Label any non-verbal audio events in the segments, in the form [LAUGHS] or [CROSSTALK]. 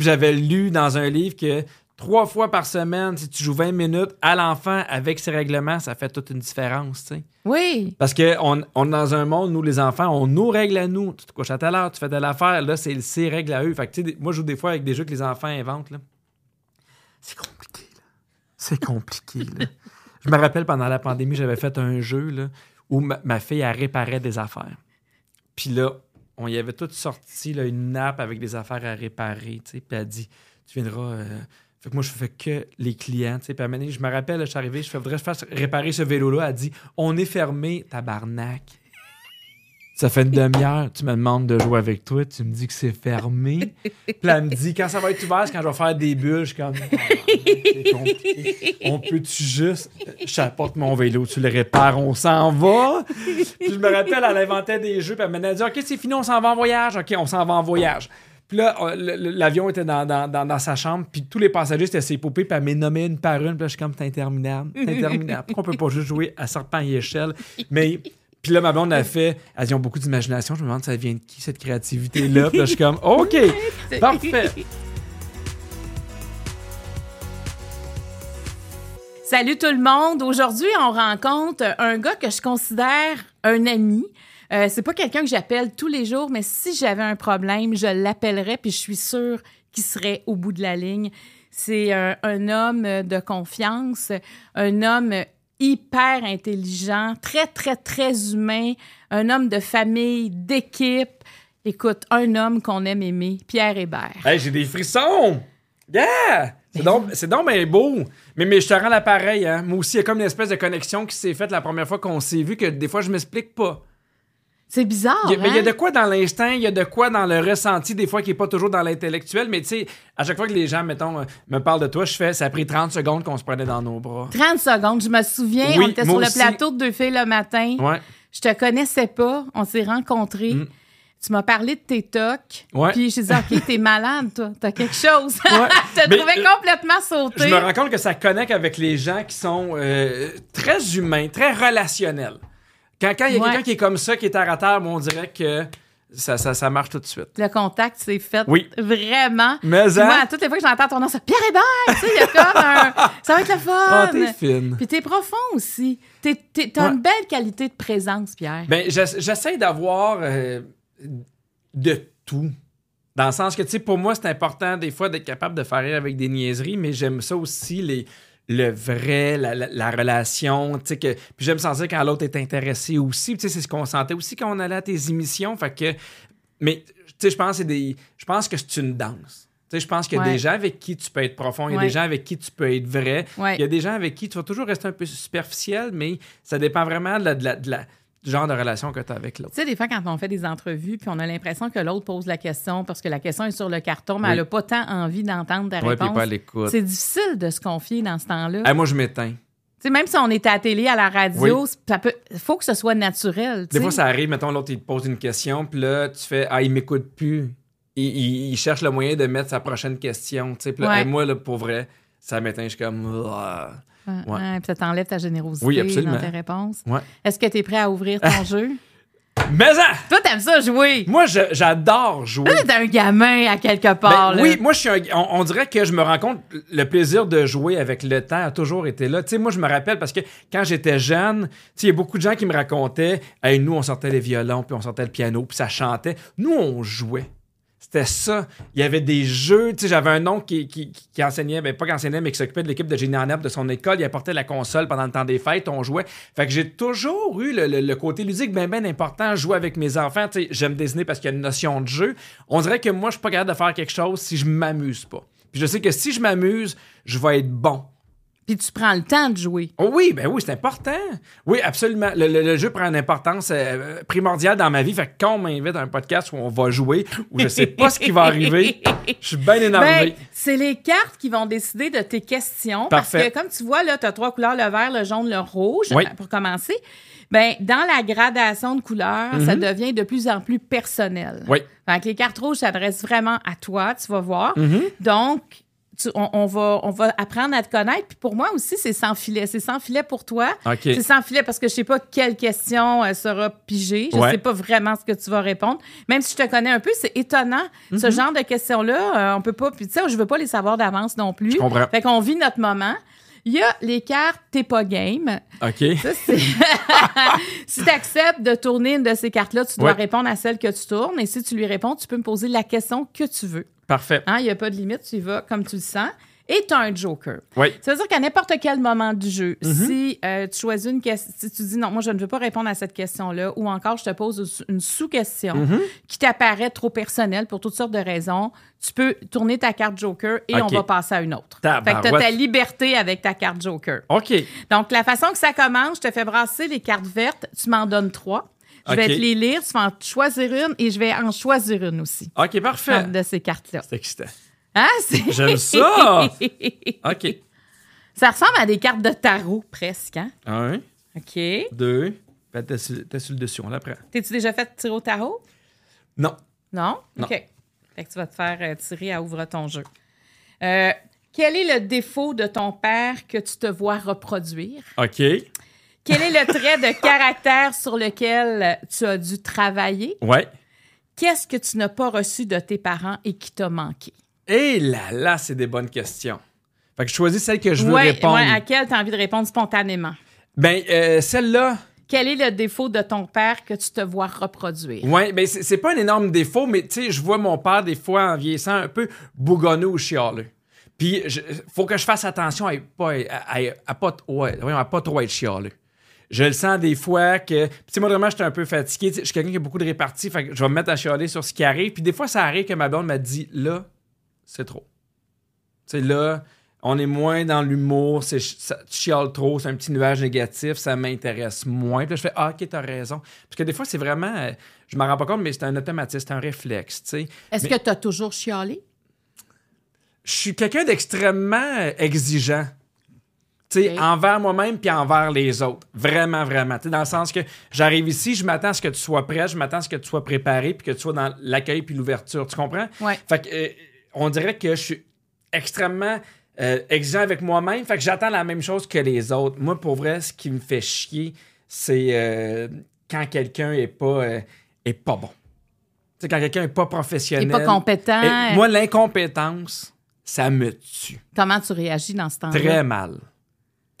j'avais lu dans un livre que trois fois par semaine, si tu joues 20 minutes à l'enfant avec ses règlements, ça fait toute une différence, tu sais. Oui. Parce qu'on on est dans un monde, nous, les enfants, on nos règles à nous. Tu te couches à telle heure, tu fais telle affaire. Là, c'est ses règles à eux. Fait que, tu sais, moi, je joue des fois avec des jeux que les enfants inventent. Là. C'est compliqué, là. C'est [LAUGHS] compliqué, là. Je me rappelle, pendant la pandémie, j'avais fait un jeu là, où ma, ma fille, elle réparait des affaires. Puis là, on y avait tout sorti là, une nappe avec des affaires à réparer. Puis elle dit Tu viendras. euh, Fait que moi, je fais que les clients. Puis à je me rappelle, je suis arrivé, je fais Faudrait que je fasse réparer ce vélo-là. Elle dit On est fermé, tabarnak. Ça fait une demi-heure, tu me demandes de jouer avec toi, tu me dis que c'est fermé. Puis elle me dit, quand ça va être ouvert, c'est quand je vais faire des bulles. Je suis comme, Ah. On peut-tu juste, j'apporte mon vélo, tu le répares, on s'en va. Puis je me rappelle, elle inventait des jeux, puis elle m'a dit, OK, c'est fini, on s'en va en voyage. OK, on s'en va en voyage. Puis là, le- l'avion était dans, dans- dans- sa chambre, puis tous les passagers, c'était ses poupées, puis elle m'est nommé une par une. Puis je suis comme, c'est interminable, c'est. Pourquoi on peut pas juste jouer à serpent et échelle? Mais, puis là, ma blonde a fait, elles ont beaucoup d'imagination. Je me demande, ça vient de qui, cette créativité-là? Puis là, je suis comme, OK, [LAUGHS] parfait. Salut tout le monde. Aujourd'hui, on rencontre un gars que je considère un ami. Euh, c'est pas quelqu'un que j'appelle tous les jours, mais si j'avais un problème, je l'appellerais, puis je suis sûre qu'il serait au bout de la ligne. C'est un, un homme de confiance, un homme hyper intelligent, très, très, très humain, un homme de famille, d'équipe. Écoute, un homme qu'on aime aimer, Pierre Hébert. Hey, j'ai des frissons! Yeah! C'est donc, c'est donc bien beau. Mais, mais je te rends l'appareil, hein. Moi aussi, il y a comme une espèce de connexion qui s'est faite la première fois qu'on s'est vu que des fois, je m'explique pas. C'est bizarre, Il y a- mais il y a hein? de quoi dans l'instinct, il y a de quoi dans le ressenti, des fois qui est pas toujours dans l'intellectuel. Mais tu sais, à chaque fois que les gens, mettons, euh, me parlent de toi, je fais, ça a pris 30 secondes qu'on se prenait dans nos bras. 30 secondes. Je me souviens, Oui, on était sur le plateau de Deux filles le matin. Ouais. Je te connaissais pas. On s'est rencontrés. Mm. Tu m'as parlé de tes tocs. Ouais. Puis je dit, OK, t'es [LAUGHS] malade, toi. T'as quelque chose. Ouais. [LAUGHS] je te Mais, trouvais euh, complètement sauté. Je me rends compte que ça connecte avec les gens qui sont euh, très humains, très relationnels. Quand quand il y a Ouais. quelqu'un qui est comme ça, qui est terre à terre, on dirait que ça, ça, ça marche tout de suite. Le contact s'est fait Oui. vraiment. Mais Puis hein? Moi, à toutes les fois que j'entends ton nom, c'est Pierre Hébert. tu sais, il y a comme un. [LAUGHS] Ça va être le fun. Ah, t'es fine. Puis t'es profond aussi. T'es- t'es- T'as Ouais. une belle qualité de présence, Pierre. Ben, j'ess- j'essaie d'avoir euh, de tout. Dans le sens que, tu sais, pour moi, c'est important des fois d'être capable de faire rire avec des niaiseries, mais j'aime ça aussi, les, le vrai, la, la- la relation, que... Puis j'aime sentir quand l'autre est intéressé aussi, c'est ce qu'on sentait aussi quand on allait à tes émissions, fait que... Mais, je pense que c'est des... Je pense que c'est une danse. Je pense qu'il y a Ouais. des gens avec qui tu peux être profond, il y a Ouais. des gens avec qui tu peux être vrai, Ouais. il y a des gens avec qui tu vas toujours rester un peu superficiel, mais ça dépend vraiment de la- de la- de la- du genre de relation que tu as avec l'autre. Tu sais, des fois, quand on fait des entrevues, puis on a l'impression que l'autre pose la question parce que la question est sur le carton, mais Oui. elle n'a pas tant envie d'entendre ta Ouais, puis réponse. pas à l'écoute. C'est difficile de se confier dans ce temps-là. Ah, moi, je m'éteins. Tu sais, même si on est à la télé, à la radio, Oui. peut, faut que ce soit naturel. tu Des fois, ça arrive, mettons, l'autre, il te pose une question, puis là, tu fais Ah, il m'écoute plus. Il, il- il cherche le moyen de mettre sa prochaine question. tu sais. Puis là, Ouais. hey, moi, là, pour vrai, ça m'éteint. Je suis comme. Ouais, Ouais. ouais, puis ça t'enlève ta générosité Oui, absolument. dans tes réponses. Ouais. Est-ce que tu es prêt à ouvrir ton [LAUGHS] jeu? Mais ça! Toi, t'aimes ça jouer. Moi, je- j'adore jouer. Toi, t'es un gamin à quelque Ben, part. là. oui, moi, je suis un- on, on dirait que je me rends compte, le plaisir de jouer avec le temps a toujours été là. Tu sais, moi, je me rappelle parce que quand j'étais jeune, tu sais, il y a beaucoup de gens qui me racontaient, hey, nous, on sortait les violons, puis on sortait le piano, puis ça chantait. Nous, on jouait. C'était ça. Il y avait des jeux. J'avais un oncle qui, enseignait, ben pas qui enseignait, mais qui s'occupait de l'équipe de génie en de son école. Il apportait la console pendant le temps des fêtes. On jouait. Fait que j'ai toujours eu le, côté ludique bien, bien important. Jouer avec mes enfants. J'aime dessiner parce qu'il y a une notion de jeu. On dirait que moi, je suis pas capable de faire quelque chose si je m'amuse pas. Puis je sais que si je m'amuse, je vais être bon. Puis tu prends le temps de jouer. Oh oui, ben oui, c'est important. Oui, absolument. Le, le- le jeu prend une importance euh, primordiale dans ma vie. Fait que quand on m'invite à un podcast où on va jouer, où je sais pas ce qui va arriver, je suis bien énervé. Ben, c'est les cartes qui vont décider de tes questions. Parfait. Parce que, comme tu vois, là, tu as trois couleurs, le vert, le jaune, le rouge, Oui. pour commencer. Ben, dans la gradation de couleurs, ça devient de plus en plus personnel. Mhm. Oui. Fait que les cartes rouges s'adressent vraiment à toi, tu vas voir. Mhm. Donc, tu- on, on va, on va apprendre à te connaître. Puis pour moi aussi, c'est sans filet. C'est sans filet pour toi. OK. C'est sans filet parce que je sais pas quelle question euh, sera pigée. Je Ouais. sais pas vraiment ce que tu vas répondre. Même si je te connais un peu, c'est étonnant. Ce Mhm. genre de questions-là, euh, on peut pas. Puis tu sais, je veux pas les savoir d'avance non plus. Je comprends. Fait qu'on vit notre moment. Il y a les cartes T'es pas game. OK. Ça, [LAUGHS] si tu acceptes de tourner une de ces cartes-là, tu dois Ouais. répondre à celle que tu tournes. Et si tu lui réponds, tu peux me poser la question que tu veux. Parfait. Hein, Il n'y a pas de limite, tu y vas comme tu le sens. Et tu as un joker. Oui. Ça veut dire qu'à n'importe quel moment du jeu, Mhm. si euh, tu choisis une question, si tu dis non, moi je ne veux pas répondre à cette question-là, ou encore je te pose une sous-question Mhm. qui t'apparaît trop personnelle pour toutes sortes de raisons, tu peux tourner ta carte joker et on va passer à une autre. Fait que tu as Tabarouette. ta liberté avec ta carte joker. OK. Donc, la façon que ça commence, je te fais brasser les cartes vertes, tu m'en donnes trois. Je vais te les lire, tu vas en choisir une et je vais en choisir une aussi OK, parfait. de ces cartes-là. C'est excitant. Hein? C'est- J'aime ça! [LAUGHS] OK. ça ressemble à des cartes de tarot, presque. Hein? Un, OK. deux. Ben, t'es sur, sur le dessus, on l'apprend. T'es-tu déjà fait tirer au tarot? Non. Non? Non. OK. Fait que tu vas te faire euh, tirer à ouvre ton jeu. Euh, quel est le défaut de ton père que tu te vois reproduire? OK. Quel est le trait de caractère sur lequel tu as dû travailler? Ouais. Qu'est-ce que tu n'as pas reçu de tes parents et qui t'a manqué? Et là, là, c'est des bonnes questions. Fait que je choisis celle que je veux Ouais, répondre. ouais, à quelle tu as envie de répondre spontanément? Ben, euh, celle-là, Quel est le défaut de ton père que tu te vois reproduire? ouais, ben, c'est pas un énorme défaut, mais tu sais, je vois mon père des fois en vieillissant un peu bougonneux ou chialeux. Puis, je- faut que je fasse attention à pas, à, à- à pas, ouais, à pas trop être chialeux. Je le sens des fois que. Puis, tu sais, moi, vraiment, j'étais un peu fatigué. Je suis quelqu'un qui a beaucoup de réparties. Fait que je vais me mettre à chialer sur ce qui arrive. Puis, des fois, ça arrive que ma blonde m'a dit là, c'est trop. Tu sais, là, on est moins dans l'humour. c'est ça- Tu chiales trop, c'est un petit nuage négatif. Ça m'intéresse moins. Puis là, je fais ah, ok, t'as raison. Parce que des fois, c'est vraiment. euh, je m'en rends pas compte, mais c'est un automatisme, c'est un réflexe. Tu sais. Est-ce Mais- que tu as toujours chialé? je suis quelqu'un d'extrêmement euh, exigeant. Envers moi-même puis envers les autres. Vraiment, vraiment. Dans le sens que j'arrive ici, je m'attends à ce que tu sois prêt, je m'attends à ce que tu sois préparé puis que tu sois dans l'accueil puis l'ouverture. Tu comprends? Ouais. Fait que, euh, on dirait que je suis extrêmement euh, exigeant avec moi-même. Fait que j'attends la même chose que les autres. Moi, pour vrai, ce qui me fait chier, c'est euh, quand quelqu'un est pas, est pas bon. Tu sais, quand quelqu'un est pas professionnel. pas compétent. Et moi, l'incompétence, ça me tue. Comment tu réagis dans ce temps-là? Très mal.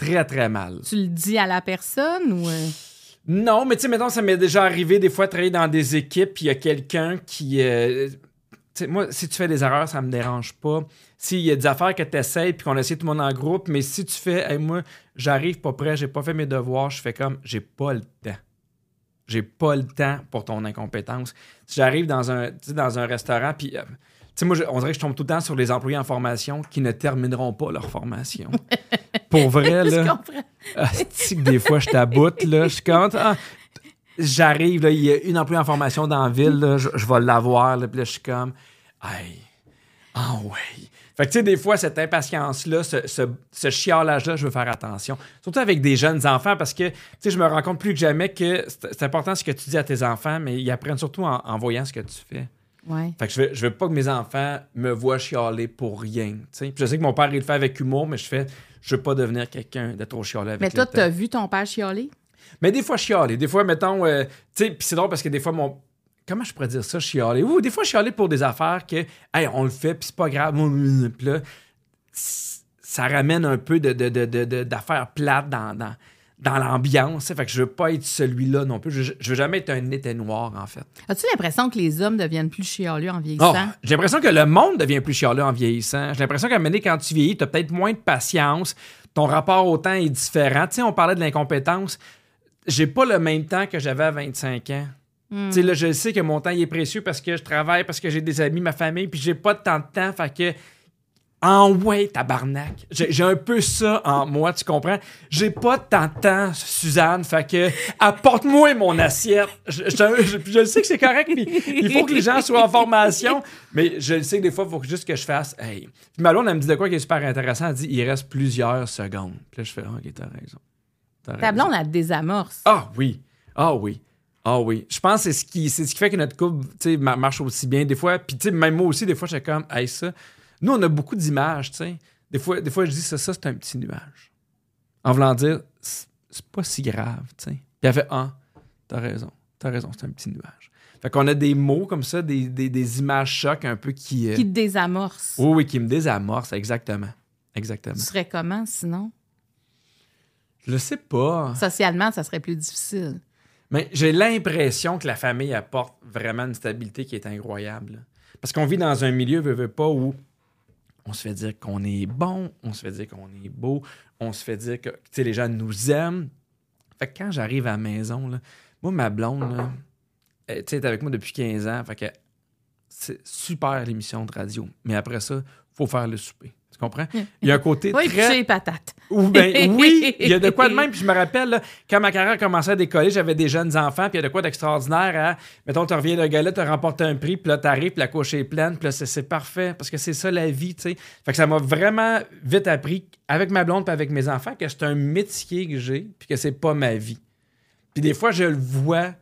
Très, très mal. Tu le dis à la personne ou. euh, Non, mais tu sais, mettons, ça m'est déjà arrivé des fois de travailler dans des équipes, puis il y a quelqu'un qui. euh, moi, si tu fais des erreurs, ça me dérange pas. S'il y a des affaires que tu essaies, puis qu'on essaie tout le monde en groupe, mais si tu fais, Hey, moi, j'arrive pas prêt, j'ai pas fait mes devoirs, je fais comme, j'ai pas le temps. J'ai pas le temps pour ton incompétence. Si j'arrive dans un, tu sais, dans un restaurant, puis. euh, sais, moi, je- on dirait que je tombe tout le temps sur les employés en formation qui ne termineront pas leur formation. Pour vrai, [LAUGHS] là. Ah, que des fois, je taboute, là. Je suis comme, ah, j'arrive, là, il y a une employée en formation dans la ville, là, je, je vais l'avoir, là, puis là, je suis comme, hey, ah ouais. Fait que, tu sais, des fois, cette impatience-là, ce, ce, ce chialage-là, je veux faire attention. Surtout avec des jeunes enfants, parce que, tu sais, je me rends compte plus que jamais que c'est c'est important ce que tu dis à tes enfants, mais ils apprennent surtout en, en voyant ce que tu fais. Ouais. Fait que je veux, je veux pas que mes enfants me voient chialer pour rien. Puis je sais que mon père, il le fait avec humour, mais je fais, je veux pas devenir quelqu'un de trop chialé avec Mais toi, le temps. tu as vu ton père chialer? Mais des fois, chialer. Des fois, mettons, euh, tu sais, puis c'est drôle parce que des fois, mon. Comment je pourrais dire ça, chialer? Ou des fois, chialer pour des affaires que, hey, on le fait, puis c'est pas grave. Puis là, ça ramène un peu de, de- de- de- de- d'affaires plates dans, dans, dans l'ambiance. Fait que je veux pas être celui-là non plus. Je, je veux jamais être un été noir, en fait. As-tu l'impression que les hommes deviennent plus chialeux en vieillissant? Oh, j'ai l'impression que le monde devient plus chialeux en vieillissant. J'ai l'impression qu'à un moment donné, quand tu vieillis, tu as peut-être moins de patience. Ton rapport au temps est différent. Tu sais, on parlait de l'incompétence. J'ai pas le même temps que j'avais à 25 ans. Hmm. Tu sais, là, je sais que mon temps il est précieux parce que je travaille, parce que j'ai des amis, ma famille, puis j'ai pas tant de temps. Fait que. En ouais, tabarnak. J'ai j'ai un peu ça en moi, tu comprends? J'ai pas tant de temps, Suzanne. Fait que, apporte-moi mon assiette. Je, je- je- je sais que c'est correct, puis il faut que les gens soient en formation, mais je sais que des fois, il faut juste que je fasse. Hey. Puis ma blonde, elle me dit de quoi qui est super intéressant. Elle dit il reste plusieurs secondes. Puis là, je fais, ok, t'as raison. T'as Ta raison. blonde, elle te désamorce. Ah oui. Ah oui. Ah oui. Je pense que c'est ce qui, ce qui fait que notre couple marche aussi bien. Des fois, puis tu sais, même moi aussi, des fois, j'étais comme, hey, ça. Nous, on a beaucoup d'images, tu sais. Des fois, des fois, je dis ça, ça, c'est un petit nuage. En voulant dire, c'est pas si grave, tu sais. Puis elle fait, ah, t'as raison, t'as raison, c'est un petit nuage. Fait qu'on a des mots comme ça, des, des, des images chocs un peu qui. euh, Qui te désamorce. Oui, oui, qui me désamorcent, exactement. Exactement. Tu serais comment sinon? Je le sais pas. Socialement, ça serait plus difficile. Mais j'ai l'impression que la famille apporte vraiment une stabilité qui est incroyable. Parce qu'on vit dans un milieu, veut, veut pas, où on se fait dire qu'on est bon, on se fait dire qu'on est beau, on se fait dire que les gens nous aiment. Fait quand j'arrive à la maison, là, moi, ma blonde, elle est avec moi depuis 15 ans. Fait que c'est super l'émission de radio. Mais après ça, faut faire le souper. Tu comprends? Il y a un côté [LAUGHS] Oui, très... les patates. Ou ben, oui, il y a de quoi de [LAUGHS] même. Puis je me rappelle, là, quand ma carrière commençait à décoller, j'avais des jeunes enfants, puis il y a de quoi d'extraordinaire à, mettons, tu reviens d'un gala, tu remportes un prix, puis là, t'arrives, puis la couche est pleine, puis là, c'est- parfait, parce que c'est ça la vie, tu sais. Fait que ça m'a vraiment vite appris, avec ma blonde, puis avec mes enfants, que c'est un métier que j'ai, puis que c'est pas ma vie. Puis des fois, je le vois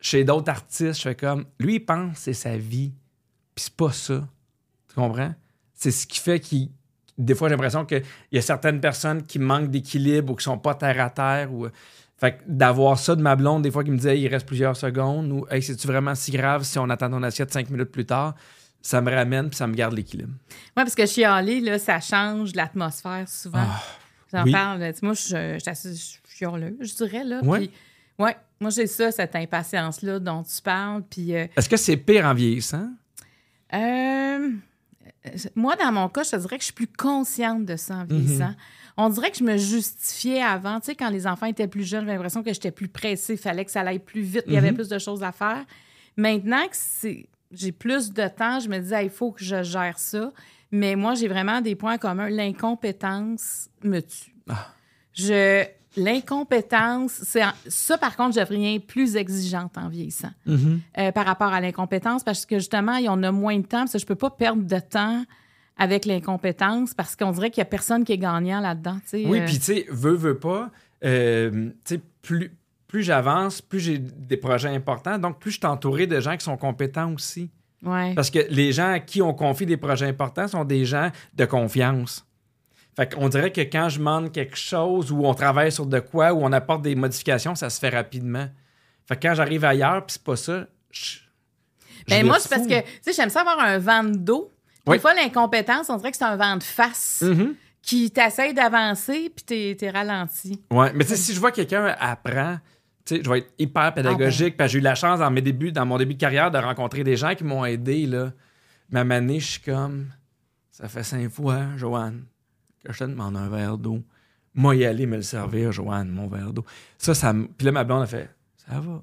chez d'autres artistes, je fais comme, lui, il pense que c'est sa vie, puis c'est pas ça. Tu comprends? C'est ce qui fait qu'il. Des fois, j'ai l'impression qu'il y a certaines personnes qui manquent d'équilibre ou qui sont pas terre à terre. Ou... Fait que d'avoir ça de ma blonde, des fois, qui me disait il reste plusieurs secondes ou Hey, c'est-tu vraiment si grave si on attend ton assiette cinq minutes plus tard? Ça me ramène puis ça me garde l'équilibre. Oui, parce que chialer, là, ça change l'atmosphère souvent. Ah, J'en oui. parle. Moi, je je chialeuse, je dirais. Là, Ouais. Puis, ouais, moi, j'ai ça, cette impatience-là dont tu parles. Puis, euh, Est-ce que c'est pire en vieillissant? euh, moi, dans mon cas, je te dirais que je suis plus consciente de ça en vieillissant. Mhm. On dirait que je me justifiais avant. Tu sais, quand les enfants étaient plus jeunes, j'avais l'impression que j'étais plus pressée. Il fallait que ça aille plus vite. Il y avait Mhm. plus de choses à faire. Maintenant que j'ai plus de temps, je me dis, Ah, il faut que je gère ça. Mais moi, j'ai vraiment des points communs. L'incompétence me tue. Ah. Je l'incompétence, c'est ça par contre, je deviens plus exigeante en vieillissant euh, par rapport à l'incompétence parce que justement, on a moins de temps. Parce que je peux pas perdre de temps avec l'incompétence parce qu'on dirait qu'il y a personne qui est gagnant là-dedans. Oui, euh, puis tu sais, veux, veux pas, euh, tu sais, plus, plus j'avance, plus j'ai des projets importants, donc plus je suis entouré de gens qui sont compétents aussi. ouais. Parce que les gens à qui on confie des projets importants sont des gens de confiance. Fait qu'on dirait que quand je demande quelque chose ou on travaille sur de quoi ou on apporte des modifications, ça se fait rapidement. Fait que quand j'arrive ailleurs puis c'est pas ça, je, je Ben, moi, c'est parce que, tu sais, j'aime ça avoir un vent de dos. Oui. Des fois, l'incompétence, on dirait que c'est un vent de face Mhm. qui t'essaye d'avancer puis t'es, t'es ralenti. Ouais, mais tu sais, si je vois quelqu'un apprend, tu sais, je vais être hyper pédagogique. Parce que j'ai eu la chance dans, mes débuts, dans mon début de carrière de rencontrer des gens qui m'ont aidé. Là. Moment donné, je suis comme, ça fait cinq fois, Joanne, que je te demande un verre d'eau. Moi, y aller me le servir, Joanne, mon verre d'eau. Ça, ça me- Puis là, ma blonde a fait, ça va.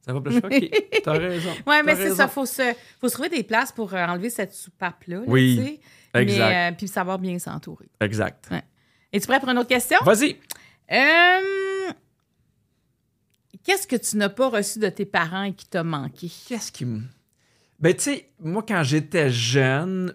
Ça va. Fais, OK, t'as raison. Ouais, mais c'est ça, faut se, faut se trouver des places pour euh, enlever cette soupape-là. là, Oui, tu sais. exact. Mais, euh, puis savoir bien s'entourer. Exact. Es-tu prêt pour une autre question? Vas-y. Euh, Qu'est-ce que tu n'as pas reçu de tes parents et qui t'a manqué? Qu'est-ce qui me. Ben, tu sais, moi, quand j'étais jeune,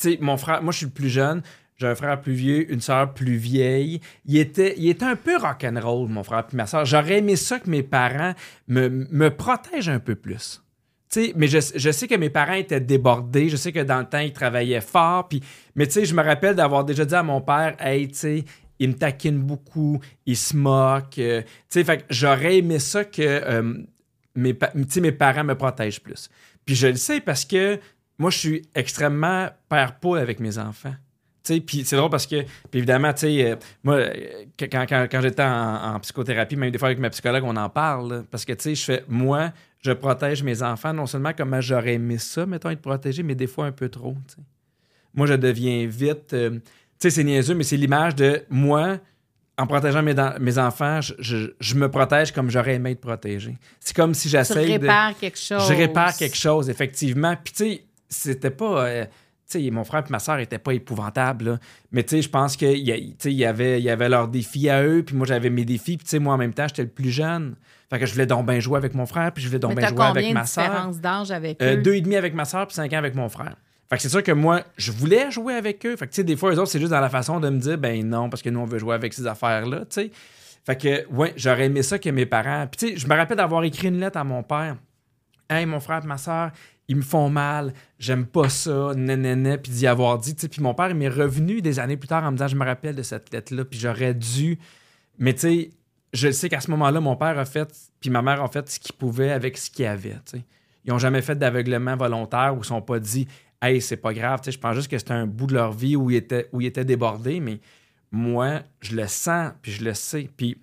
tu sais, mon frère, moi, je suis le plus jeune. J'ai un frère plus vieux, une sœur plus vieille. Il était, il était un peu rock'n'roll, mon frère puis ma sœur. J'aurais aimé ça que mes parents me, me protègent un peu plus. Tu sais, mais je, je sais que mes parents étaient débordés. Je sais que dans le temps, ils travaillaient fort. Puis, mais tu je me rappelle d'avoir déjà dit à mon père, hey, tu sais, il me taquine beaucoup, il se moque. euh, tu sais, j'aurais aimé ça que euh, mes, mes parents me protègent plus. Puis je le sais parce que moi, je suis extrêmement père-poule avec mes enfants. Puis c'est drôle parce que, évidemment, tu sais, euh, moi, euh, quand, quand- quand j'étais en, en psychothérapie, même des fois avec ma psychologue, on en parle. là, parce que, tu sais, je fais, moi, je protège mes enfants, non seulement comme j'aurais aimé ça, mettons, être protégé, mais des fois un peu trop. Moi, je deviens vite. euh, tu sais, c'est niaiseux, mais c'est l'image de moi, en protégeant mes, mes enfants, je, je- je me protège comme j'aurais aimé être protégé. C'est comme si Tu j'essaye de. répares quelque chose. Je répare quelque chose, effectivement. Puis, tu sais, c'était pas. euh, tu sais, mon frère et ma soeur étaient pas épouvantables, là. Mais, je pense qu'il y, y avait, y avait leurs défis à eux, puis moi, j'avais mes défis. Puis, moi, en même temps, j'étais le plus jeune. Fait que je voulais donc bien jouer avec mon frère, puis je voulais donc bien jouer avec ma soeur. différence d'âge avec Euh, eux? deux et demi avec ma soeur, puis cinq ans avec mon frère. Fait que c'est sûr que moi, je voulais jouer avec eux. Fait que, tu sais, des fois, eux autres, c'est juste dans la façon de me dire, ben non, parce que nous, on veut jouer avec ces affaires-là, tu sais. Fait que, ouais, j'aurais aimé ça que mes parents. Puis, tu sais, je me rappelle d'avoir écrit une lettre à mon père. Hey, mon frère et ma soeur, ils me font mal, j'aime pas ça, nanana, puis d'y avoir dit. Puis mon père, m'est revenu des années plus tard en me disant Je me rappelle de cette lettre-là, puis j'aurais dû. Mais tu sais, je sais qu'à ce moment-là, mon père a fait, puis ma mère a fait ce qu'ils pouvaient avec ce tu sais. Ils n'ont jamais fait d'aveuglement volontaire ou ne sont pas dit Hey, c'est pas grave. Je pense juste que c'était un bout de leur vie où ils étaient, où ils étaient débordés, mais moi, je le sens, puis je le sais. Puis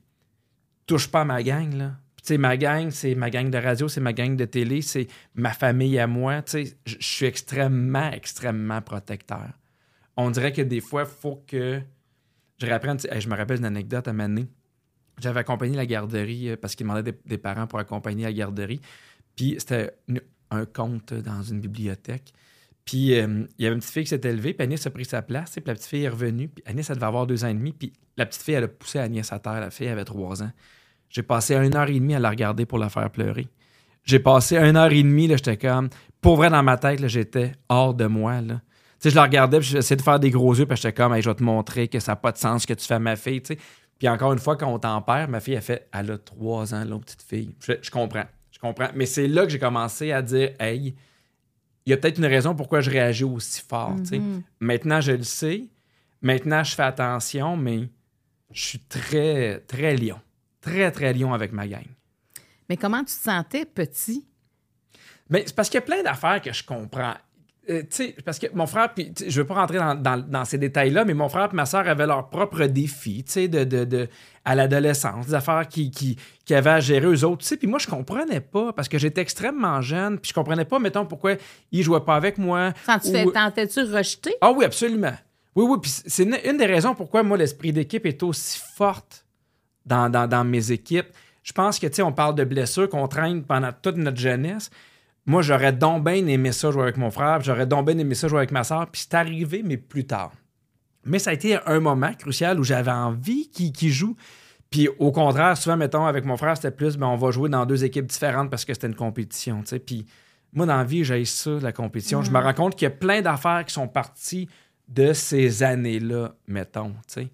touche pas à ma gang, là. Sais, ma gang, c'est ma gang de radio, c'est ma gang de télé, c'est ma famille à moi. Tu sais, je suis extrêmement, extrêmement protecteur. On dirait que des fois, il faut que je hey, je me rappelle une anecdote à ma J'avais accompagné la garderie euh, parce qu'ils demandaient des, parents pour accompagner la garderie. Puis c'était un conte dans une bibliothèque. Puis euh, il y avait une petite fille qui s'était levée, puis Agnès a pris sa place, puis la petite fille est revenue. Puis Agnès, elle devait avoir deux ans et demi, puis la petite fille, elle a poussé Agnès à terre. La fille avait trois ans. J'ai passé une heure et demie à la regarder pour la faire pleurer. J'ai passé une heure et demie, j'étais comme... Pour vrai, dans ma tête, j'étais hors de moi, là. Je la regardais, puis j'essayais de faire des gros yeux, puis j'étais comme, Hey, je vais te montrer que ça n'a pas de sens ce que tu fais à ma fille. Puis encore une fois, quand on t'en perd, ma fille, elle fait, elle a trois ans, l'autre petite fille. Je, je comprends, je comprends. Mais c'est là que j'ai commencé à dire, hey, il y a peut-être une raison pourquoi je réagis aussi fort. Mhm. Maintenant, je le sais. Maintenant, je fais attention, mais je suis très, très lion. Très, très lion avec ma gang. Mais comment tu te sentais petit? Mais c'est parce qu'il y a plein d'affaires que je comprends. Euh, tu sais, parce que mon frère, puis je veux pas rentrer dans, dans- dans ces détails-là, mais mon frère et ma soeur avaient leurs propres défis, tu sais, de, de, de- à l'adolescence, des affaires qui, qui, qui avaient à gérer eux autres, tu sais, puis moi, je comprenais pas, parce que j'étais extrêmement jeune, puis je comprenais pas, mettons, pourquoi ils jouaient pas avec moi. Ou- fais, tentais-tu rejeter? Ah oui, absolument. Oui, oui, puis c'est une, une des raisons pourquoi, moi, l'esprit d'équipe est aussi forte dans, dans, dans mes équipes. Je pense que, tu sais, on parle de blessures qu'on traîne pendant toute notre jeunesse. Moi, j'aurais donc bien aimé ça jouer avec mon frère, j'aurais donc bien aimé ça jouer avec ma soeur, puis c'est arrivé, mais plus tard. Mais ça a été un moment crucial où j'avais envie qu'il joue. Puis au contraire, souvent, mettons, avec mon frère, c'était plus, ben, on va jouer dans deux équipes différentes parce que c'était une compétition, tu sais. Puis moi, dans la vie, j'ai ça, la compétition. Je me rends compte qu'il y a plein d'affaires qui sont parties de ces années-là, mettons, tu sais.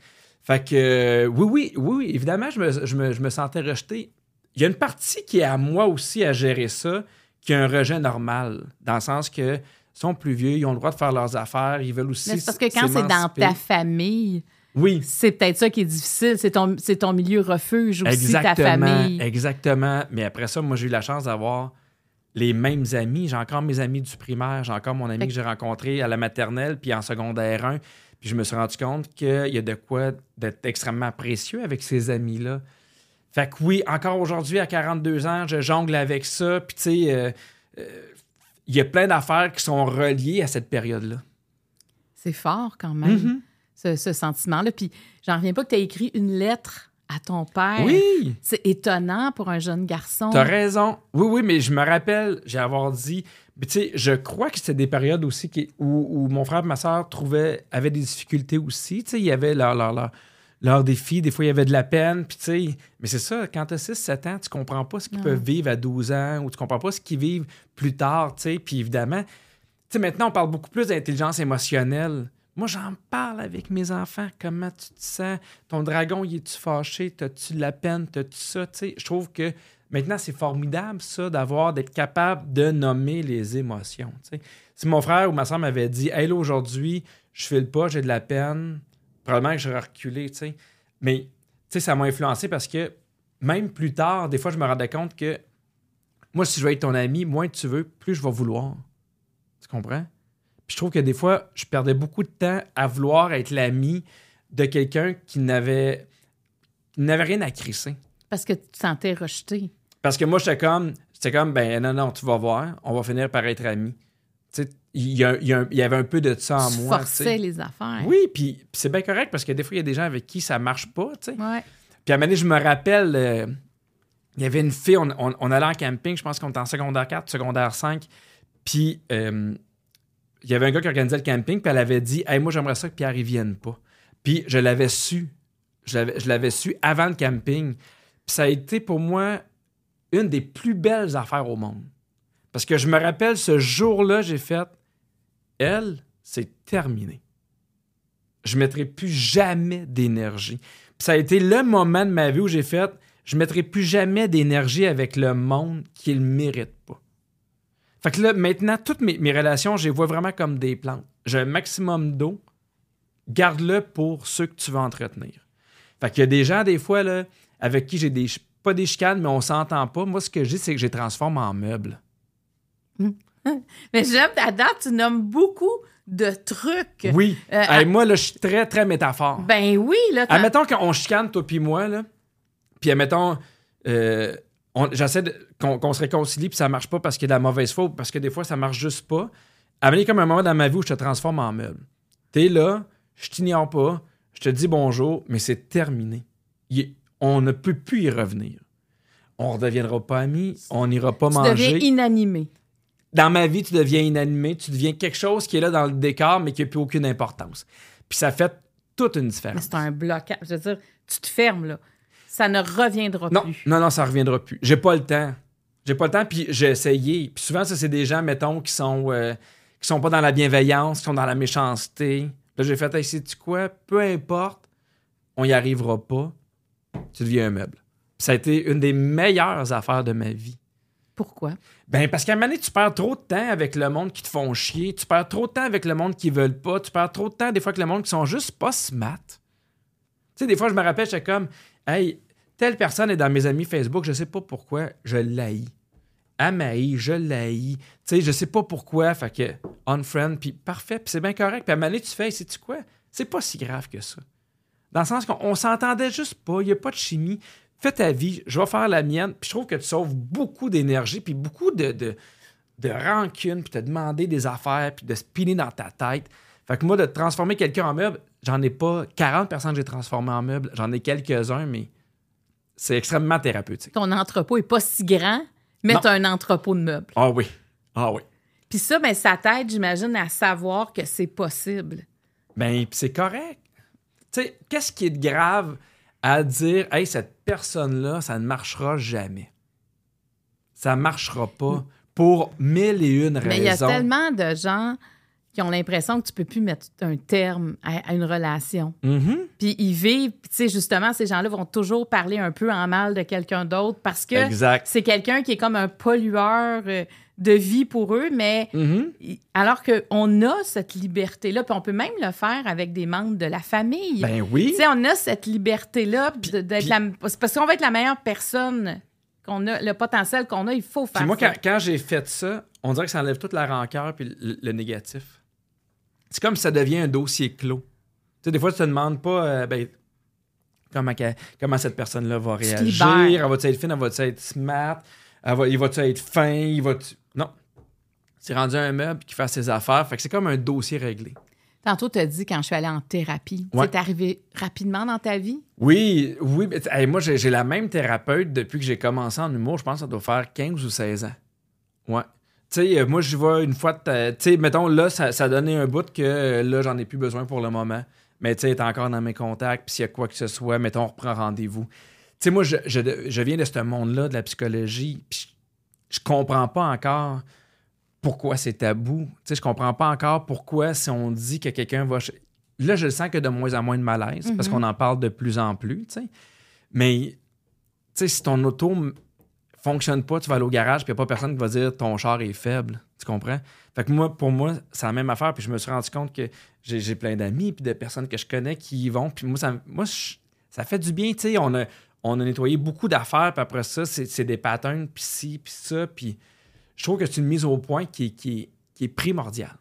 Fait que, euh, oui, oui, oui, oui, évidemment, je me, je me- je me sentais rejeté. Il y a une partie qui est à moi aussi à gérer ça, qui est un rejet normal, dans le sens que sont plus vieux, ils ont le droit de faire leurs affaires, ils veulent aussi Mais c'est parce que quand c'est dans ta famille, Oui, c'est peut-être ça qui est difficile. C'est ton, c'est ton milieu refuge aussi, ta exactement, famille. exactement. Mais après ça, moi, j'ai eu la chance d'avoir les mêmes amis. J'ai encore mes amis du primaire, j'ai encore mon ami Fait que j'ai rencontré à la maternelle, puis en secondaire 1. Puis je me suis rendu compte qu'il y a de quoi d'être extrêmement précieux avec ces amis-là. Fait que oui, encore aujourd'hui, à 42 ans, je jongle avec ça. Puis tu sais, euh, euh, il y a plein d'affaires qui sont reliées à cette période-là. C'est fort quand même, Mhm. ce, ce sentiment-là. Puis j'en reviens pas que tu as écrit une lettre à ton père. Oui! C'est étonnant pour un jeune garçon. T'as raison. Oui, oui, mais je me rappelle, j'ai avoir dit. Tu sais, je crois que c'était des périodes aussi qui- où, où mon frère et ma soeur trouvaient, avaient des difficultés aussi. Tu sais, il y avait leurs leur, leur, leurs défis. Des fois, il y avait de la peine. Puis, tu sais, mais c'est ça, quand tu as 6-7 ans, tu comprends pas ce qu'ils peuvent vivre à 12 ans ou tu comprends pas ce qu'ils vivent plus tard. Tu sais, puis évidemment, tu sais, maintenant, on parle beaucoup plus d'intelligence émotionnelle. Moi, j'en parle avec mes enfants. Comment tu te sens? Ton dragon, il est-tu fâché? T'as-tu de la peine? T'as-tu ça? Tu sais, je trouve que maintenant, c'est formidable, ça, d'avoir, d'être capable de nommer les émotions. Si mon frère ou ma soeur m'avait dit, hey, là, aujourd'hui, je file pas, j'ai de la peine, probablement que j'aurais reculé, tu sais. Mais, tu sais, ça m'a influencé parce que même plus tard, des fois, je me rendais compte que moi, si je veux être ton ami, moins tu veux, plus je vais vouloir. Tu comprends? Puis je trouve que des fois, je perdais beaucoup de temps à vouloir être l'ami de quelqu'un qui n'avait n'avait rien à crisser. Parce que tu te sentais rejeté. Parce que moi, j'étais comme, j'étais comme, ben non, non, tu vas voir, on va finir par être amis. Tu sais, il y, a- il y a un- il y avait un peu de ça en moi. forçais les affaires. Oui, puis c'est bien correct parce que des fois, il y a des gens avec qui ça marche pas, tu sais. Ouais. Puis à un moment donné, je me rappelle, euh, il y avait une fille, on, on- on allait en camping, je pense qu'on était en secondaire 4, secondaire 5. Puis euh, il y avait un gars qui organisait le camping, puis elle avait dit Hey, moi, j'aimerais ça que Pierre y vienne pas. Puis je l'avais su. Je l'avais- je l'avais su avant le camping. Puis ça a été pour moi une des plus belles affaires au monde. Parce que je me rappelle, ce jour-là, j'ai fait Elle, c'est terminé. Je ne mettrai plus jamais d'énergie. Ça a été le moment de ma vie où j'ai fait je ne mettrai plus jamais d'énergie avec le monde qui ne mérite pas. Fait que là, maintenant, toutes mes, relations, je les vois vraiment comme des plantes. J'ai un maximum d'eau. Garde-le pour ceux que tu veux entretenir. Fait qu'il y a des gens, des fois, avec qui j'ai des. Pas des chicanes, mais on s'entend pas. Moi, ce que j'ai, c'est que je les transforme en meubles. [LAUGHS] Mais j'aime ta date, tu nommes beaucoup de trucs. Oui. Euh, Hey, moi, là, je suis très, très métaphore. Ben oui, là. Admettons qu'on chicane, toi puis moi, là. Puis admettons, euh, j'essaie qu'on se réconcilie, puis ça marche pas parce qu'il y a de la mauvaise foi, ou parce que des fois, ça marche juste pas. Amener comme un moment dans ma vie où je te transforme en meuble. T'es là, je t'ignore pas, je te dis bonjour, mais c'est terminé. Il- on ne peut plus y revenir. On redeviendra pas amis, on n'ira pas tu manger deviens inanimé. dans ma vie, tu deviens inanimé, tu deviens quelque chose qui est là dans le décor, mais qui n'a plus aucune importance. Puis ça fait toute une différence. c'est un blocage. Je veux dire, tu te fermes, là. Ça ne reviendra Non, plus. non, non, ça reviendra plus. J'ai pas le temps. J'ai pas le temps, puis j'ai essayé. Puis souvent, ça, c'est des gens, mettons, qui sont, euh, qui sont pas dans la bienveillance, qui sont dans la méchanceté. Là, j'ai fait, hey, sais-tu quoi? Peu importe, on y arrivera pas. Tu deviens un meuble. Ça a été une des meilleures affaires de ma vie. Pourquoi? Ben, parce qu'à un moment donné, tu perds trop de temps avec le monde qui te font chier. Tu perds trop de temps avec le monde qui veulent pas. Tu perds trop de temps, des fois, avec le monde qui sont juste pas smart. Tu sais, des fois, je me rappelle, j'étais comme, hey, telle personne est dans mes amis Facebook, je sais pas pourquoi, je l'haïs. M'haït, je l'haïs. Tu sais, je sais pas pourquoi, fait que unfriend, puis parfait, puis c'est bien correct. Puis à un moment donné, tu fais, sais-tu quoi? C'est pas si grave que ça. Dans le sens qu'on on s'entendait juste pas, il n'y a pas de chimie. Fais ta vie, je vais faire la mienne. Puis je trouve que tu sauves beaucoup d'énergie, puis beaucoup de, de, de rancune, puis te demander des affaires, puis de spinner dans ta tête. Fait que moi, de transformer quelqu'un en meuble, j'en ai pas 40 personnes que j'ai transformées en meuble. J'en ai quelques-uns, mais c'est extrêmement thérapeutique. Ton entrepôt est pas si grand, mais tu as un entrepôt de meubles. Ah oui. Ah oui. Puis ça, ben, ça t'aide, j'imagine, à savoir que c'est possible. Ben, c'est correct. Tu sais, qu'est-ce qui est de grave à dire, hey, cette personne-là, ça ne marchera jamais? Ça ne marchera pas pour mille et une Mais il y a raisons. tellement de gens qui ont l'impression que tu peux plus mettre un terme à, à une relation. Mhm. Puis ils vivent, tu sais, justement, ces gens-là vont toujours parler un peu en mal de quelqu'un d'autre parce que c'est quelqu'un qui est comme un pollueur euh, de vie pour eux, mais Mhm. i- alors qu'on a cette liberté-là, puis on peut même le faire avec des membres de la famille. Ben oui. Tu sais, on a cette liberté-là d'être la- parce qu'on va être la meilleure personne qu'on a, le potentiel qu'on a, il faut faire Puis moi, ça. quand, quand j'ai fait ça, on dirait que ça enlève toute la rancœur puis le, le négatif. C'est comme si ça devient un dossier clos. Tu sais, des fois, tu te demandes pas euh, ben, comment, comment cette personne-là va réagir? Elle va-tu être fine, elle va-tu être smart, elle va, il va-tu être fin, il va Non. C'est rendu un meuble qui fait ses affaires. Fait que c'est comme un dossier réglé. Tantôt, tu as dit quand je suis allée en thérapie. Ouais. C'est arrivé rapidement dans ta vie? Oui, oui. mais hey, moi, j'ai la même thérapeute depuis que j'ai commencé en humour. Je pense que ça doit faire 15 ou 16 ans. Ouais. Tu sais, euh, moi, je vais une fois. Tu sais, mettons, là, ça, ça a donné un bout que euh, là, j'en ai plus besoin pour le moment. Mais tu sais, t'es encore dans mes contacts. Puis s'il y a quoi que ce soit, mettons, on reprend rendez-vous. Tu sais, moi, je, je, je viens de ce monde-là, de la psychologie. Puis je, je comprends pas encore pourquoi c'est tabou. Tu sais, je comprends pas encore pourquoi, si on dit que quelqu'un va. Là, je le sens que de moins en moins de malaise parce Mhm. qu'on en parle de plus en plus, tu sais. Mais, tu sais, si ton auto fonctionne pas, tu vas aller au garage, puis il n'y a pas personne qui va dire ton char est faible. Tu comprends? Fait que moi, pour moi, c'est la même affaire. Puis je me suis rendu compte que j'ai j'ai plein d'amis, puis de personnes que je connais qui y vont. Puis moi, ça, moi je- ça fait du bien, tu sais. On a, on a nettoyé beaucoup d'affaires, puis après ça, c'est c'est des patterns, puis ci, puis ça. Puis je trouve que c'est une mise au point qui, est- qui, est- qui est primordiale.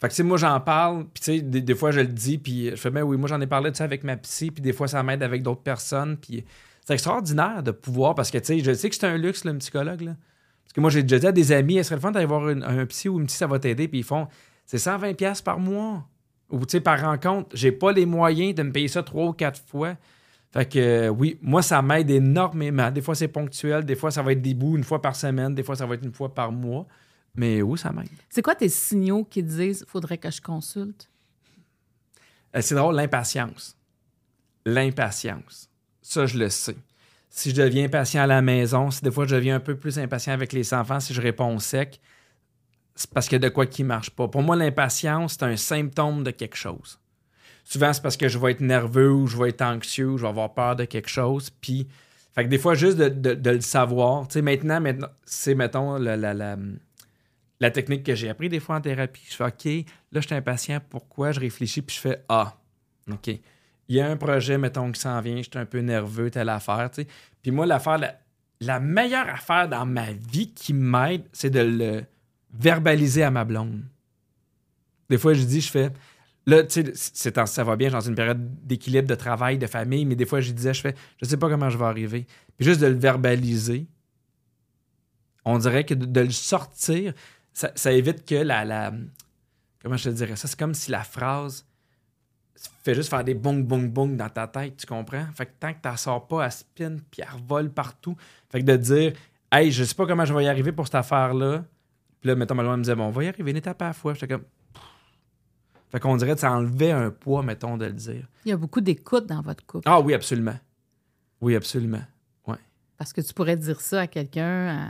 Fait que, tu sais, moi, j'en parle, puis tu sais, des, des fois, je le dis, puis je fais, ben oui, moi, j'en ai parlé de ça avec ma psy, puis des fois, ça m'aide avec d'autres personnes, puis c'est extraordinaire de pouvoir, parce que, tu sais, je sais que c'est un luxe, un psychologue, là. Parce que moi, j'ai déjà dit à des amis, est-ce serait le fun d'aller voir un psy ou une psy, ça va t'aider, puis ils font, c'est 120$ piastres par mois, ou, tu sais, par rencontre. J'ai pas les moyens de me payer ça trois ou quatre fois. Fait que, euh, oui, moi, ça m'aide énormément. Des fois, c'est ponctuel, des fois, ça va être des bouts une fois par semaine, des fois, ça va être une fois par mois. Mais oui, ça m'aide. C'est quoi tes signaux qui disent faudrait que je consulte? Euh, C'est drôle, l'impatience. L'impatience. Ça, je le sais. Si je deviens impatient à la maison, si des fois je deviens un peu plus impatient avec les enfants, si je réponds sec, c'est parce qu'il y a de quoi qui marche pas. Pour moi, l'impatience, c'est un symptôme de quelque chose. Souvent, c'est parce que je vais être nerveux ou je vais être anxieux ou je vais avoir peur de quelque chose. Puis, fait que des fois, juste de, le savoir. Tu sais, maintenant, maintenant c'est, mettons, la, technique que j'ai appris des fois en thérapie, je fais OK, là, je suis impatient, pourquoi? Je réfléchis, puis je fais Ah, OK. Il y a un projet, mettons, qui s'en vient, je suis un peu nerveux, telle affaire, tu sais. Puis moi, l'affaire, la, la meilleure affaire dans ma vie qui m'aide, c'est de le verbaliser à ma blonde. Des fois, je dis, je fais. Là, tu sais, ça va bien, dans une période d'équilibre de travail, de famille, mais des fois, je disais, je fais, je sais pas comment je vais arriver. Puis juste de le verbaliser, on dirait que de, le sortir, ça, évite que la, la. Comment je te dirais ça? C'est comme si la phrase fait juste faire des bong, bong, bong dans ta tête, tu comprends? Fait que tant que t'en sors pas, elle spin puis elle revole partout. Fait que de dire, hey, je sais pas comment je vais y arriver pour cette affaire-là. Puis là, mettons, ma blonde me disait, bon, on va y arriver une étape à la fois. J'étais comme. Fait qu'on dirait que ça enlevait un poids, mettons, de le dire. Il y a beaucoup d'écoute dans votre couple. Ah oui, absolument. Oui, absolument. Ouais. Parce que tu pourrais dire ça à quelqu'un, à-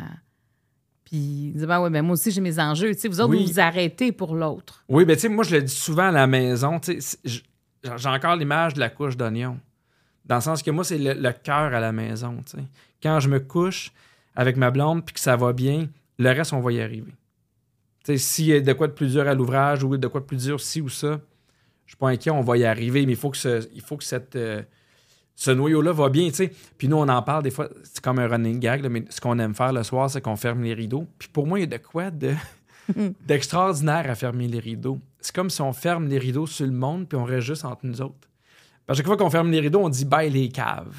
puis dire, ben ouais, ben moi aussi, j'ai mes enjeux. Tu sais, vous autres, Oui. vous vous arrêtez pour l'autre. Oui, ben tu sais, moi, je le dis souvent à la maison, tu sais, j'ai encore l'image de la couche d'oignon. Dans le sens que moi, c'est le, le cœur à la maison, tu sais. Quand je me couche avec ma blonde puis que ça va bien, le reste, on va y arriver. S'il y a de quoi de plus dur à l'ouvrage ou de quoi de plus dur ci ou ça, je suis pas inquiet, on va y arriver, mais il faut que, ce, il faut que cette, euh, ce noyau-là va bien. Puis nous, on en parle des fois, c'est comme un running gag, là, mais ce qu'on aime faire le soir, c'est qu'on ferme les rideaux. Puis pour moi, il y a de quoi de [LAUGHS] d'extraordinaire à fermer les rideaux. C'est comme si on ferme les rideaux sur le monde puis on reste juste entre nous autres. Que chaque fois qu'on ferme les rideaux, on dit bye les caves.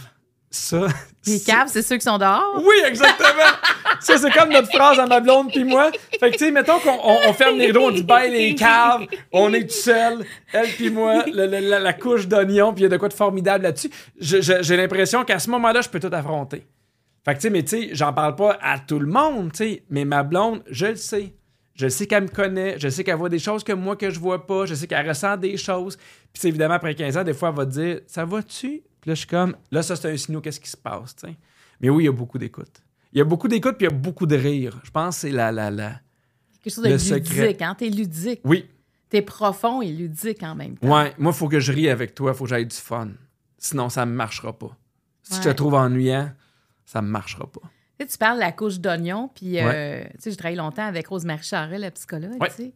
Ça. Les caves, c'est ceux qui sont dehors? Oui, exactement. [LAUGHS] ça, c'est comme notre phrase à ma blonde puis moi. Fait que, tu sais, mettons qu'on on- on ferme les rideaux, on dit bye les caves, on est tout seul, elle puis moi, la, la couche d'oignon, puis il y a de quoi de formidable là-dessus. J'ai l'impression qu'à ce moment-là, je peux tout affronter. Fait que, tu sais, mais tu sais, j'en parle pas à tout le monde, tu sais, mais ma blonde, je le sais. Je sais qu'elle me connaît, je sais qu'elle voit des choses que moi que je vois pas, je sais qu'elle ressent des choses. Puis évidemment, après 15 ans, des fois, elle va te dire Ça va-tu Puis là, je suis comme Là, ça, c'est un signal, qu'est-ce qui se passe, tu sais. Mais oui, il y a beaucoup d'écoute. Il y a beaucoup d'écoute, puis il y a beaucoup de rire. Je pense que c'est la, la, la. Quelque chose de Le ludique, secret. hein? T'es ludique. Oui, T'es profond et ludique en même temps. ouais, moi, il faut que je rie avec toi, il faut que j'aille du fun. Sinon, ça ne marchera pas. Si je te Ouais. trouve ennuyant, ça ne marchera pas. Tu sais, tu parles de la couche d'oignon, puis euh, tu sais, j'ai travaillé longtemps avec Rosemary Charret, la psychologue, Ouais. tu sais.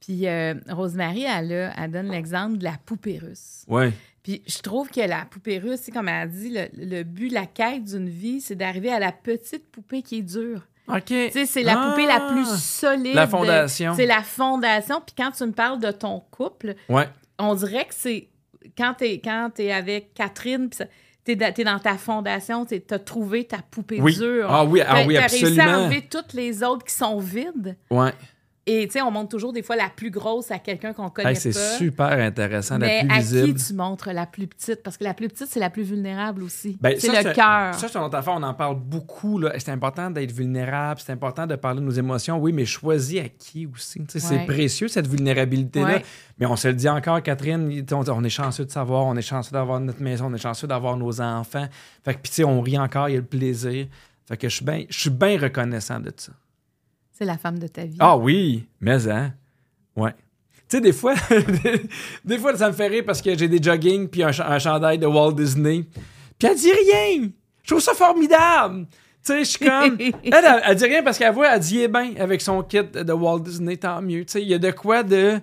Puis euh, Rosemary, elle, a- elle donne l'exemple de la poupée russe. Ouais. Puis je trouve que la poupée russe, c'est comme elle a dit, le, le but, la quête d'une vie, c'est d'arriver à la petite poupée qui est dure. OK. Tu sais, c'est la poupée la plus solide. Ah! La fondation. C'est la fondation. Puis quand tu me parles de ton couple, Ouais. on dirait que c'est quand t'es quand es avec Catherine, puis da- t'es dans ta fondation, t'es- t'as trouvé ta poupée Oui. dure. Ah oui, ah oui, t'as réussi à absolument. enlever toutes les autres qui sont vides. Ouais. Et tu sais, on montre toujours des fois la plus grosse à quelqu'un qu'on connaît Hey, c'est pas. super intéressant, mais la plus à visible. qui tu montres la plus petite? Parce que la plus petite, c'est la plus vulnérable aussi. Ben, c'est le cœur. Ça, c'est une autre affaire. On en parle beaucoup. C'est important d'être vulnérable. C'est important de parler de nos émotions. Oui, mais choisis à qui aussi. Ouais. C'est précieux, cette vulnérabilité-là. Ouais. Mais on se le dit encore, Catherine, on, on est chanceux de savoir, on est chanceux d'avoir notre maison, on est chanceux d'avoir nos enfants. Fait que, puis, tu sais, on rit encore, il y a le plaisir. Fait que je suis bien je suis bien reconnaissant de ça. C'est la femme de ta vie. Ah oui, mais hein. Ouais. Tu sais, des fois, [LAUGHS] des fois, ça me fait rire parce que j'ai des jogging puis un, ch- un chandail de Walt Disney. Puis elle dit rien. Je trouve ça formidable. Tu sais, je suis comme. [LAUGHS] Elle, elle, elle dit rien parce qu'elle voit, elle dit, est bien avec son kit de Walt Disney, tant mieux. Tu sais, il y a de quoi de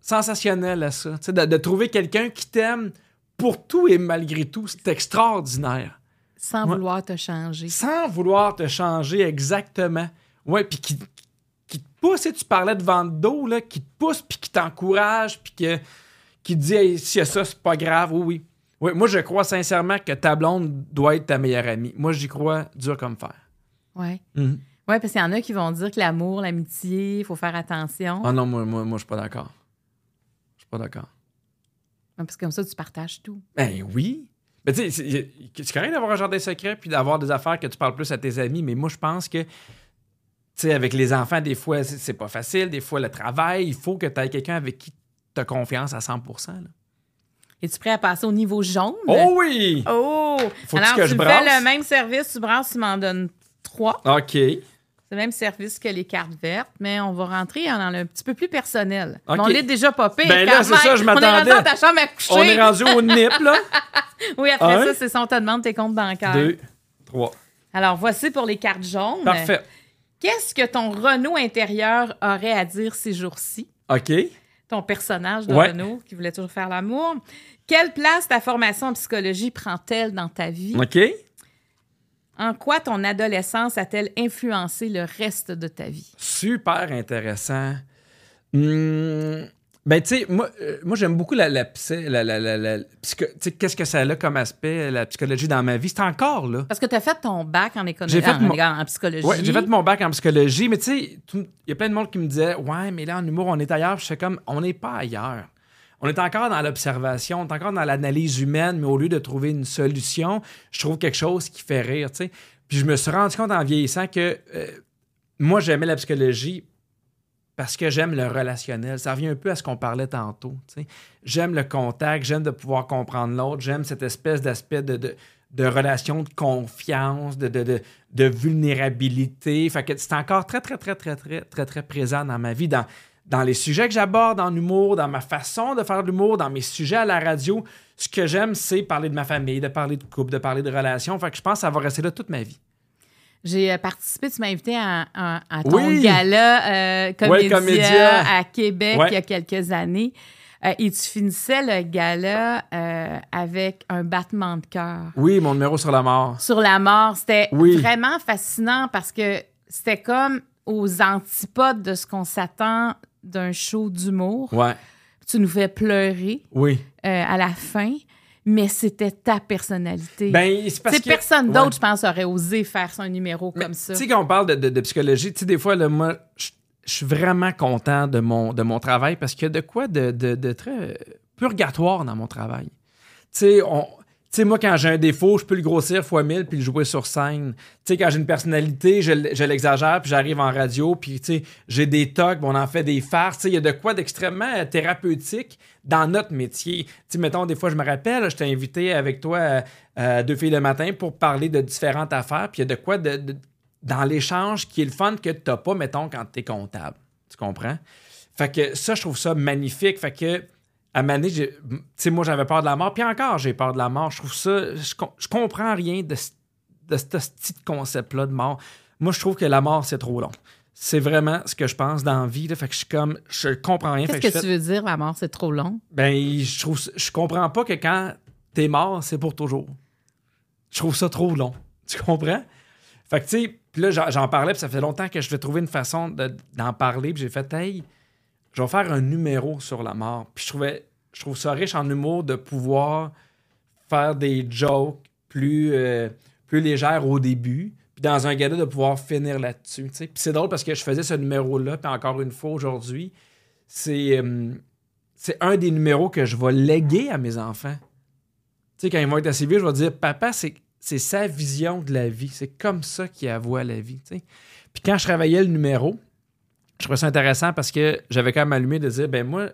sensationnel à ça. Tu sais, de, de trouver quelqu'un qui t'aime pour tout et malgré tout, c'est extraordinaire. Sans Ouais. vouloir te changer. Sans vouloir te changer exactement. Ouais, puis qui, qui te pousse, tu sais, tu parlais de vente d'eau, là, qui te pousse, puis qui t'encourage, puis que, qui te dit, hey, s'il y a ça, c'est pas grave. Oui, oui. Oui, moi, je crois sincèrement que ta blonde doit être ta meilleure amie. Moi, j'y crois dur comme fer. Ouais. Mhm. Ouais, parce qu'il y en a qui vont dire que l'amour, l'amitié, il faut faire attention. Ah non, moi, moi, moi je suis pas d'accord. Je suis pas d'accord. Parce que comme ça, tu partages tout. Ben oui. Mais tu sais, c'est correct d'avoir un jardin secret puis d'avoir des affaires que tu parles plus à tes amis, mais moi, je pense que, sais, avec les enfants, des fois, c'est pas facile. Des fois, le travail, il faut que tu aies quelqu'un avec qui tu as confiance à 100 là. Es-tu prêt à passer au niveau jaune? Oh oui! Oh! Faut-tu Alors, que tu je fais le même service, tu brasses, tu m'en donnes trois. OK. C'est le même service que les cartes vertes, mais on va rentrer dans le un petit peu plus personnel. On l'est déjà pas pire. Ben là, c'est ça, je On est rendu m'attendais. dans ta chambre à coucher. On est rendu au nip, là. [LAUGHS] Oui, après Un. ça, c'est ça, on te demande tes comptes bancaires. Deux, trois. Alors, voici pour les cartes jaunes. Parfait. Qu'est-ce que ton Renault intérieur aurait à dire ces jours-ci? OK. Ton personnage de Ouais. Renault qui voulait toujours faire l'amour. Quelle place ta formation en psychologie prend-elle dans ta vie? OK. En quoi ton adolescence a-t-elle influencé le reste de ta vie? Super intéressant. Hum, ben, tu sais, moi, euh, moi j'aime beaucoup la, la, la, la, la- qu'est-ce que ça a comme aspect, la psychologie dans ma vie? C'est encore là. Parce que tu as fait ton bac en économie, J'ai fait en, mon- en psychologie. Ouais, j'ai fait mon bac en psychologie, mais tu sais, il y a plein de monde qui me disait Ouais, mais là, en humour, on est ailleurs. Je fais comme On n'est pas ailleurs. On est encore dans l'observation, on est encore dans l'analyse humaine, mais au lieu de trouver une solution, je trouve quelque chose qui fait rire, tu sais. Puis je me suis rendu compte en vieillissant que euh, moi, j'aimais la psychologie parce que j'aime le relationnel. Ça revient un peu à ce qu'on parlait tantôt. J'aime le contact, j'aime de pouvoir comprendre l'autre, j'aime cette espèce d'aspect de, de, relation de confiance, de, de, de, de vulnérabilité. Fait que c'est encore très, très, très, très, très, très, très présent dans ma vie, dans, dans les sujets que j'aborde en humour, dans ma façon de faire de l'humour, dans mes sujets à la radio. Ce que j'aime, c'est parler de ma famille, de parler de couple, de parler de relations. Fait que je pense que ça va rester là toute ma vie. J'ai euh, participé, tu m'as invité à, à- à ton Oui. gala euh, comédia, Comédia. à Québec Ouais. il y a quelques années. Euh, et tu finissais le gala euh, avec un battement de cœur. Oui, mon numéro sur la mort. Sur la mort, c'était Oui. vraiment fascinant parce que c'était comme aux antipodes de ce qu'on s'attend d'un show d'humour. Ouais. Tu nous fais pleurer Oui. à la fin, mais c'était ta personnalité. Ben, c'est parce que. personne Ouais. d'autre, je pense, aurait osé faire son numéro Mais, comme ça. Tu sais, quand on parle de, de- de psychologie, tu sais, des fois, là, moi, je je suis vraiment content de mon, de mon travail parce qu'il y a de quoi de, de- de très purgatoire dans mon travail. Tu sais, on. Tu sais, moi, quand j'ai un défaut, je peux le grossir fois 1000 puis le jouer sur scène. Tu sais, quand j'ai une personnalité, je, l'exagère puis j'arrive en radio puis, tu sais, j'ai des tocs, on en fait des farces. Tu sais, il y a de quoi d'extrêmement euh, thérapeutique dans notre métier. Tu sais, mettons, des fois, je me rappelle, je t'ai invité avec toi euh, euh, deux filles le matin pour parler de différentes affaires puis il y a de quoi dans l'échange qui est le fun que tu n'as pas, mettons, quand tu es comptable. Tu comprends? Fait que ça, je trouve ça magnifique. Fait que, à j'ai- tu sais, moi, j'avais peur de la mort. Puis encore, j'ai peur de la mort. Je trouve ça. Je, com- je comprends rien de, ce- de ce petit concept-là de mort. Moi, je trouve que la mort, c'est trop long. C'est vraiment ce que je pense dans la vie. là. Fait que je suis comme. Je comprends rien. Qu'est-ce que, tu veux dire, la mort, c'est trop long? ben, je trouve, je comprends pas que quand t'es mort, c'est pour toujours. Je trouve ça trop long. [LAUGHS] Tu comprends? Fait que, tu sais, là, j'en- parlais, puis ça fait longtemps que je vais trouver une façon de- d'en parler, puis j'ai fait, hey, je vais faire un numéro sur la mort. Puis je trouvais, je trouve ça riche en humour de pouvoir faire des jokes plus, euh, plus légères au début, puis dans un gala de pouvoir finir là-dessus. Puis c'est drôle parce que je faisais ce numéro-là, puis encore une fois aujourd'hui, c'est euh, c'est un des numéros que je vais léguer à mes enfants. Tu sais, quand ils vont être assez vieux, je vais dire Papa, c'est c'est sa vision de la vie. C'est comme ça qu'il voit la vie. tu sais. Puis quand je travaillais le numéro, je trouvais ça intéressant parce que j'avais quand même allumé de dire ben moi,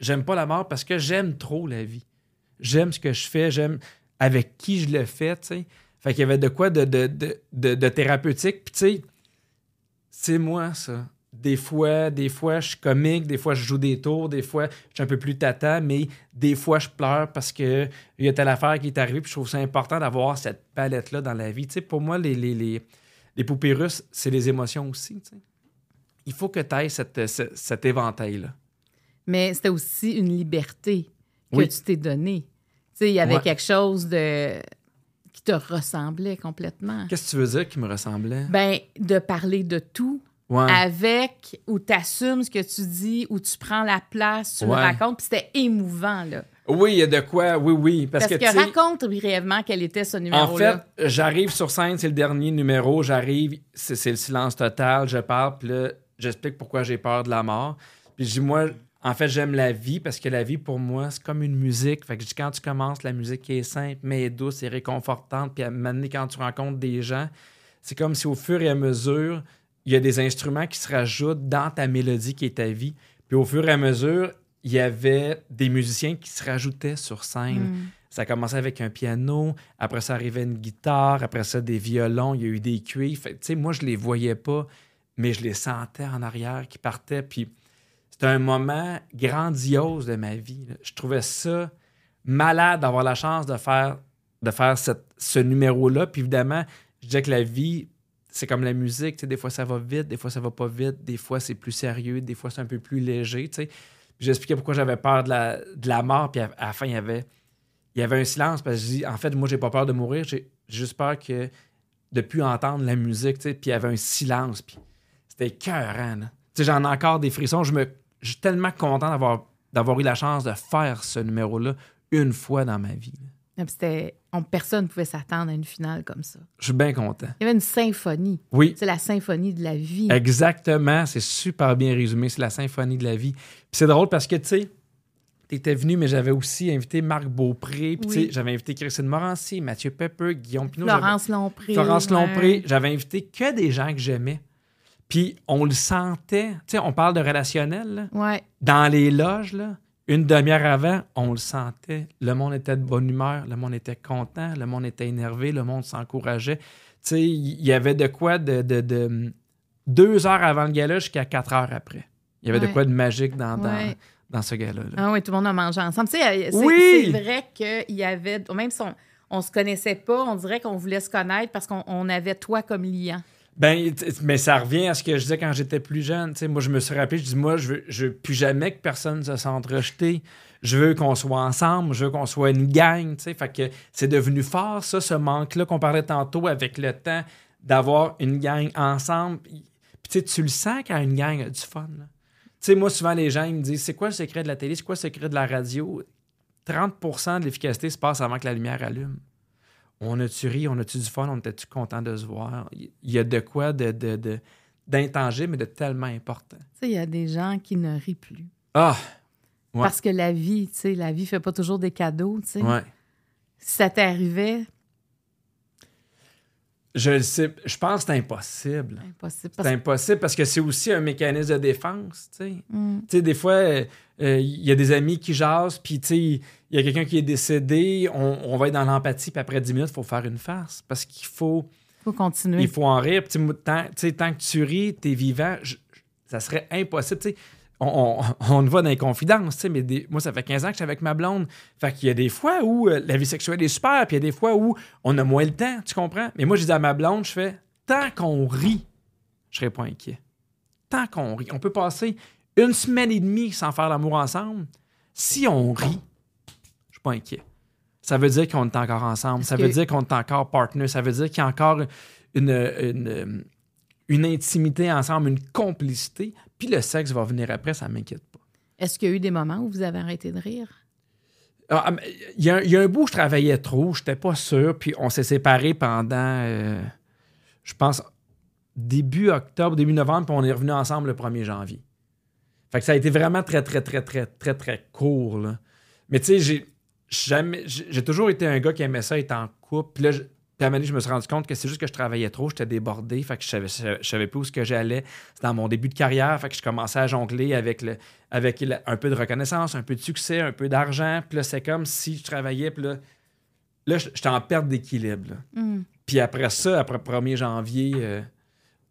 j'aime pas la mort parce que j'aime trop la vie. J'aime ce que je fais, j'aime avec qui je le fais, tu sais. Fait qu'il y avait de quoi de, de, de, de- thérapeutique. Puis tu sais, c'est moi, ça. Des fois, des fois, je suis comique, des fois, je joue des tours, des fois, je suis un peu plus tata, mais des fois, je pleure parce que il y a telle affaire qui est arrivée, puis je trouve ça important d'avoir cette palette-là dans la vie. Tu sais, pour moi, les, les, les, les poupées russes, c'est les émotions aussi, tu sais. Il faut que tu aies cette, ce- cet éventail-là. Mais c'était aussi une liberté que Oui. tu t'es donnée. Tu sais, il y avait Ouais. quelque chose de qui te ressemblait complètement. Qu'est-ce que tu veux dire qui me ressemblait? Ben, de parler de tout Ouais. avec où tu assumes ce que tu dis, où tu prends la place, tu le Ouais. racontes, puis c'était émouvant, là. Oui, il y a de quoi, oui, oui. Parce, Parce, que, raconte brièvement quel était ce En numéro-là. fait, j'arrive sur scène, c'est le dernier numéro, j'arrive, c'est c'est le silence total, je parle, puis là, j'explique pourquoi j'ai peur de la mort. Puis je dis, moi, en fait, j'aime la vie parce que la vie, pour moi, c'est comme une musique. Fait que je dis, quand tu commences, la musique est simple, mais est douce et réconfortante. Puis à un moment donné, quand tu rencontres des gens, c'est comme si au fur et à mesure, il y a des instruments qui se rajoutent dans ta mélodie qui est ta vie. Puis au fur et à mesure, il y avait des musiciens qui se rajoutaient sur scène. Mm. Ça commençait avec un piano, après ça arrivait une guitare, après ça des violons, il y a eu des cuivres. Tu sais, moi, je les voyais pas, mais je les sentais en arrière qui partaient. Puis c'était un moment grandiose de ma vie. Je trouvais ça malade d'avoir la chance de faire, de faire ce numéro-là. Puis évidemment, je disais que la vie, c'est comme la musique, des fois ça va vite, des fois ça va pas vite, des fois c'est plus sérieux, des fois c'est un peu plus léger, J'expliquais pourquoi j'avais peur de la, de la mort, puis à, la fin, il y avait, y avait un silence, parce que je dis, en fait, moi, j'ai pas peur de mourir, j'ai j'ai juste peur que de plus entendre la musique, tu sais, puis il y avait un silence, puis c'était écœurant. Tu j'en ai encore des frissons, je me, je suis tellement content d'avoir, d'avoir eu la chance de faire ce numéro-là une fois dans ma vie. Ah, c'était- on- personne ne pouvait s'attendre à une finale comme ça. Je suis bien content. Il y avait une symphonie. Oui, C'est la symphonie de la vie. Exactement, c'est super bien résumé. C'est la symphonie de la vie. Puis c'est drôle parce que, tu sais, t'étais venu, mais j'avais aussi invité Marc Beaupré. Puis, tu sais, Oui. j'avais invité Christine Morancy, Mathieu Pepper, Guillaume Pinot. Florence Lompré. Florence. Lompré. J'avais invité que des gens que j'aimais. Puis on le sentait. Tu sais, on parle de relationnel. là. Ouais. Dans les loges, là, une demi-heure avant, on le sentait. Le monde était de bonne humeur, le monde était content, le monde était énervé, le monde s'encourageait. Tu sais, il y avait de quoi de, de- de- deux heures avant le gala jusqu'à quatre heures après. Il y avait de quoi de magique dans, dans, Ouais. dans ce gala-là. Ah oui, tout le monde a mangé ensemble. Tu sais, c'est Oui! c'est vrai qu'il y avait, même si on, on se connaissait pas, on dirait qu'on voulait se connaître parce qu'on on avait toi comme liant. Ben, mais ça revient à ce que je disais quand j'étais plus jeune. Moi, je me suis rappelé, je dis, moi, je veux, je veux plus jamais que personne se sente rejeté. Je veux qu'on soit ensemble, je veux qu'on soit une gang. Fait que c'est devenu fort, ça, ce manque-là qu'on parlait tantôt avec le temps d'avoir une gang ensemble. Puis, tu le sens quand une gang a du fun. Tu sais, moi, souvent, les gens ils me disent, c'est quoi le secret de la télé, c'est quoi le secret de la radio? 30% de l'efficacité se passe avant que la lumière allume. On a-tu ri, on a-tu du fun, on était-tu content de se voir? Il y a de quoi de, de, de- d'intangible, mais de tellement important. Tu sais, il y a des gens qui ne rient plus. Ah! Ouais. Parce que la vie, tu sais, la vie fait pas toujours des cadeaux, tu sais. Ouais. Si ça t'arrivait, Je le sais. Je pense que c'est impossible. impossible. C'est impossible parce que c'est aussi un mécanisme de défense, tu sais. Mm. Tu sais, des fois, euh, euh, il y a des amis qui jasent, puis tu sais, il y a quelqu'un qui est décédé, on, on va être dans l'empathie, puis après 10 minutes, il faut faire une farce. Parce qu'il faut, faut continuer. il faut en rire. Puis, tu tant, tu tant que tu ris, t'es vivant, je- je- ça serait impossible. Tu sais, on, on, [LAUGHS] on va dans les confidences, tu sais, mais des- moi, ça fait 15 ans que je suis avec ma blonde. Fait qu'il y a des fois où euh, la vie sexuelle est super, puis il y a des fois où on a moins le temps, tu comprends? Mais moi, je dis à ma blonde, je fais, tant qu'on rit, je serais pas inquiet. Tant qu'on rit. On peut passer une semaine et demie sans faire l'amour ensemble. Si on rit, je suis pas inquiet. Ça veut dire qu'on est encore ensemble. Ça que- veut dire qu'on est encore partner. Ça veut dire qu'il y a encore une, une, une intimité ensemble, une complicité. Puis le sexe va venir après, ça m'inquiète pas. Est-ce qu'il y a eu des moments où vous avez arrêté de rire? Ah, mais Il y, a un- il y a un bout où je travaillais trop, je n'étais pas sûr, puis on s'est séparés pendant, euh, je pense, début octobre, début novembre, puis on est revenu ensemble le 1er janvier. Fait que ça a été vraiment très, très, très, très, très, très court. là. Mais tu sais, j'ai jamais, j'ai toujours été un gars qui aimait ça être en couple. Puis là, je- puis à un moment donné, je me suis rendu compte que c'est juste que je travaillais trop, j'étais débordé, fait que je savais, je, savais plus où ce que j'allais. C'était dans mon début de carrière, fait que je commençais à jongler avec, le, avec le- un peu de reconnaissance, un peu de succès, un peu d'argent. Puis là, c'est comme si je travaillais, puis là, là je- j'étais en perte d'équilibre. Mm. Puis après ça, après le 1er janvier, euh,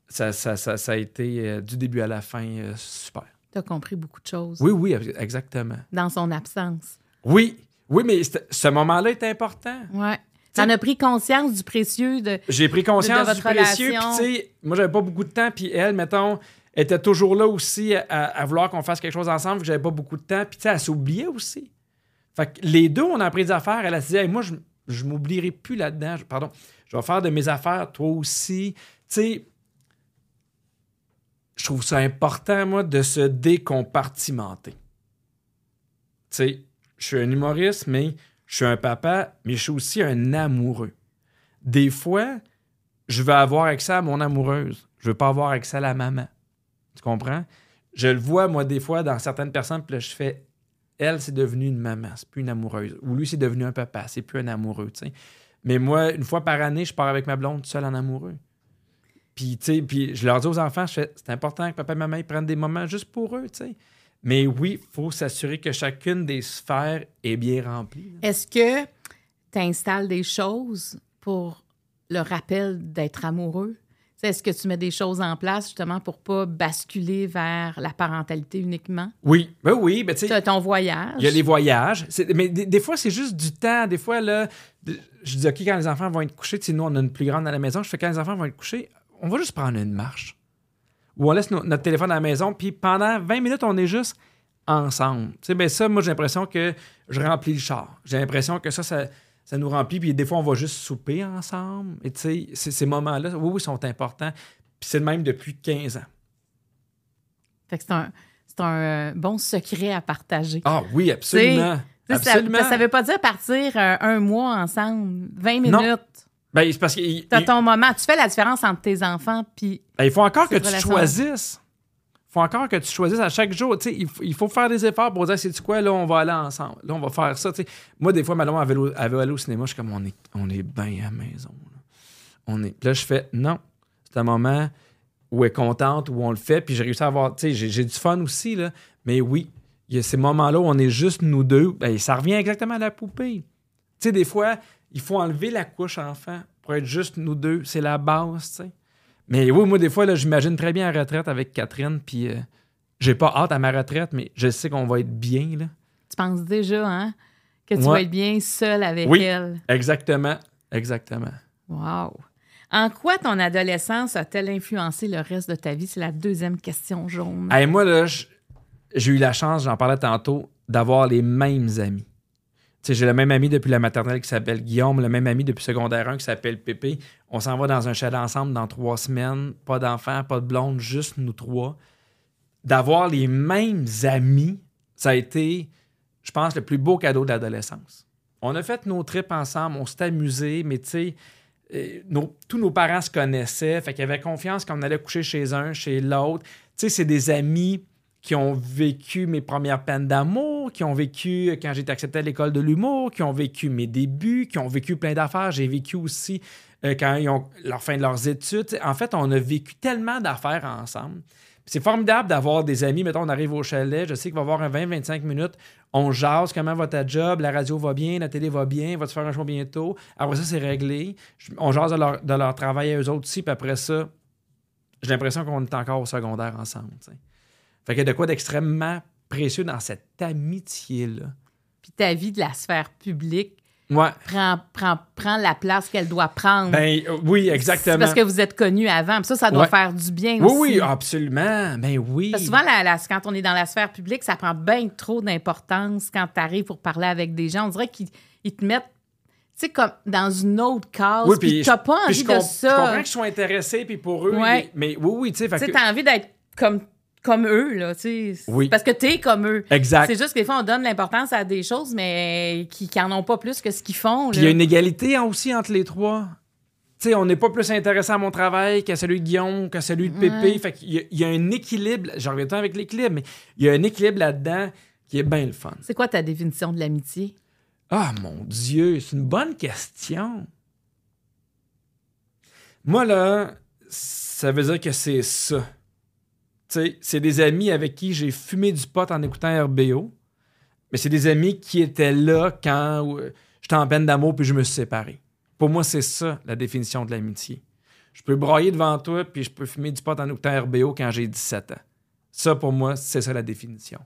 ça, ça, ça, ça a été euh, du début à la fin euh, super. Tu as compris beaucoup de choses Oui, oui, exactement. dans son absence. Oui, oui, mais ce moment-là est important. Ouais. Tu en as pris conscience du précieux de. J'ai pris conscience De- de du précieux. Puis, tu sais, moi, j'avais pas beaucoup de temps. Puis, elle, mettons, était toujours là aussi à, à vouloir qu'on fasse quelque chose ensemble. Puis, j'avais pas beaucoup de temps. Puis, tu sais, elle s'oubliait aussi. Fait que les deux, on a pris des affaires. Elle a dit, Hey, moi, je, je m'oublierai plus là-dedans. Pardon. Je vais faire de mes affaires, toi aussi. Tu sais, je trouve ça important, moi, de se décompartimenter. Tu sais, je suis un humoriste, mais je suis un papa, mais je suis aussi un amoureux. Des fois, je veux avoir accès à mon amoureuse. Je veux pas avoir accès à la maman. Tu comprends? Je le vois, moi, des fois, dans certaines personnes, puis là, je fais, elle, c'est devenu une maman, c'est plus une amoureuse. Ou lui, c'est devenu un papa, c'est plus un amoureux, tu sais. Mais moi, une fois par année, je pars avec ma blonde seule en amoureux. Puis, tu sais, puis je leur dis aux enfants, c'est important que papa et maman prennent des moments juste pour eux, tu sais. Mais oui, il faut s'assurer que chacune des sphères est bien remplie. Est-ce que tu installes des choses pour le rappel d'être amoureux? Est-ce que tu mets des choses en place justement pour pas basculer vers la parentalité uniquement? Oui, ben oui, ben tu as ton voyage. Il y a les voyages. Mais des, des fois, c'est juste du temps. Des fois, là, je dis, OK, quand les enfants vont être couchés, tu sais, nous, on a une plus grande à la maison. Je fais, quand les enfants vont être couchés, on va juste prendre une marche. Ou on laisse no- notre téléphone à la maison, puis pendant 20 minutes, on est juste ensemble. Tu sais, ben ça, moi, j'ai l'impression que je remplis le char. J'ai l'impression que ça, ça, ça nous remplit, puis des fois, on va juste souper ensemble. Et tu sais, ces- moments-là, oui, oui, sont importants. Puis c'est le même depuis 15 ans. Fait que c'est un, c'est un euh, bon secret à partager. Ah oui, absolument. Absolument. Ça, veut pas dire partir euh, un mois ensemble, 20 Non. Ben, c'est parce T'as ton moment. Tu fais la différence entre tes enfants puis ben, il faut encore que tu choisisses. Il faut encore que tu choisisses à chaque jour. Tu sais, il, faut, il faut faire des efforts pour dire, c'est quoi, là, on va aller ensemble. Là, on va faire ça. Moi, des fois, veut, elle veut aller au cinéma. Je suis comme, on est, on est bien à la maison. là. On est... Puis là, je fais, non. C'est un moment où elle est contente, où on le fait. Puis j'ai réussi à avoir, tu sais, j'ai, j'ai du fun aussi, là. Mais oui, il y a ces moments-là où on est juste nous deux. Ben, ça revient exactement à la poupée. Tu sais, des fois, il faut enlever la couche enfant pour être juste nous deux. C'est la base, tu sais. Mais oui, moi, des fois, là, j'imagine très bien la retraite avec Catherine, puis euh, j'ai pas hâte à ma retraite, mais je sais qu'on va être bien, là. tu penses déjà hein, que tu Ouais. vas être bien seul avec Oui. elle? Exactement. Exactement. Wow. En quoi ton adolescence a-t-elle influencé le reste de ta vie? C'est la deuxième question jaune. Hey, moi, là, j'ai eu la chance, j'en parlais tantôt, d'avoir les mêmes amis. J'ai le même ami depuis la maternelle qui s'appelle Guillaume, le même ami depuis secondaire 1 qui s'appelle Pépé. On s'en va dans un chalet ensemble dans trois semaines, pas d'enfants, pas de blonde, juste nous trois. D'avoir les mêmes amis, ça a été, je pense, le plus beau cadeau de l'adolescence. On a fait nos trips ensemble, on s'est amusé, mais tu sais, euh, tous nos parents se connaissaient, fait avait confiance quand on allait coucher chez un, chez l'autre. C'est des amis qui ont vécu mes premières peines d'amour, qui ont vécu quand j'ai été accepté à l'école de l'humour, qui ont vécu mes débuts, qui ont vécu plein d'affaires. J'ai vécu aussi euh, quand ils ont leur fin de leurs études. En fait, on a vécu tellement d'affaires ensemble. C'est formidable d'avoir des amis. Mettons, on arrive au chalet, je sais qu'il va y avoir un 20-25 minutes. On jase, comment va ta job, la radio va bien, la télé va bien, va-tu faire un show bientôt? Après ça, c'est réglé. On jase de leur, travail à eux autres aussi, puis après ça, j'ai l'impression qu'on est encore au secondaire ensemble. Fait qu'il y a de quoi d'extrêmement précieux dans cette amitié-là. Puis ta vie de la sphère publique Ouais. prend, prend, prend la place qu'elle doit prendre. Ben euh, oui, exactement. parce que vous êtes connus avant. Puis ça, ça doit Ouais. faire du bien Oui, aussi. oui, absolument. Ben oui. Parce que souvent, la- la- quand on est dans la sphère publique, ça prend bien trop d'importance quand tu arrives pour parler avec des gens. On dirait qu'ils ils te mettent, tu sais, comme dans une autre case. Oui, puis t'as pas envie de ça. je comprends qu'ils soient intéressés, puis pour eux, Ouais. mais oui, oui, tu sais. Tu t'as envie d'être comme, comme eux, là, tu sais. Oui. Parce que t'es comme eux. Exact. C'est juste que des fois, on donne l'importance à des choses, mais qui n'en ont pas plus que ce qu'ils font. Puis il y a une égalité hein, aussi entre les trois. Tu sais, on n'est pas plus intéressé à mon travail qu'à celui de Guillaume, qu'à celui de Pépé. Ouais. Fait qu'il y, y a un équilibre. J'en reviens temps avec l'équilibre, mais il y a un équilibre là-dedans qui est bien le fun. C'est quoi ta définition de l'amitié? Ah, mon Dieu, c'est une bonne question. Moi, là, ça veut dire que c'est ça. Tu sais, c'est des amis avec qui j'ai fumé du pot en écoutant RBO, mais c'est des amis qui étaient là quand euh, j'étais en peine d'amour puis je me suis séparé. Pour moi, c'est ça, la définition de l'amitié. Je peux brailler devant toi puis je peux fumer du pot en écoutant RBO quand j'ai 17 ans. Ça, pour moi, c'est ça la définition.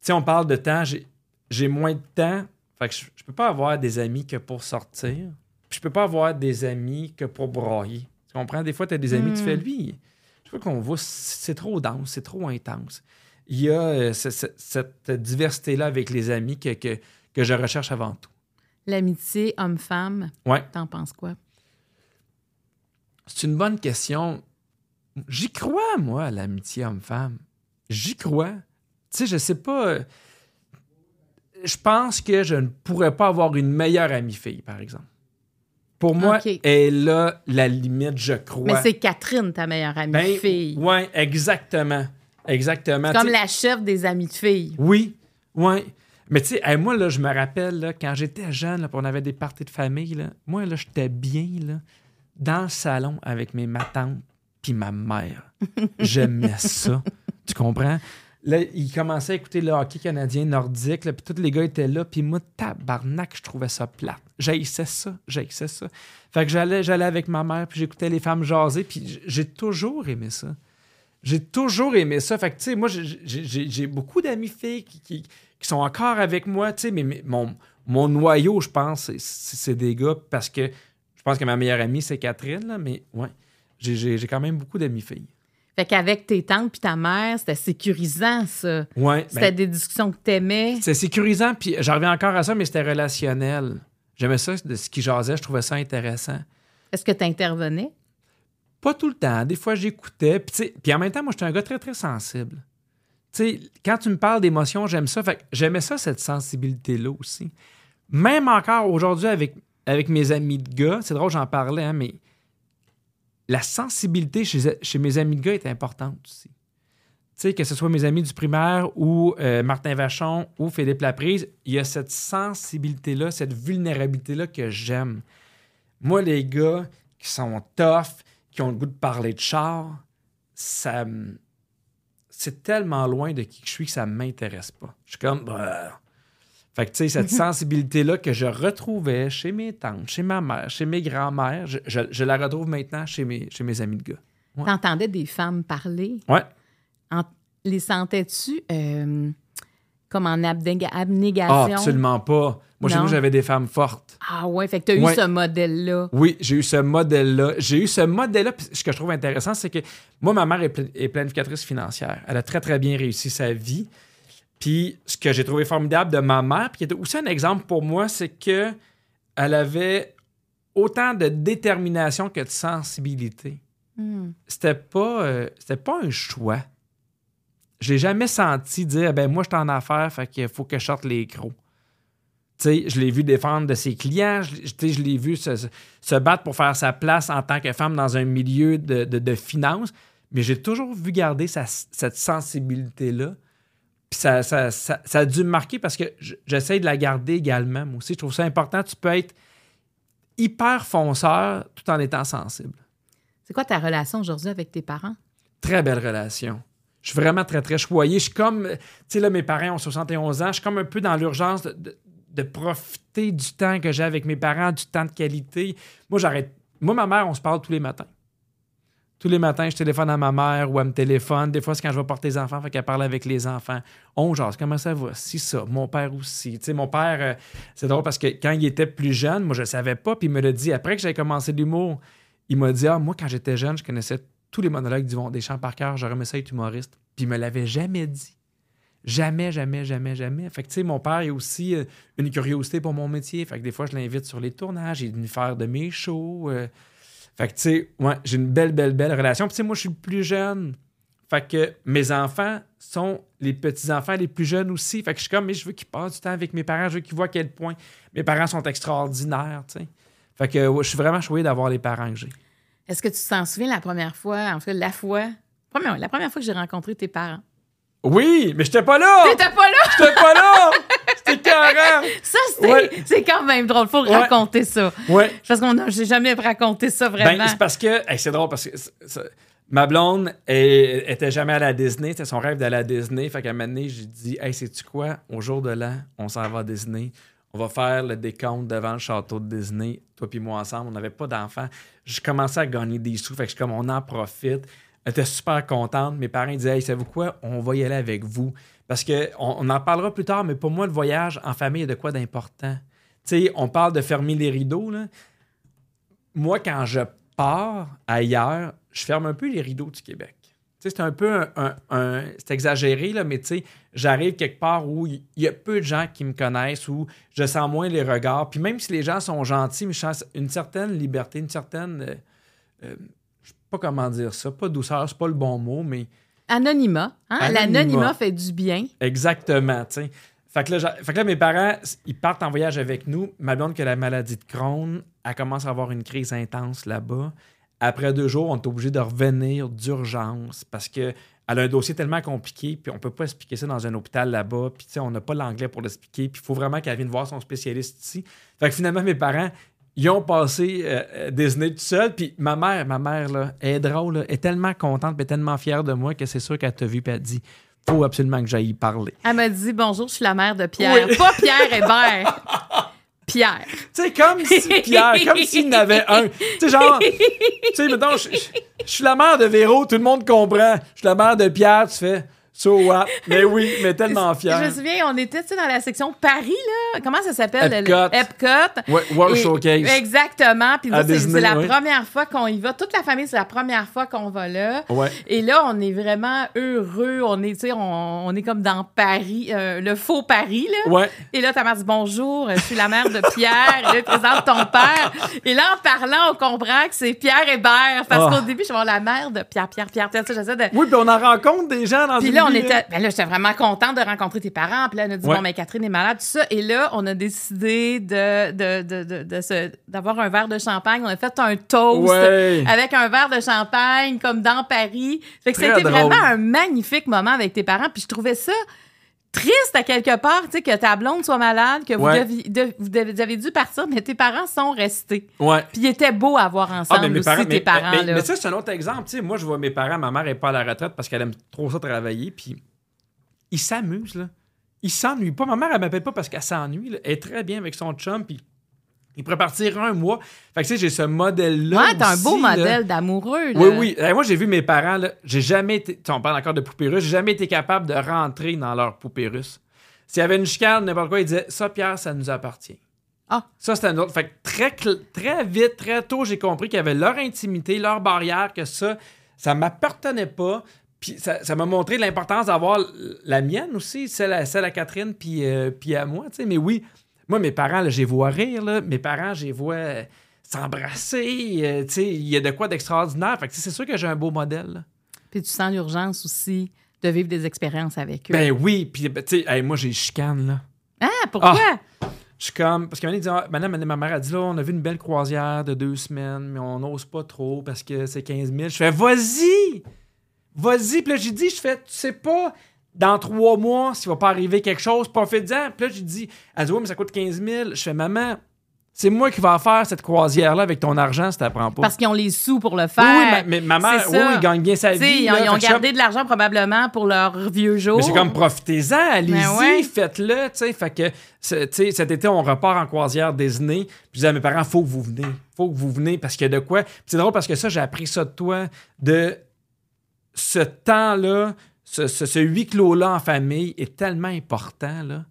Sais, on parle de temps, j'ai- moins de temps, fait que je, je peux pas avoir des amis que pour sortir. Puis je peux pas avoir des amis que pour brailler. Tu comprends? Des fois, tu as des amis, tu Mm. fais lui. Je vois qu'on voit, c'est trop dense, c'est trop intense. Il y a euh, ce- ce- cette diversité-là avec les amis que, que, que je recherche avant tout. L'amitié homme-femme, Ouais. t'en penses quoi? C'est une bonne question. J'y crois, moi, à l'amitié homme-femme. J'y crois. Tu sais, je sais pas. euh, Je pense que je ne pourrais pas avoir une meilleure amie-fille, par exemple. Pour moi, elle là la limite, je crois. Mais c'est Catherine, ta meilleure amie Ben, fille. Ouais, exactement. Exactement. Comme la chef des amis de filles. Oui, oui. Mais tu sais, hey, moi, là, je me rappelle, là, quand j'étais jeune, là, on avait des parties de famille, là, moi, là, j'étais bien, là, dans le salon avec mes ma tante puis ma mère. [LAUGHS] J'aimais ça. Tu comprends? Là, il commençait à écouter le hockey canadien nordique, puis tous les gars étaient là, puis moi, tabarnak, je trouvais ça plate. J'haïssais ça, j'haïssais ça. Fait que j'allais, j'allais avec ma mère, puis j'écoutais les femmes jaser, puis j'ai toujours aimé ça. J'ai toujours aimé ça. Fait que, tu sais, moi, j'ai- beaucoup d'amis filles qui, qui- sont encore avec moi, tu sais, mais, mon, mon noyau, je pense, c'est- des gars parce que je pense que ma meilleure amie, c'est Catherine, là, mais ouais. J'ai quand même beaucoup d'amis filles. Fait qu'avec tes tantes puis ta mère, c'était sécurisant, ça. Ouais. C'était ben, des discussions que t'aimais. c'est sécurisant, puis j'en reviens encore à ça, mais c'était relationnel. J'aimais ça, de ce qui jasait, je trouvais ça intéressant. Est-ce que t'intervenais? Pas tout le temps. Des fois, j'écoutais. Tu puis en même temps, moi, j'étais un gars très, très sensible. Tu sais, quand tu me parles d'émotions, j'aime ça. Fait que j'aimais ça, cette sensibilité-là aussi. Même encore aujourd'hui, avec, avec mes amis de gars, c'est drôle, j'en parlais, hein, mais la sensibilité chez, mes amis de gars est importante aussi. Tu sais, que ce soit mes amis du primaire ou euh, Martin Vachon ou Philippe Laprise, il y a cette sensibilité-là, cette vulnérabilité-là que j'aime. Moi, les gars qui sont tough, qui ont le goût de parler de char, ça c'est tellement loin de qui je suis que ça m'intéresse pas. Je suis comme bah. Fait que tu sais cette [LAUGHS] sensibilité là que je retrouvais chez mes tantes, chez ma mère, chez mes grands-mères, je, je- je la retrouve maintenant chez mes chez mes amis de gars. Ouais. T'entendais des femmes parler? Ouais. En- les sentais-tu euh, comme en abnéga- Ah, abnégation? absolument pas. Moi, chez nous, j'avais des femmes fortes. Ah ouais, fait que t'as eu ce modèle-là. Oui, j'ai eu ce modèle-là. J'ai eu ce modèle-là. Puis ce que je trouve intéressant, c'est que moi, ma mère est planificatrice financière. Elle a très, très bien réussi sa vie. Puis ce que j'ai trouvé formidable de ma mère, puis qui était aussi un exemple pour moi, c'est que elle avait autant de détermination que de sensibilité. Hmm. C'était pas, euh, c'était pas un choix. Je l'ai jamais senti dire, ben moi, je suis en affaires, fait qu'il faut que je sorte les crocs. Tu sais, je l'ai vu défendre de ses clients, je, l'ai vu se, se- se battre pour faire sa place en tant que femme dans un milieu de, de, de finance, mais j'ai toujours vu garder sa- cette sensibilité-là. Puis ça, ça, ça- ça a dû me marquer parce que j'essaie de la garder également. Moi aussi, je trouve ça important. Tu peux être hyper fonceur tout en étant sensible. C'est quoi ta relation aujourd'hui avec tes parents? Très belle relation. Je suis vraiment très, très choyé. Je suis comme, tu sais, là, mes parents ont 71 ans. Je suis comme un peu dans l'urgence de, de- de profiter du temps que j'ai avec mes parents, du temps de qualité. Moi, j'arrête. Moi, ma mère, on se parle tous les matins. Tous les matins, je téléphone à ma mère ou elle me téléphone. Des fois, c'est quand je vais porter les enfants, fait qu'elle parle avec les enfants. On jase, comment ça va? Si ça. Mon père aussi. Tu sais, mon père, euh, c'est drôle parce que quand il était plus jeune, moi, je le savais pas, puis il me l'a dit après que j'avais commencé l'humour. Il m'a dit, ah, moi, quand j'étais jeune, je connaissais tous les monologues d'Yvon Deschamps par cœur. J'aurais aimé ça être humoriste. Puis il me l'avait jamais dit. Jamais, jamais, jamais, jamais. Fait que, tu sais, mon père a aussi euh, une curiosité pour mon métier. Fait que des fois, je l'invite sur les tournages. Il est venu faire de mes shows. euh. Fait que, tu sais, ouais, j'ai une belle, belle, belle relation. Puis, tu sais, moi, je suis le plus jeune. Fait que mes enfants sont les petits-enfants les plus jeunes aussi. Fait que je suis comme, mais je veux qu'ils passent du temps avec mes parents. Je veux qu'ils voient à quel point mes parents sont extraordinaires, tu sais. Fait que je suis vraiment choyé d'avoir les parents que j'ai. Est-ce que tu t'en souviens la première fois, en fait, la fois, la première fois que j'ai rencontré tes parents? Oui, mais j'étais pas là! T'étais pas là! J'étais pas là! [LAUGHS] C'était carré! Ça, c'est Ouais. quand même drôle. Faut Ouais. raconter ça. Ouais. Parce qu'on j'ai jamais raconté ça vraiment. Ben, c'est parce que, hey, c'est drôle parce que ma blonde elle, était jamais à la Disney, c'était son rêve d'aller à la Disney. Fait qu'à un moment donné, j'ai dit, hey, sais-tu quoi? Au jour de l'an, on s'en va à Disney. On va faire le décompte devant le château de Disney, toi puis moi ensemble. On n'avait pas d'enfants. Je commençais à gagner des sous. Fait que je suis comme, on en profite. Elle était super contente. Mes parents disaient, hey, savez-vous quoi? On va y aller avec vous. Parce que on, en parlera plus tard, mais pour moi, le voyage en famille est de quoi d'important. Tu sais, on parle de fermer les rideaux, là moi, quand je pars ailleurs, je ferme un peu les rideaux du Québec. C'est un peu un. c'est exagéré, là, mais j'arrive quelque part où il y a peu de gens qui me connaissent, où je sens moins les regards. Puis même si les gens sont gentils, je une certaine liberté, une certaine. euh, euh, pas comment dire ça, pas douceur, c'est pas le bon mot, mais Anonymat. Hein? Anonymat. L'anonymat fait du bien. Exactement, tu sais. Fait que, là, fait que là, mes parents, ils partent en voyage avec nous. Ma blonde qui a la maladie de Crohn, elle commence à avoir une crise intense là-bas. Après deux jours, on est obligé de revenir d'urgence parce que elle a un dossier tellement compliqué, puis on peut pas expliquer ça dans un hôpital là-bas, puis tu sais, on n'a pas l'anglais pour l'expliquer, puis il faut vraiment qu'elle vienne voir son spécialiste ici. Fait que finalement, mes parents, ils ont passé euh, Disney tout seul, puis ma mère, ma mère, là, elle est drôle, là, elle est tellement contente, est tellement fière de moi que c'est sûr qu'elle t'a vu, puis elle dit faut absolument que j'aille y parler. Elle m'a dit bonjour, je suis la mère de Pierre. Oui. Pas Pierre Hébert. Pierre. Tu sais, comme si Pierre, comme s'il y en avait un. Tu sais, genre, tu sais, mettons, je suis la mère de Véro, tout le monde comprend. Je suis la mère de Pierre, tu fais, So what? Mais oui, mais tellement [LAUGHS] Je fier. me souviens, on était dans la section Paris, là. Comment ça s'appelle? le- Epcot. Epcot. Ouais, World Showcase. Exactement. Puis c'est la oui. première fois qu'on y va. Toute la famille, c'est la première fois qu'on va là. Ouais. Et là, on est vraiment heureux. On est, on, on est comme dans Paris, euh, le faux Paris, là. Ouais. Et là, ta mère dit bonjour, je suis la mère de Pierre. Et là, elle présente ton père. Et là, en parlant, on comprend que c'est Pierre Hébert. Parce Ah. qu'au début, je voir la mère de Pierre, Pierre, Pierre. Tu sais, j'essaie de. Oui, puis on en rencontre des gens dans une on était. Ben là, j'étais vraiment contente de rencontrer tes parents. Puis là, on a dit, Ouais. bon, mais Catherine est malade, tout ça. Et là, on a décidé de, de, de, de, d'avoir un verre de champagne. On a fait un toast Ouais. avec un verre de champagne, comme dans Paris. Fait que Très c'était drôle. vraiment un magnifique moment avec tes parents. Puis je trouvais ça triste à quelque part, tu sais, que ta blonde soit malade, que vous, deviez- de- avez dû partir, mais tes parents sont restés. Ouais. Puis ils étaient beaux à voir Ah, ensemble mais mes aussi, parents, tes mais, parents. mais, là. mais ça, c'est un autre exemple. Tu sais, moi, je vois mes parents, ma mère est pas à la retraite parce qu'elle aime trop ça travailler, puis ils s'amusent, là. Ils s'ennuient pas. Ma mère, elle m'appelle pas parce qu'elle s'ennuie. Elle est très bien avec son chum, puis il pourrait partir un mois. Fait que, tu sais, j'ai ce modèle-là. ouais, t'as un beau là. modèle d'amoureux. là. Oui, oui. Moi, j'ai vu mes parents, là, j'ai jamais été. On parle encore de poupées russes, j'ai jamais été capable de rentrer dans leur poupée russe. S'il y avait une chicane, n'importe quoi, ils disaient Ça, Pierre, ça nous appartient. Ah. Ça, c'était un autre. Fait que très, très vite, très tôt, j'ai compris qu'il y avait leur intimité, leur barrière, que ça, ça m'appartenait pas. Puis ça ça m'a montré l'importance d'avoir la mienne aussi, celle à, celle à Catherine, puis, euh, puis à moi. tu sais. Mais oui, moi, mes parents, là, je les vois rire. Là. Mes parents, je les vois euh, s'embrasser. euh, il y a de quoi d'extraordinaire. Fait que c'est sûr que j'ai un beau modèle. là. Puis tu sens l'urgence aussi de vivre des expériences avec eux. Ben oui, puis ben, tu sais, hey, moi, j'ai chicane, là. ah, pourquoi? Je suis comme. Parce que dit, ah, madame, ma mère a dit là, on a vu une belle croisière de deux semaines, mais on n'ose pas trop parce que c'est 15 000. Je fais, vas-y! Vas-y! Puis là, j'ai dit, je fais, tu sais pas, dans trois mois, s'il va pas arriver quelque chose, profite-en. Puis là, j'ai dit, elle dit, ouais, mais ça coûte 15 000. Je fais, maman, c'est moi qui vais faire cette croisière-là avec ton argent si t'apprends pas. Parce qu'ils ont les sous pour le Oui, faire. oui, ma, mais ma mère, C'est oui, ça. oui, gagne bien sa vie. ils ont, là. ils je gardé de l'argent probablement pour leurs vieux jours. mais c'est comme profitez-en, allez-y, Ben ouais. faites-le, tu sais. Fait que, c'est- tu sais, cet été, on repart en croisière Disney. Puis je disais à mes parents, faut que vous venez. Faut que vous venez parce qu'il y a de quoi. C'est drôle parce que ça, j'ai appris ça de toi, de ce temps-là, ce, ce- ce huis clos-là en famille est tellement important, là.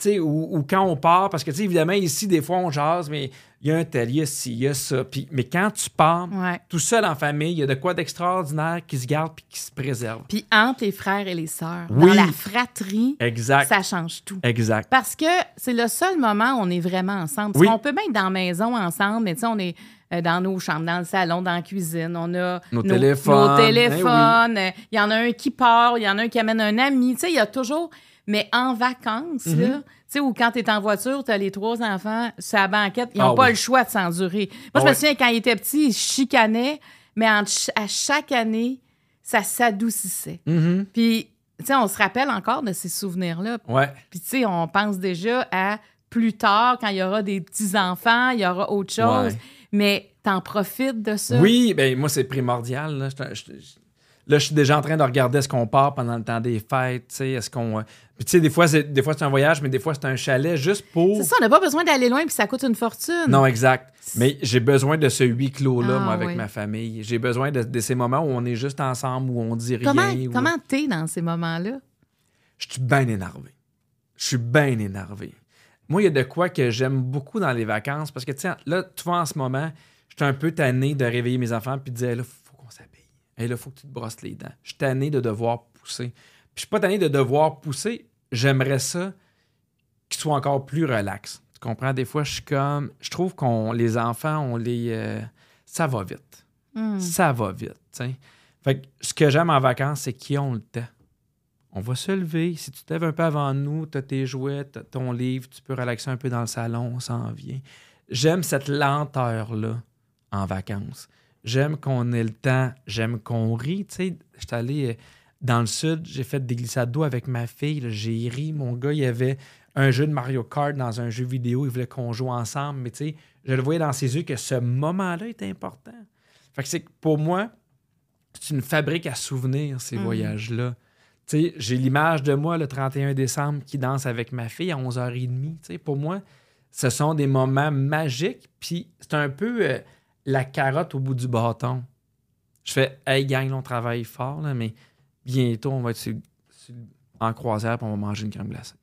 Tu sais, ou, ou quand on part, parce que, tu sais, évidemment, ici, des fois, on jase, mais il y a un tel, il y a ci, il y a ça. Puis, mais quand tu pars, Ouais. tout seul en famille, il y a de quoi d'extraordinaire qui se garde puis qui se préserve. Puis entre les frères et les sœurs, Oui. dans la fratrie, Exact. ça change tout. Exact. Parce que c'est le seul moment où on est vraiment ensemble. Parce Oui. qu'on peut même être dans la maison ensemble, mais tu sais, on est dans nos chambres, dans le salon, dans la cuisine. On a Nos téléphones. nos Eh. Euh, Il y en a un qui part, il y en a un qui amène un ami. Tu sais, il y a toujours... Mais en vacances, là, tu sais, ou quand tu es en voiture, tu as les trois enfants sur la banquette, ils Ah n'ont pas oui. le choix de s'endurer. Moi, Ah je me souviens, quand ils étaient petits, ils chicanaient, mais ch- à chaque année, ça s'adoucissait. Mhm. Puis, tu sais, on se rappelle encore de ces souvenirs-là. Ouais. Puis, tu sais, on pense déjà à plus tard, quand il y aura des petits-enfants, il y aura autre chose. Ouais. Mais t'en profites de ça? Oui, ben moi, c'est primordial. Là. Je- je- je- là, je suis déjà en train de regarder est-ce qu'on part pendant le temps des fêtes. tu sais, Est-ce qu'on. euh, Puis, tu sais, des fois, c'est, des fois, c'est un voyage, mais des fois, c'est un chalet juste pour. C'est ça, on n'a pas besoin d'aller loin, puis ça coûte une fortune. Non, exact. Mais j'ai besoin de ce huis clos-là, Ah, moi, avec oui. ma famille. J'ai besoin de, de ces moments où on est juste ensemble, où on dit rien. Comment comment t'es dans ces moments-là? Je suis bien énervé. Je suis bien énervé. Moi, il y a de quoi que j'aime beaucoup dans les vacances parce que, tu sais, là, tu vois, en ce moment, je suis un peu tanné de réveiller mes enfants puis de dire, là, faut qu'on s'habille. Et là, faut que tu te brosses les dents. Je suis tanné de devoir pousser. Puis, je suis pas tanné de devoir pousser. J'aimerais ça qu'ils soient encore plus relax. Tu comprends? Des fois, je suis comme. Je trouve qu'on les enfants, on les. euh, ça va vite. Hmm. Ça va vite. tu sais. Fait que ce que j'aime en vacances, c'est qu'ils ont le temps. On va se lever. Si tu te lèves un peu avant nous, tu as tes jouets, ton livre, tu peux relaxer un peu dans le salon, on s'en vient. J'aime cette lenteur-là en vacances. J'aime qu'on ait le temps, j'aime qu'on rit. Tu sais, j'étais allé euh, dans le sud, j'ai fait des glissades d'eau avec ma fille, j'ai ri. Mon gars, il y avait un jeu de Mario Kart dans un jeu vidéo, il voulait qu'on joue ensemble, mais tu sais, je le voyais dans ses yeux que ce moment-là est important. Fait que c'est que pour moi, c'est une fabrique à souvenirs, ces Mhm. voyages-là. J'ai l'image de moi le 31 décembre qui danse avec ma fille à 11h30. Tu sais, pour moi, ce sont des moments magiques. Puis c'est un peu euh, la carotte au bout du bâton. Je fais, hey gang, on travaille fort, là, mais bientôt, on va être en croisière puis on va manger une crème glacée.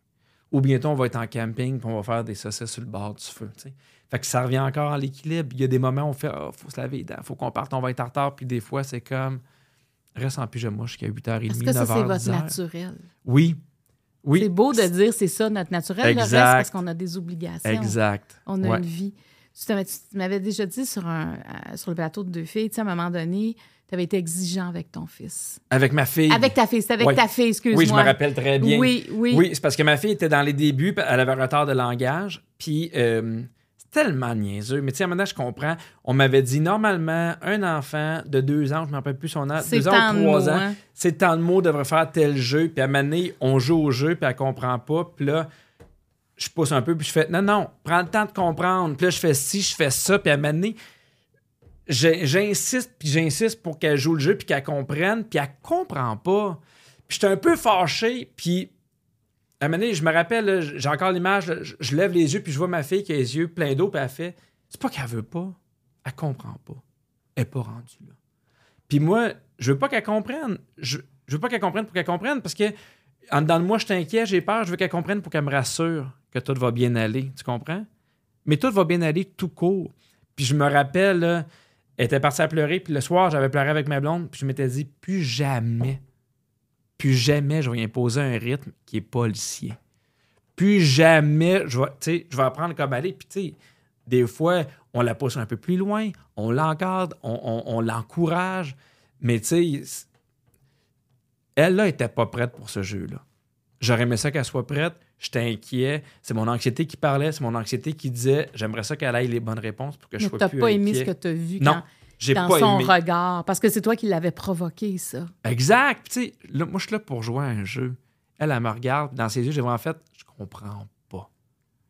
Ou bientôt, on va être en camping puis on va faire des saucisses sur le bord du feu. tu sais. Fait que ça revient encore à l'équilibre. Il y a des moments où on fait Ah, faut se laver les dents, faut qu'on parte, on va être en retard. Puis des fois, c'est comme reste en pyjama jusqu'à 8h30, Est-ce que ça, 9h. c'est votre 10h. naturel? Oui. Oui. C'est beau de dire c'est ça notre naturel. Le reste, Exact. parce qu'on a des obligations. Exact. On a Ouais. une vie. Tu m'avais déjà dit sur, un, euh, sur le plateau de deux filles, tu sais, à un moment donné, tu avais été exigeant avec ton fils. Avec ma fille. Avec ta fille, c'est avec ta fille, excuse-moi. Oui, je me rappelle très bien. Oui, oui. Oui, c'est parce que ma fille était dans les débuts, elle avait un retard de langage, puis euh, tellement niaiseux. Mais tu sais, à un moment donné, je comprends. On m'avait dit, normalement, un enfant de deux ans, je ne me rappelle plus son âge, C'est deux ans ou de trois mots, ans, hein. c'est tant de mots, devrait faire tel jeu, puis à un moment donné, on joue au jeu, puis elle comprend pas, puis là, je pousse un peu, puis je fais, non, non, prends le temps de comprendre. Puis là, je fais ci, je fais ça, puis à un moment donné, j'insiste, puis j'insiste pour qu'elle joue le jeu, puis qu'elle comprenne, puis elle comprend pas. Puis j'étais un peu fâché, puis un je me rappelle, j'ai encore l'image, je, lève les yeux, puis je vois ma fille qui a les yeux pleins d'eau, puis elle fait C'est pas qu'elle veut pas, elle comprend pas. Elle est pas rendue là. Puis moi, je veux pas qu'elle comprenne. Je, je veux pas qu'elle comprenne pour qu'elle comprenne, parce que en dedans de moi, je t'inquiète, j'ai peur, je veux qu'elle comprenne pour qu'elle me rassure que tout va bien aller. Tu comprends? Mais tout va bien aller tout court. Puis je me rappelle, elle était partie à pleurer, puis le soir, j'avais pleuré avec ma blonde, puis je m'étais dit, plus jamais, plus jamais je vais imposer un rythme qui n'est pas le sien. Plus jamais je vais, tu sais, je vais apprendre comme aller. Puis, tu sais, des fois, on la pousse un peu plus loin, on l'encadre, on, on- on l'encourage, mais tu sais, c- elle, là, était pas prête pour ce jeu-là. J'aurais aimé ça qu'elle soit prête. J'étais inquiet. C'est mon anxiété qui parlait. C'est mon anxiété qui disait j'aimerais ça qu'elle aille les bonnes réponses pour que je Mais sois plus pas aimé ce que tu as vu Non, J'ai dans pas son aimé. regard. Parce que c'est toi qui l'avais provoqué, ça. Exact. Tu sais, là, moi, je suis là pour jouer à un jeu. Elle, elle me regarde. Dans ses yeux, j'ai vraiment fait je comprends pas.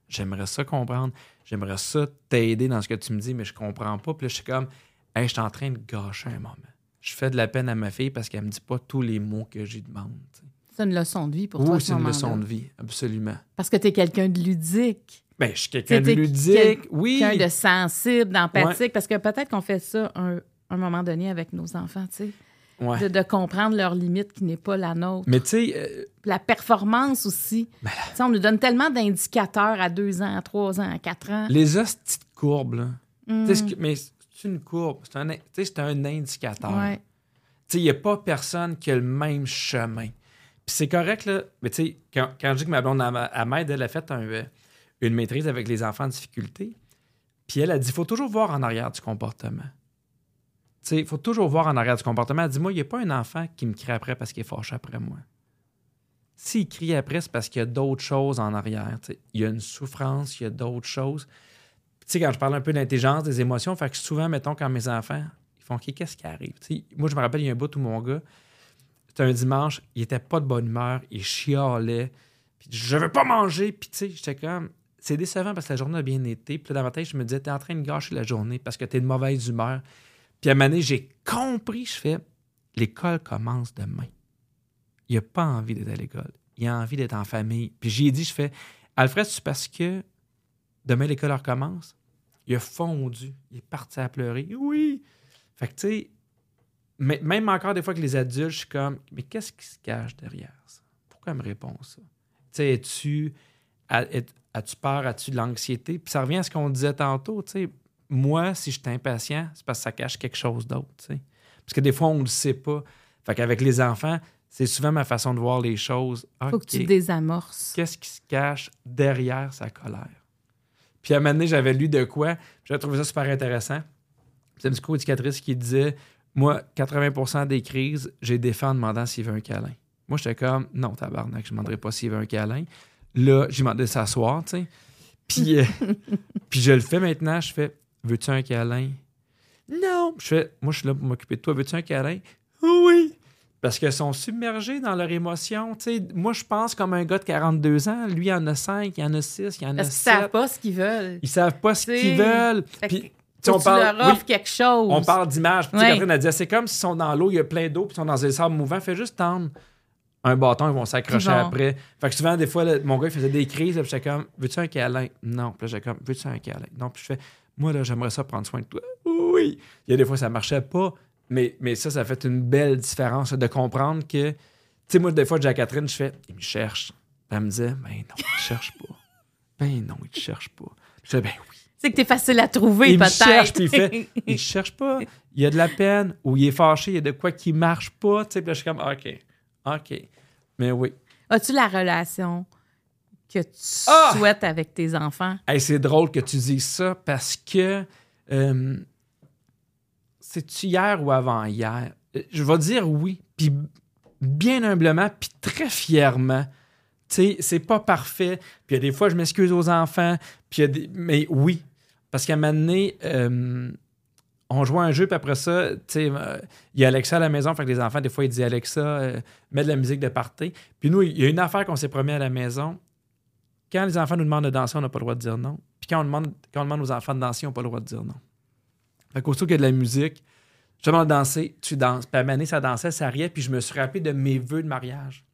J'aimerais ça comprendre. J'aimerais ça t'aider dans ce que tu me dis, mais je comprends pas. Puis là, je suis comme hey, je suis en train de gâcher un moment. Je fais de la peine à ma fille parce qu'elle me dit pas tous les mots que j'y demande. C'est une leçon de vie pour toi. Oui, ce c'est une moment-là. leçon de vie, absolument. Parce que tu es quelqu'un de ludique. Ben, je suis quelqu'un de ludique. Oui. Quelqu'un de sensible, d'empathique. Parce que peut-être qu'on fait ça un, un moment donné avec nos enfants, tu sais. Ouais. De, de comprendre leurs limites qui n'est pas la nôtre. Mais tu sais, euh, La performance aussi. Ben on nous donne tellement d'indicateurs à deux ans, à trois ans, à quatre ans. les hosties de courbes, là. Mm. Que- mais c'est une courbe. C'est un, c'est un indicateur. Ouais. Tu sais, il n'y a pas personne qui a le même chemin. Puis c'est correct, là. Mais tu sais, quand, quand je dis que ma blonde, elle m'aide, elle a fait un, euh, une maîtrise avec les enfants en difficulté. Puis elle a dit, il faut toujours voir en arrière du comportement. Il faut toujours voir en arrière du comportement. Elle dit, moi, il n'y a pas un enfant qui me crie après parce qu'il est fâché après moi. S'il crie après, c'est parce qu'il y a d'autres choses en arrière. Il y a une souffrance, il y a d'autres choses. Tu sais, quand je parle un peu d'intelligence, des émotions, fait que souvent, mettons, quand mes enfants, ils font qu'est-ce qui arrive? Moi, je me rappelle, il y a un bout où mon gars, c'était un dimanche, il était pas de bonne humeur, il chialait, puis je veux pas manger, puis tu sais, j'étais comme, c'est décevant parce que la journée a bien été, puis là, dans je me disais, t'es en train de gâcher la journée parce que t'es de mauvaise humeur. Puis à un moment donné, j'ai compris, je fais, l'école commence demain. Il a pas envie d'être à l'école. Il a envie d'être en famille. Puis j'ai dit, je fais, Alfred, c'est parce que demain l'école recommence. Il a fondu. Il est parti à pleurer. Oui. Fait que, tu sais, même encore des fois que les adultes, je suis comme, mais qu'est-ce qui se cache derrière ça? Pourquoi me répond ça? Tu sais, es- as-tu peur? As-tu de l'anxiété? Puis ça revient à ce qu'on disait tantôt, tu sais. Moi, si je suis impatient, c'est parce que ça cache quelque chose d'autre, tu sais. Parce que des fois, on ne le sait pas. Fait qu'avec les enfants, c'est souvent ma façon de voir les choses. Faut que tu désamorces. qu'est-ce qui se cache derrière sa colère? Puis à un moment donné, j'avais lu de quoi, j'avais trouvé ça super intéressant. C'est une psychoéducatrice qui disait Moi, 80% des crises, j'ai des fins en demandant s'il veut un câlin. Moi, j'étais comme Non, tabarnak, je ne demanderai pas s'il veut un câlin. Là, j'ai demandé de s'asseoir, tu sais. Puis, euh, [LAUGHS] puis je le fais maintenant, je fais Veux-tu un câlin? Non. Je fais Moi, je suis là pour m'occuper de toi. Veux-tu un câlin? Oui. Parce qu'ils sont submergés dans leur émotion. tu sais. moi, je pense comme un gars de 42 ans. Lui, il en a 5, il en a 6, il en a Parce qu'ils 7. savent pas ce qu'ils veulent. Ils savent pas ce qu'ils veulent. Puis, on que parle, tu leur oui, offres quelque chose. on parle d'image. Puis. Catherine a dit c'est comme s'ils sont dans l'eau, il y a plein d'eau, puis ils sont dans des sables mouvants. Fais juste tendre un bâton, ils vont s'accrocher après. Fait que souvent, des fois, là, mon gars, il faisait des crises. là, Puis j'étais comme Veux-tu un câlin? Non. Puis là, j'étais comme Veux-tu un câlin? Non. Puis je fais Moi, là, j'aimerais ça prendre soin de toi. Oui. Il y a des fois, ça marchait pas. Mais, mais ça, ça fait une belle différence de comprendre que, tu sais, moi, des fois, dis à Catherine, je fais, il me cherche. Elle me disait, ben non, il te cherche pas. Ben non, il te cherche pas. Je fais, ben oui. C'est que t'es facile à trouver, Il peut-être. cherche, puis il fait, [LAUGHS] il te cherche pas. Il y a de la peine, ou il est fâché, il y a de quoi qui marche pas. Tu sais, puis là, je suis comme, OK, OK. Mais oui. As-tu la relation que tu Ah! souhaites avec tes enfants? Hey, c'est drôle que tu dises ça parce que euh, c'est-tu hier ou avant-hier? Euh, Je vais dire oui, puis bien humblement, puis très fièrement. Tu sais, c'est pas parfait. Puis il y a des fois, je m'excuse aux enfants, puis il y a des... Mais oui, parce qu'à un moment donné, euh, on joue à un jeu, puis après ça, tu sais, euh, il y a Alexa à la maison, fait que les enfants, des fois, ils disent Alexa, euh, mets de la musique de party. Puis nous, il y a une affaire qu'on s'est promis à la maison. Quand les enfants nous demandent de danser, on n'a pas le droit de dire non. Puis quand on demande, quand on demande aux enfants de danser, on n'a pas le droit de dire non. Fait qu'aussitôt qu'il y a de la musique, je demande de danser, tu danses. Puis à donné, ça dansait, ça riait, puis je me suis rappelé de mes vœux de mariage.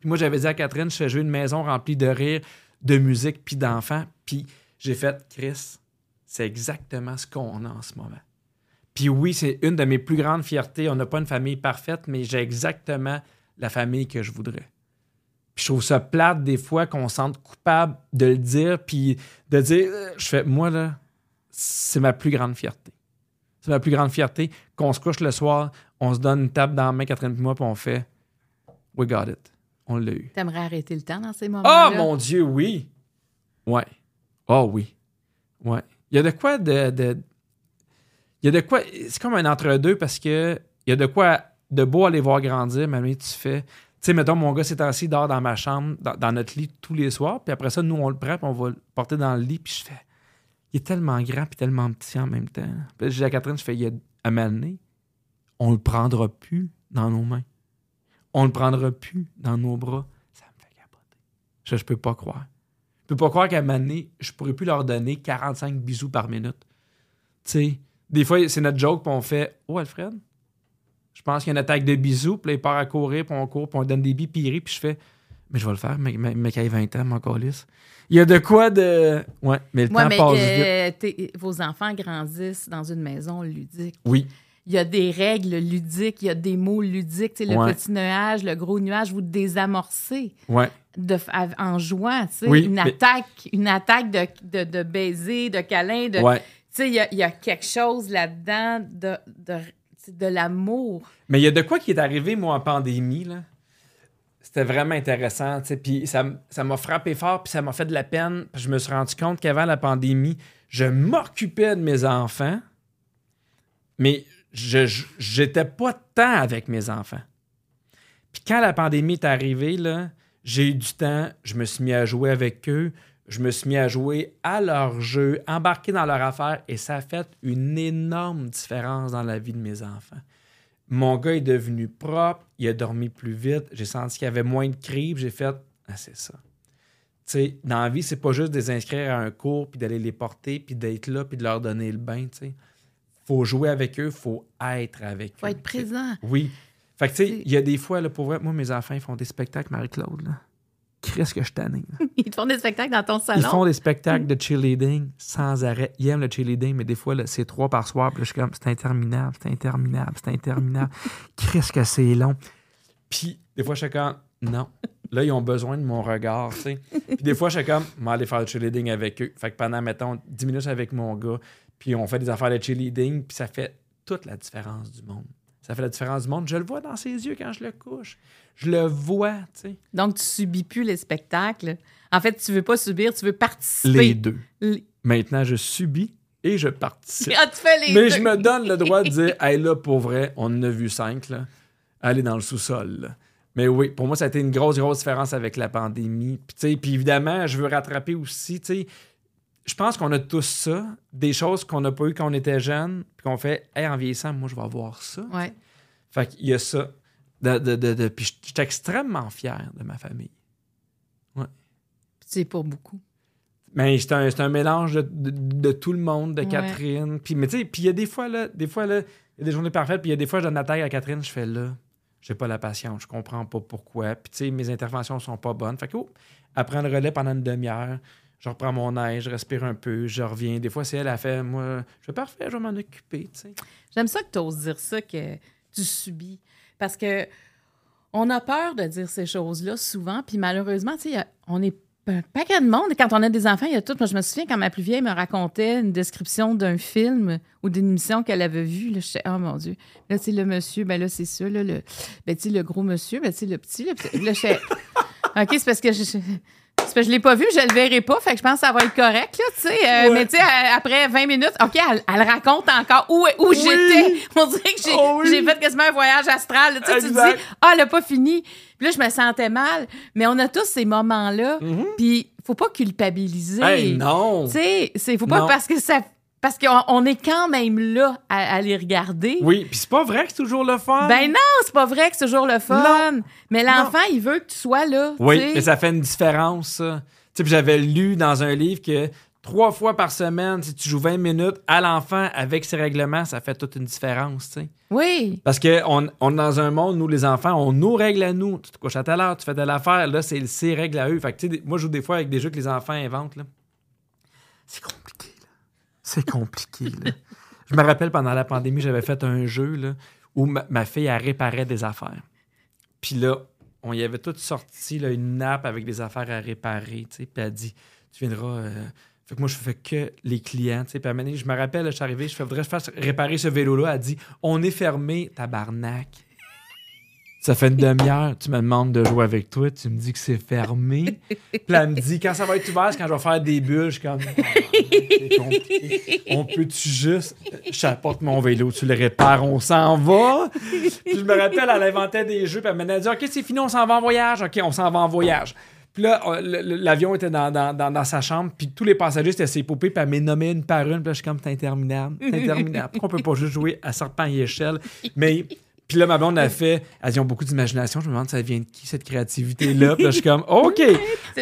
Puis moi, j'avais dit à Catherine, je fais jouer une maison remplie de rire, de musique, puis d'enfants. Puis j'ai fait, Chris, c'est exactement ce qu'on a en ce moment. Puis oui, c'est une de mes plus grandes fiertés. On n'a pas une famille parfaite, mais j'ai exactement la famille que je voudrais. Puis je trouve ça plate des fois qu'on se sente coupable de le dire, puis de dire, je fais, moi là, c'est ma plus grande fierté. C'est ma plus grande fierté qu'on se couche le soir, on se donne une table dans la main, Catherine et moi, puis on fait, we got it. On l'a eu. T'aimerais arrêter le temps dans ces Oh moments-là? mon Dieu, oui. Ouais. Oh oui. Ouais. Il y a de quoi de. de- il y a de quoi. C'est comme un entre-deux parce que il y a de quoi de beau les voir grandir, mais tu fais. Tu sais, mettons, mon gars, c'est ainsi dort dans ma chambre, dans, notre lit tous les soirs, puis après ça, nous, on le prend, puis on va le porter dans le lit, puis je fais. Il est tellement grand, puis tellement petit en même temps. Puis je dis à Catherine, je fais, il y a à m'amener, on le prendra plus dans nos mains. On le prendra plus dans nos bras. Ça me fait capoter. Je, je peux pas croire. Je peux pas croire qu'à donné, je pourrais plus leur donner 45 bisous par minute. Tu sais, des fois, c'est notre joke, puis on fait Oh, Alfred, je pense qu'il y a une attaque de bisous, puis là, il part à courir, puis on court, puis on donne des billes, puis il rit, puis je fais Mais je vais le faire, mais, mais, mais qu'il ait 20 ans, mon calice. Il y a de quoi de. Ouais, mais le Ouais, temps mais passe euh, vos enfants grandissent dans une maison ludique. Oui, Il y a des règles ludiques, il y a des mots ludiques. Tu sais, le Ouais. petit nuage, le gros nuage, vous désamorcez ouais. de, en jouant. tu sais. Oui, une, mais- attaque, une attaque de, de, de baiser, de câlin. De, sais, il y y a quelque chose là-dedans de, de, de l'amour. Mais il y a de quoi qui est arrivé, moi, en pandémie, là. C'était vraiment intéressant, tu sais. Puis ça, ça m'a frappé fort, puis ça m'a fait de la peine. Je me suis rendu compte qu'avant la pandémie, je m'occupais de mes enfants, mais je je- j'étais pas tant avec mes enfants. Puis quand la pandémie est arrivée, là, j'ai eu du temps, je me suis mis à jouer avec eux, je me suis mis à jouer à leur jeu, embarquer dans leur affaire, et ça a fait une énorme différence dans la vie de mes enfants. Mon gars est devenu propre, il a dormi plus vite, j'ai senti qu'il y avait moins de cris, puis j'ai fait Ah, c'est ça. Tu sais, dans la vie, c'est pas juste de les inscrire à un cours, puis d'aller les porter, puis d'être là, puis de leur donner le bain, tu sais. Faut jouer avec eux, faut être avec faut eux. être tu sais. présent. Oui. Fait que, tu sais, il y a des fois, là, pour vrai, moi, mes enfants, ils font des spectacles, Marie-Claude, là. Qu'est-ce que je là. [LAUGHS] Ils te font des spectacles dans ton Ils salon. font des spectacles de cheerleading sans arrêt. Ils aiment le cheerleading, mais des fois, c'est trois par soir. Puis là, je suis comme, c'est interminable, c'est interminable, c'est interminable. [LAUGHS] Qu'est-ce que c'est long. Puis, des fois, je suis comme, non. Là, ils ont besoin de mon regard, tu sais. Puis, des fois, je suis comme, on va aller faire du cheerleading avec eux. Fait que pendant, mettons, 10 minutes avec mon gars, puis on fait des affaires de cheerleading, puis ça fait toute la différence du monde. Ça fait la différence du monde. Je le vois dans ses yeux quand je le couche. Je le vois, tu sais. Donc, tu subis plus les spectacles. En fait, tu veux pas subir, tu veux participer. Les deux. Les- Maintenant, je subis et je participe. [LAUGHS] Ah, tu fais les Mais deux. je me donne le droit de dire, [LAUGHS] hey là, pour vrai, on en a vu cinq, là. Allez dans le sous-sol. Mais oui, pour moi, ça a été une grosse, grosse différence avec la pandémie. Puis, puis évidemment, je veux rattraper aussi, tu sais, je pense qu'on a tous ça, des choses qu'on n'a pas eues quand on était jeune, puis qu'on fait, hey, en vieillissant, moi, je vais avoir ça. Ouais. Fait qu'il y a ça. De, de, de, de- puis je suis extrêmement fier de ma famille. C'est pas beaucoup. Mais c'est un, c'est un mélange de, de- tout le monde, de Ouais. Catherine. Puis, mais tu sais, puis il y a des fois, là, des fois, là, il y a des journées parfaites, puis il y a des fois, je donne la taille à Catherine, je fais là, j'ai pas la patience, je comprends pas pourquoi. Puis, tu sais, mes interventions sont pas bonnes. Fait que, oh, elle prend le relais pendant une demi-heure, je reprends mon air, je respire un peu, je reviens. Des fois, c'est elle, elle fait, moi, je fais parfait, je vais m'en occuper, tu sais. J'aime ça que tu oses dire ça, que tu subis. Parce que On a peur de dire ces choses-là souvent, puis malheureusement, tu sais, on est un paquet de monde. Quand on a des enfants, il y a tout. Moi, je me souviens quand ma plus vieille me racontait une description d'un film ou d'une émission qu'elle avait vue. Là, je disais, oh mon Dieu. Là, tu le monsieur, ben là, c'est ça. Là, le, ben, tu le gros monsieur, ben, tu le petit. Le petit. Là, je OK, c'est parce que je. Parce que je l'ai pas vu, je le verrai pas, fait que je pense que ça va être correct, là, tu sais. Euh, Ouais. Mais tu sais, à- après 20 minutes, OK, elle, elle raconte encore où, où j'étais. [LAUGHS] On dirait que j'ai Oh oui. j'ai fait quasiment un voyage astral. Tu sais, tu te dis, ah, elle a pas fini. Puis là, je me sentais mal. Mais on a tous ces moments-là. Puis, faut pas culpabiliser. Hey, non! Tu sais, c'est- faut pas Non. parce que ça. Parce qu'on on est quand même là à, à les regarder. Oui, puis c'est pas vrai que c'est toujours le fun. Ben non, c'est pas vrai que c'est toujours le fun. Mais l'enfant, il veut que tu sois là. Oui, mais ça fait une différence, j'avais lu dans un livre que trois fois par semaine, si tu joues 20 minutes à l'enfant avec ses règlements, ça fait toute une différence, tu sais. Oui. Parce qu'on on est dans un monde, nous, les enfants, on nos règles à nous. Tu te couches à telle heure, tu fais telle affaire. Là, c'est ses règles à eux. Fait que, tu sais, des- moi, je joue des fois avec des jeux que les enfants inventent. C'est là. C'est compliqué. Je me rappelle, pendant la pandémie, j'avais fait un jeu, là, où ma, fille, elle réparait des affaires. Puis là, on y avait tout sorti, là, une nappe avec des affaires à réparer. Puis elle dit, tu viendras... euh, Fait que moi, je fais que les clients, je me rappelle, je suis arrivé, je fais, faudrait réparer ce vélo-là. Elle dit, on est fermé, tabarnak. Ça fait une demi-heure, tu me demandes de jouer avec toi, tu me dis que c'est fermé. Puis elle me dit, quand ça va être ouvert, c'est quand je vais faire des bulles. Je suis comme, Ah. On peut-tu juste, j'apporte mon vélo, tu le répares, on s'en va. Puis je me rappelle, elle inventait des jeux, puis elle m'a dit, OK, c'est fini, on s'en va en voyage. OK, on s'en va en voyage. Puis là, euh, l'avion était dans, dans, dans, sa chambre, puis tous les passagers, c'était ses poupées, puis elle m'a nommé une par une, puis je suis comme, c'est interminable, c'est. Pourquoi on peut pas juste jouer à serpent et échelle? Mais, puis là, ma blonde a fait, elles ont beaucoup d'imagination, je me demande, ça vient de qui, cette créativité-là? Puis là, je suis comme, [LAUGHS] OK,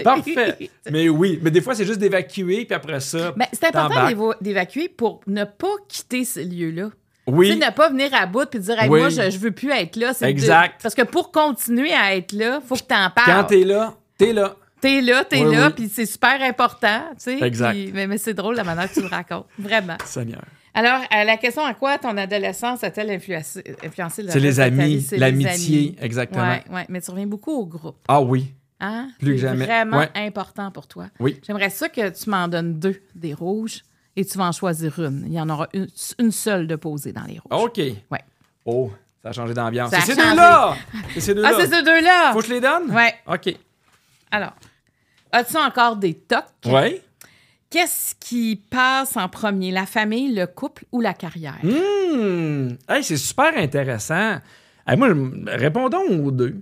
parfait. [LAUGHS] Mais oui, mais des fois, c'est juste d'évacuer, puis après ça, Ben, c'est important d'évacuer pour ne pas quitter ce lieu-là. Tu oui, sais, ne pas venir à bout puis dire, Hey, Oui. moi, je, je veux plus être là. Exact. de- Parce que pour continuer à être là, faut que tu en quand parles. t'es là, t'es là. T'es là, t'es Oui, là, oui. puis c'est super important. tu sais. Exact. Mais mais c'est drôle la manière que tu le racontes. Vraiment. Seigneur. Alors, à la question à quoi ton adolescence a-t-elle influencé, influencé le C'est les amis, vie? C'est les l'amitié, exactement. Ouais, ouais, mais tu reviens beaucoup au groupe. Ah oui, Hein? Plus que C'est jamais. vraiment Ouais. important pour toi. oui. J'aimerais ça que tu m'en donnes deux des rouges et tu vas en choisir une. Il y en aura une, une seule de posée dans les rouges. OK. Ouais. Oh, ça a changé d'ambiance. C'est ces deux-là! C'est ces deux-là. Ah, c'est ces deux-là! Faut que je les donne? Ouais. OK. Alors, as-tu encore des tocs? Ouais. Qu'est-ce qui passe en premier, la famille, le couple ou la carrière? Hmm. Hey, c'est super intéressant. Hey, moi, répondons aux deux.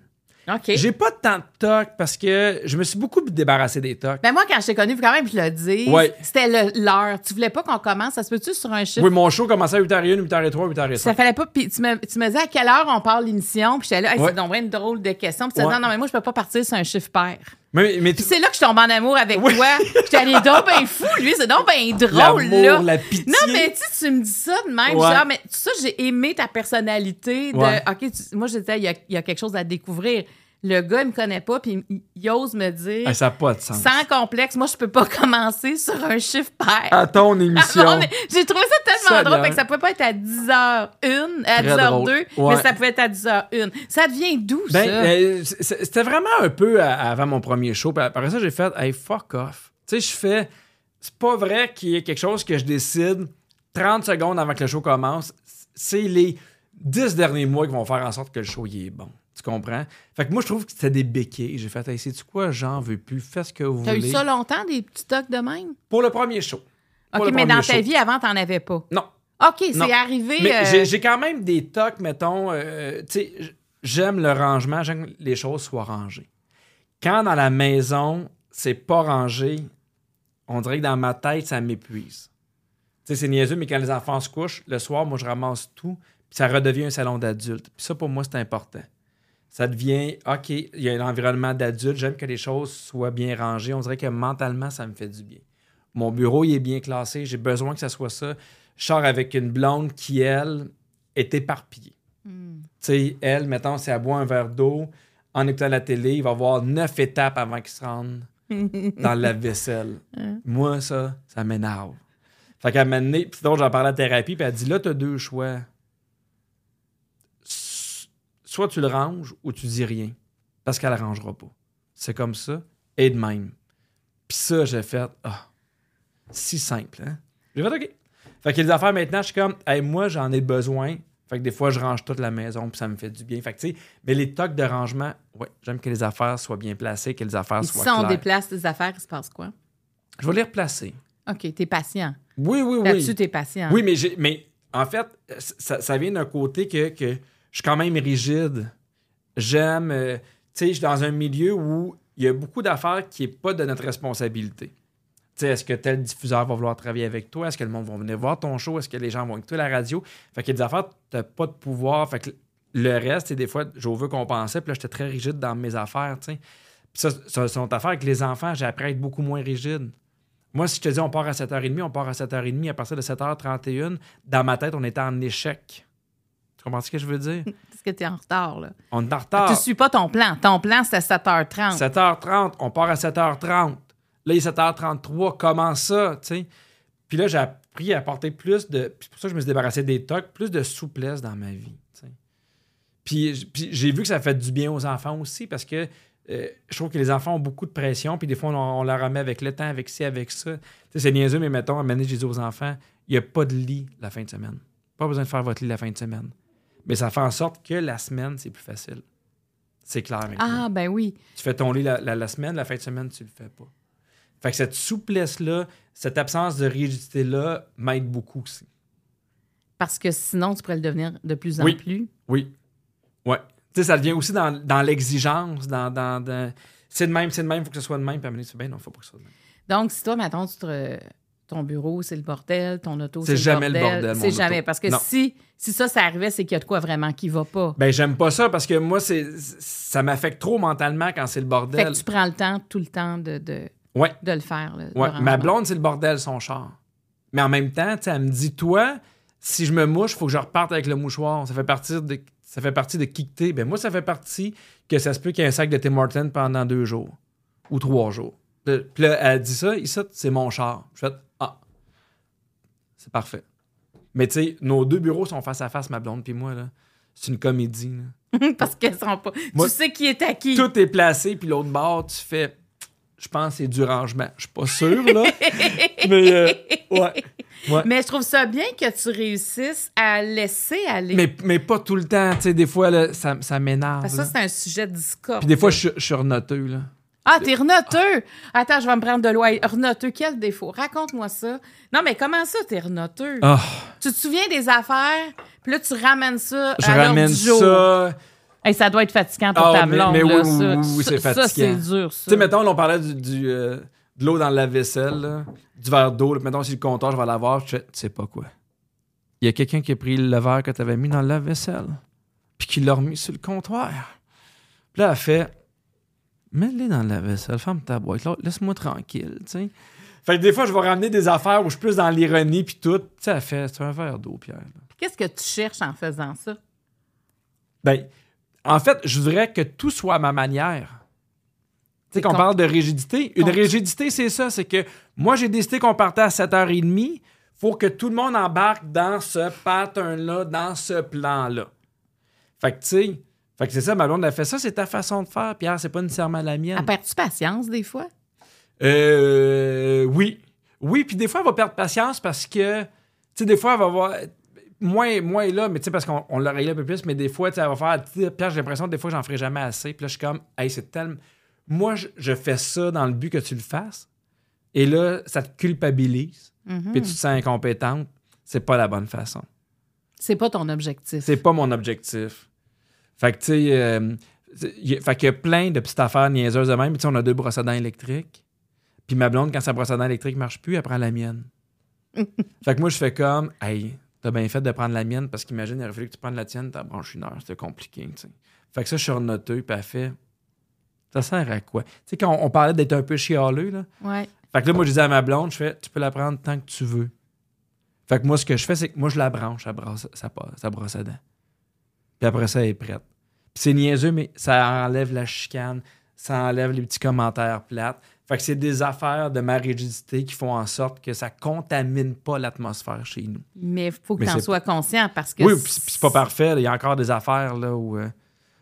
OK. J'ai pas tant de tocs parce que je me suis beaucoup débarrassé des tocs. Ben moi, quand je t'ai connu, quand même, je le dis, Ouais. c'était le- l'heure. Tu voulais pas qu'on commence, ça se peut-tu sur un chiffre? Oui, mon show commençait à 8h01, 8h03, 8h05. Ça fallait pas. Puis tu me, tu me disais à quelle heure on parle l'émission? Puis j'étais là, Hey, Ouais. c'est donc une drôle de question. Puis tu disais, Ouais. non, non, mais moi, je peux pas partir sur un chiffre pair. Mais, mais tu- Puis c'est là que je tombe en amour avec Oui. toi. [LAUGHS] J'étais allé donc ben fou, lui. C'est donc ben drôle, là. la pitié. Non, mais tu sais, tu me dis ça de même. Ouais. Genre, mais tout ça, j'ai aimé ta personnalité. De, Ouais. OK, tu- moi, j'étais, il y a, il y a quelque chose à découvrir. Le gars, il me connaît pas, puis il, il ose me dire, ça n'a pas de sens. sans complexe, moi, je peux pas [LAUGHS] commencer sur un chiffre pair. À ton [LAUGHS] émission. J'ai trouvé ça tellement Ça drôle. Fait que ça pouvait pas être à 10h01, à Très 10h02, drôle. Ouais. mais ça pouvait être à 10h01. Ça devient d'où, Ben, ça? euh, c'était vraiment un peu à- avant mon premier show. Puis après ça, j'ai fait, hey, fuck off. Tu sais, je fais, c'est pas vrai qu'il y ait quelque chose que je décide 30 secondes avant que le show commence. C'est les 10 derniers mois qui vont faire en sorte que le show il est bon. Tu comprends? Fait que moi, je trouve que c'était des béquilles. J'ai fait, hey, sais-tu quoi? J'en veux plus. Fais ce que vous T'as eu voulez. ça longtemps, des petits tocs de même? Pour le premier show. OK, mais dans ta vie, avant, t'en avais pas? Non. OK, c'est arrivé. Euh, j'ai- quand même des tocs, mettons, euh, tu sais, j'aime le rangement, j'aime que les choses soient rangées. Quand dans la maison, c'est pas rangé, on dirait que dans ma tête, ça m'épuise. Tu sais, c'est niaiseux, mais quand les enfants se couchent, le soir, moi, je ramasse tout, puis ça redevient un salon d'adulte. Puis ça, pour moi, c'est important. Ça devient, OK, il y a un environnement d'adulte, j'aime que les choses soient bien rangées. On dirait que mentalement, ça me fait du bien. Mon bureau, il est bien classé, j'ai besoin que ça soit ça. Je sors avec une blonde qui, elle, est éparpillée. hmm. Tu sais, elle, mettons, si elle boit un verre d'eau, en écoutant la télé, il va y avoir neuf étapes avant qu'il se rende [LAUGHS] dans la vaisselle. Moi, ça, ça m'énerve. Fait qu'à un moment donné, j'en parlais à thérapie, puis elle dit là, t'as deux choix. Soit tu le ranges ou tu dis rien. Parce qu'elle ne rangera pas. C'est comme ça. Et de même. Puis ça, j'ai fait, ah, si simple, hein? J'ai fait, OK. Fait que les affaires maintenant, je suis comme, hey, moi, j'en ai besoin. Fait que des fois, je range toute la maison, puis ça me fait du bien. Fait que, tu sais, mais les tocs de rangement, ouais, j'aime que les affaires soient bien placées, que les affaires Et soient si on claires. déplace tes affaires, il se passe quoi? Je vais les replacer. OK, t'es patient. Oui, oui, oui. Là-dessus, t'es patient. Oui, mais, j'ai- mais en fait, ça, ça vient d'un côté que, que je suis quand même rigide. J'aime, euh, tu sais, je suis dans un milieu où il y a beaucoup d'affaires qui n'est pas de notre responsabilité. Tu sais, est-ce que tel diffuseur va vouloir travailler avec toi? Est-ce que le monde va venir voir ton show? Est-ce que les gens vont écouter la radio? Fait qu'il y a des affaires, tu n'as pas de pouvoir. Fait que le reste, c'est des fois, je veux qu'on pensait, puis là, j'étais très rigide dans mes affaires, tu sais. Puis ça, ça, c'est une autre affaire avec les enfants, j'ai appris à être beaucoup moins rigide. Moi, si je te dis on part à 7h30, on part à 7h30, à partir de 7h31, dans ma tête, on était en échec. Tu comprends ce que je veux dire? [LAUGHS] Parce que t'es en retard, là. On est en retard. Tu suis pas ton plan. Ton plan, c'était 7h30. 7h30, on part à 7h30. Là, il est 7h33, comment ça, tu sais? Puis là, j'ai appris à apporter plus de... Puis c'est pour ça que je me suis débarrassé des tocs, plus de souplesse dans ma vie, tu. Puis, puis j'ai vu que ça fait du bien aux enfants aussi, parce que euh, je trouve que les enfants ont beaucoup de pression, puis des fois, on, on leur remet avec le temps, avec ci, avec ça. Tu c'est niaiseux, mais mettons, à j'ai dit aux enfants, il n'y a pas de lit la fin de semaine. Pas besoin de faire votre lit la fin de semaine. Mais ça fait en sorte que la semaine, c'est plus facile. C'est clair maintenant. Ah, ben oui. Tu fais ton lit la, la- la semaine, la fin de semaine, tu le fais pas. Fait que cette souplesse-là, cette absence de rigidité-là m'aide beaucoup aussi. Parce que sinon, tu pourrais le devenir de plus en Oui. plus. Oui. Ouais. Tu sais, ça devient aussi dans, dans l'exigence, dans. dans, dans- C'est de même, c'est de même, il faut que ce soit de même. Puis à un moment donné, tu fais, ben non, faut pas que ce soit de même. Donc, si toi, mettons, tu te- ton bureau, c'est le bordel, ton auto, C'est c'est jamais le bordel, C'est auto. jamais. Parce que Non. si, si ça, ça arrivait, c'est qu'il y a de quoi vraiment qui va pas. Ben, j'aime pas ça parce que moi, c'est ça m'affecte trop mentalement quand c'est le Fait bordel. que tu prends le temps, tout le temps, de, de, Ouais. de le faire. là, le Ouais, ma blonde, c'est le bordel, son char. Mais en même temps, tu sais, elle me dit, toi, si je me mouche, il faut que je reparte avec le mouchoir. Ça fait partie de, ça fait partie de qui que t'es. Ben moi, ça fait partie que ça se peut qu'il y ait un sac de Tim Hortons pendant deux jours ou trois jours. Puis là, elle dit ça, ici, c'est mon char. Je fais, c'est parfait. Mais tu sais, nos deux bureaux sont face à face, ma blonde puis moi, là. C'est une comédie, là. [LAUGHS] Parce qu'elles sont pas. Moi, tu sais qui est à qui. Tout est placé, puis l'autre bord, tu fais. Je pense que c'est du rangement. Je suis pas sûr, là. [LAUGHS] mais, euh, ouais. ouais. Mais je trouve ça bien que tu réussisses à laisser aller. Mais, mais pas tout le temps. Tu sais, des fois, là, ça, ça m'énerve. Parce que ça, c'est un sujet de discorde. Puis des fois, je, je suis renoteux, là. Ah, t'es renoteux! Attends, je vais me prendre de l'eau. Renoteux, quel défaut? Raconte-moi ça. Non, mais comment ça, t'es renoteux? Ah, Tu te souviens des affaires, puis là, tu ramènes ça je à ramène du jour. ça. Hey, ça doit être fatigant pour Ah, ta mais- blonde, mais là, oui, ça. oui, oui, c'est Ça, fatigant. c'est dur, ça. Tu sais, mettons, là, on parlait du, du, euh, de l'eau dans le lave-vaisselle, là, du verre d'eau. là. Mettons, si le compteur, je vais l'avoir, tu sais pas quoi. Il y a quelqu'un qui a pris le verre que tu avais mis dans le lave-vaisselle, puis qui l'a remis sur le comptoir. Puis là, elle fait, mets-le dans le lave-vaisselle, ferme ta boîte, là, laisse-moi tranquille, tu sais. Fait que des fois, je vais ramener des affaires où je suis plus dans l'ironie, puis tout. Tu sais, fait, c'est un verre d'eau, Pierre. Qu'est-ce que tu cherches en faisant ça? Ben, en fait, je voudrais que tout soit à ma manière. Tu sais, qu'on con- parle de rigidité. Une rigidité, c'est ça. C'est que moi, j'ai décidé qu'on partait à 7h30. faut que tout le monde embarque dans ce pattern-là, dans ce plan-là. Fait que, tu sais, fait que c'est ça, ma blonde a fait ça. C'est ta façon de faire, Pierre. C'est pas nécessairement la mienne. À perds-tu patience, des fois? Euh, oui. Oui, puis des fois, elle va perdre patience parce que, tu sais, des fois, elle va voir. Moins, moins là, mais tu sais, parce qu'on on l'a réglé un peu plus, mais des fois, tu sais, elle va faire. Pierre, j'ai l'impression que des fois, j'en ferai jamais assez. Puis là, je suis comme, hey, c'est tellement. Moi, je, je fais ça dans le but que tu le fasses. Et là, ça te culpabilise. Mhm. Puis tu te sens incompétente. C'est pas la bonne façon. C'est pas ton objectif. C'est pas mon objectif. Fait que, tu sais, euh, c'est- y a- fait qu'il y a plein de petites affaires niaiseuses de même. Tu sais, on a deux brosses à dents électriques. Puis ma blonde, quand sa brosse à dents électrique marche plus, elle prend la mienne. [LAUGHS] fait que moi, je fais comme, hey, t'as bien fait de prendre la mienne parce qu'imagine, il aurait fallu que tu prennes la tienne, ta branche une heure. C'était compliqué, tu sais. Fait que ça, je suis renoteux, puis elle fait, ça sert à quoi? Tu sais, quand on, on parlait d'être un peu chialeux, là. Ouais. Fait que là, moi, je disais à ma blonde, je fais, tu peux la prendre tant que tu veux. Fait que moi, ce que je fais, c'est que moi, je la branche, sa brosse, sa, sa brosse à dents. Puis après ça, elle est prête. Puis c'est niaiseux, mais ça enlève la chicane, ça enlève les petits commentaires plates. Fait que c'est des affaires de ma rigidité qui font en sorte que ça contamine pas l'atmosphère chez nous. Mais il faut que tu en sois conscient parce que. Oui, puis c'est pas parfait. Il y a encore des affaires là où. euh,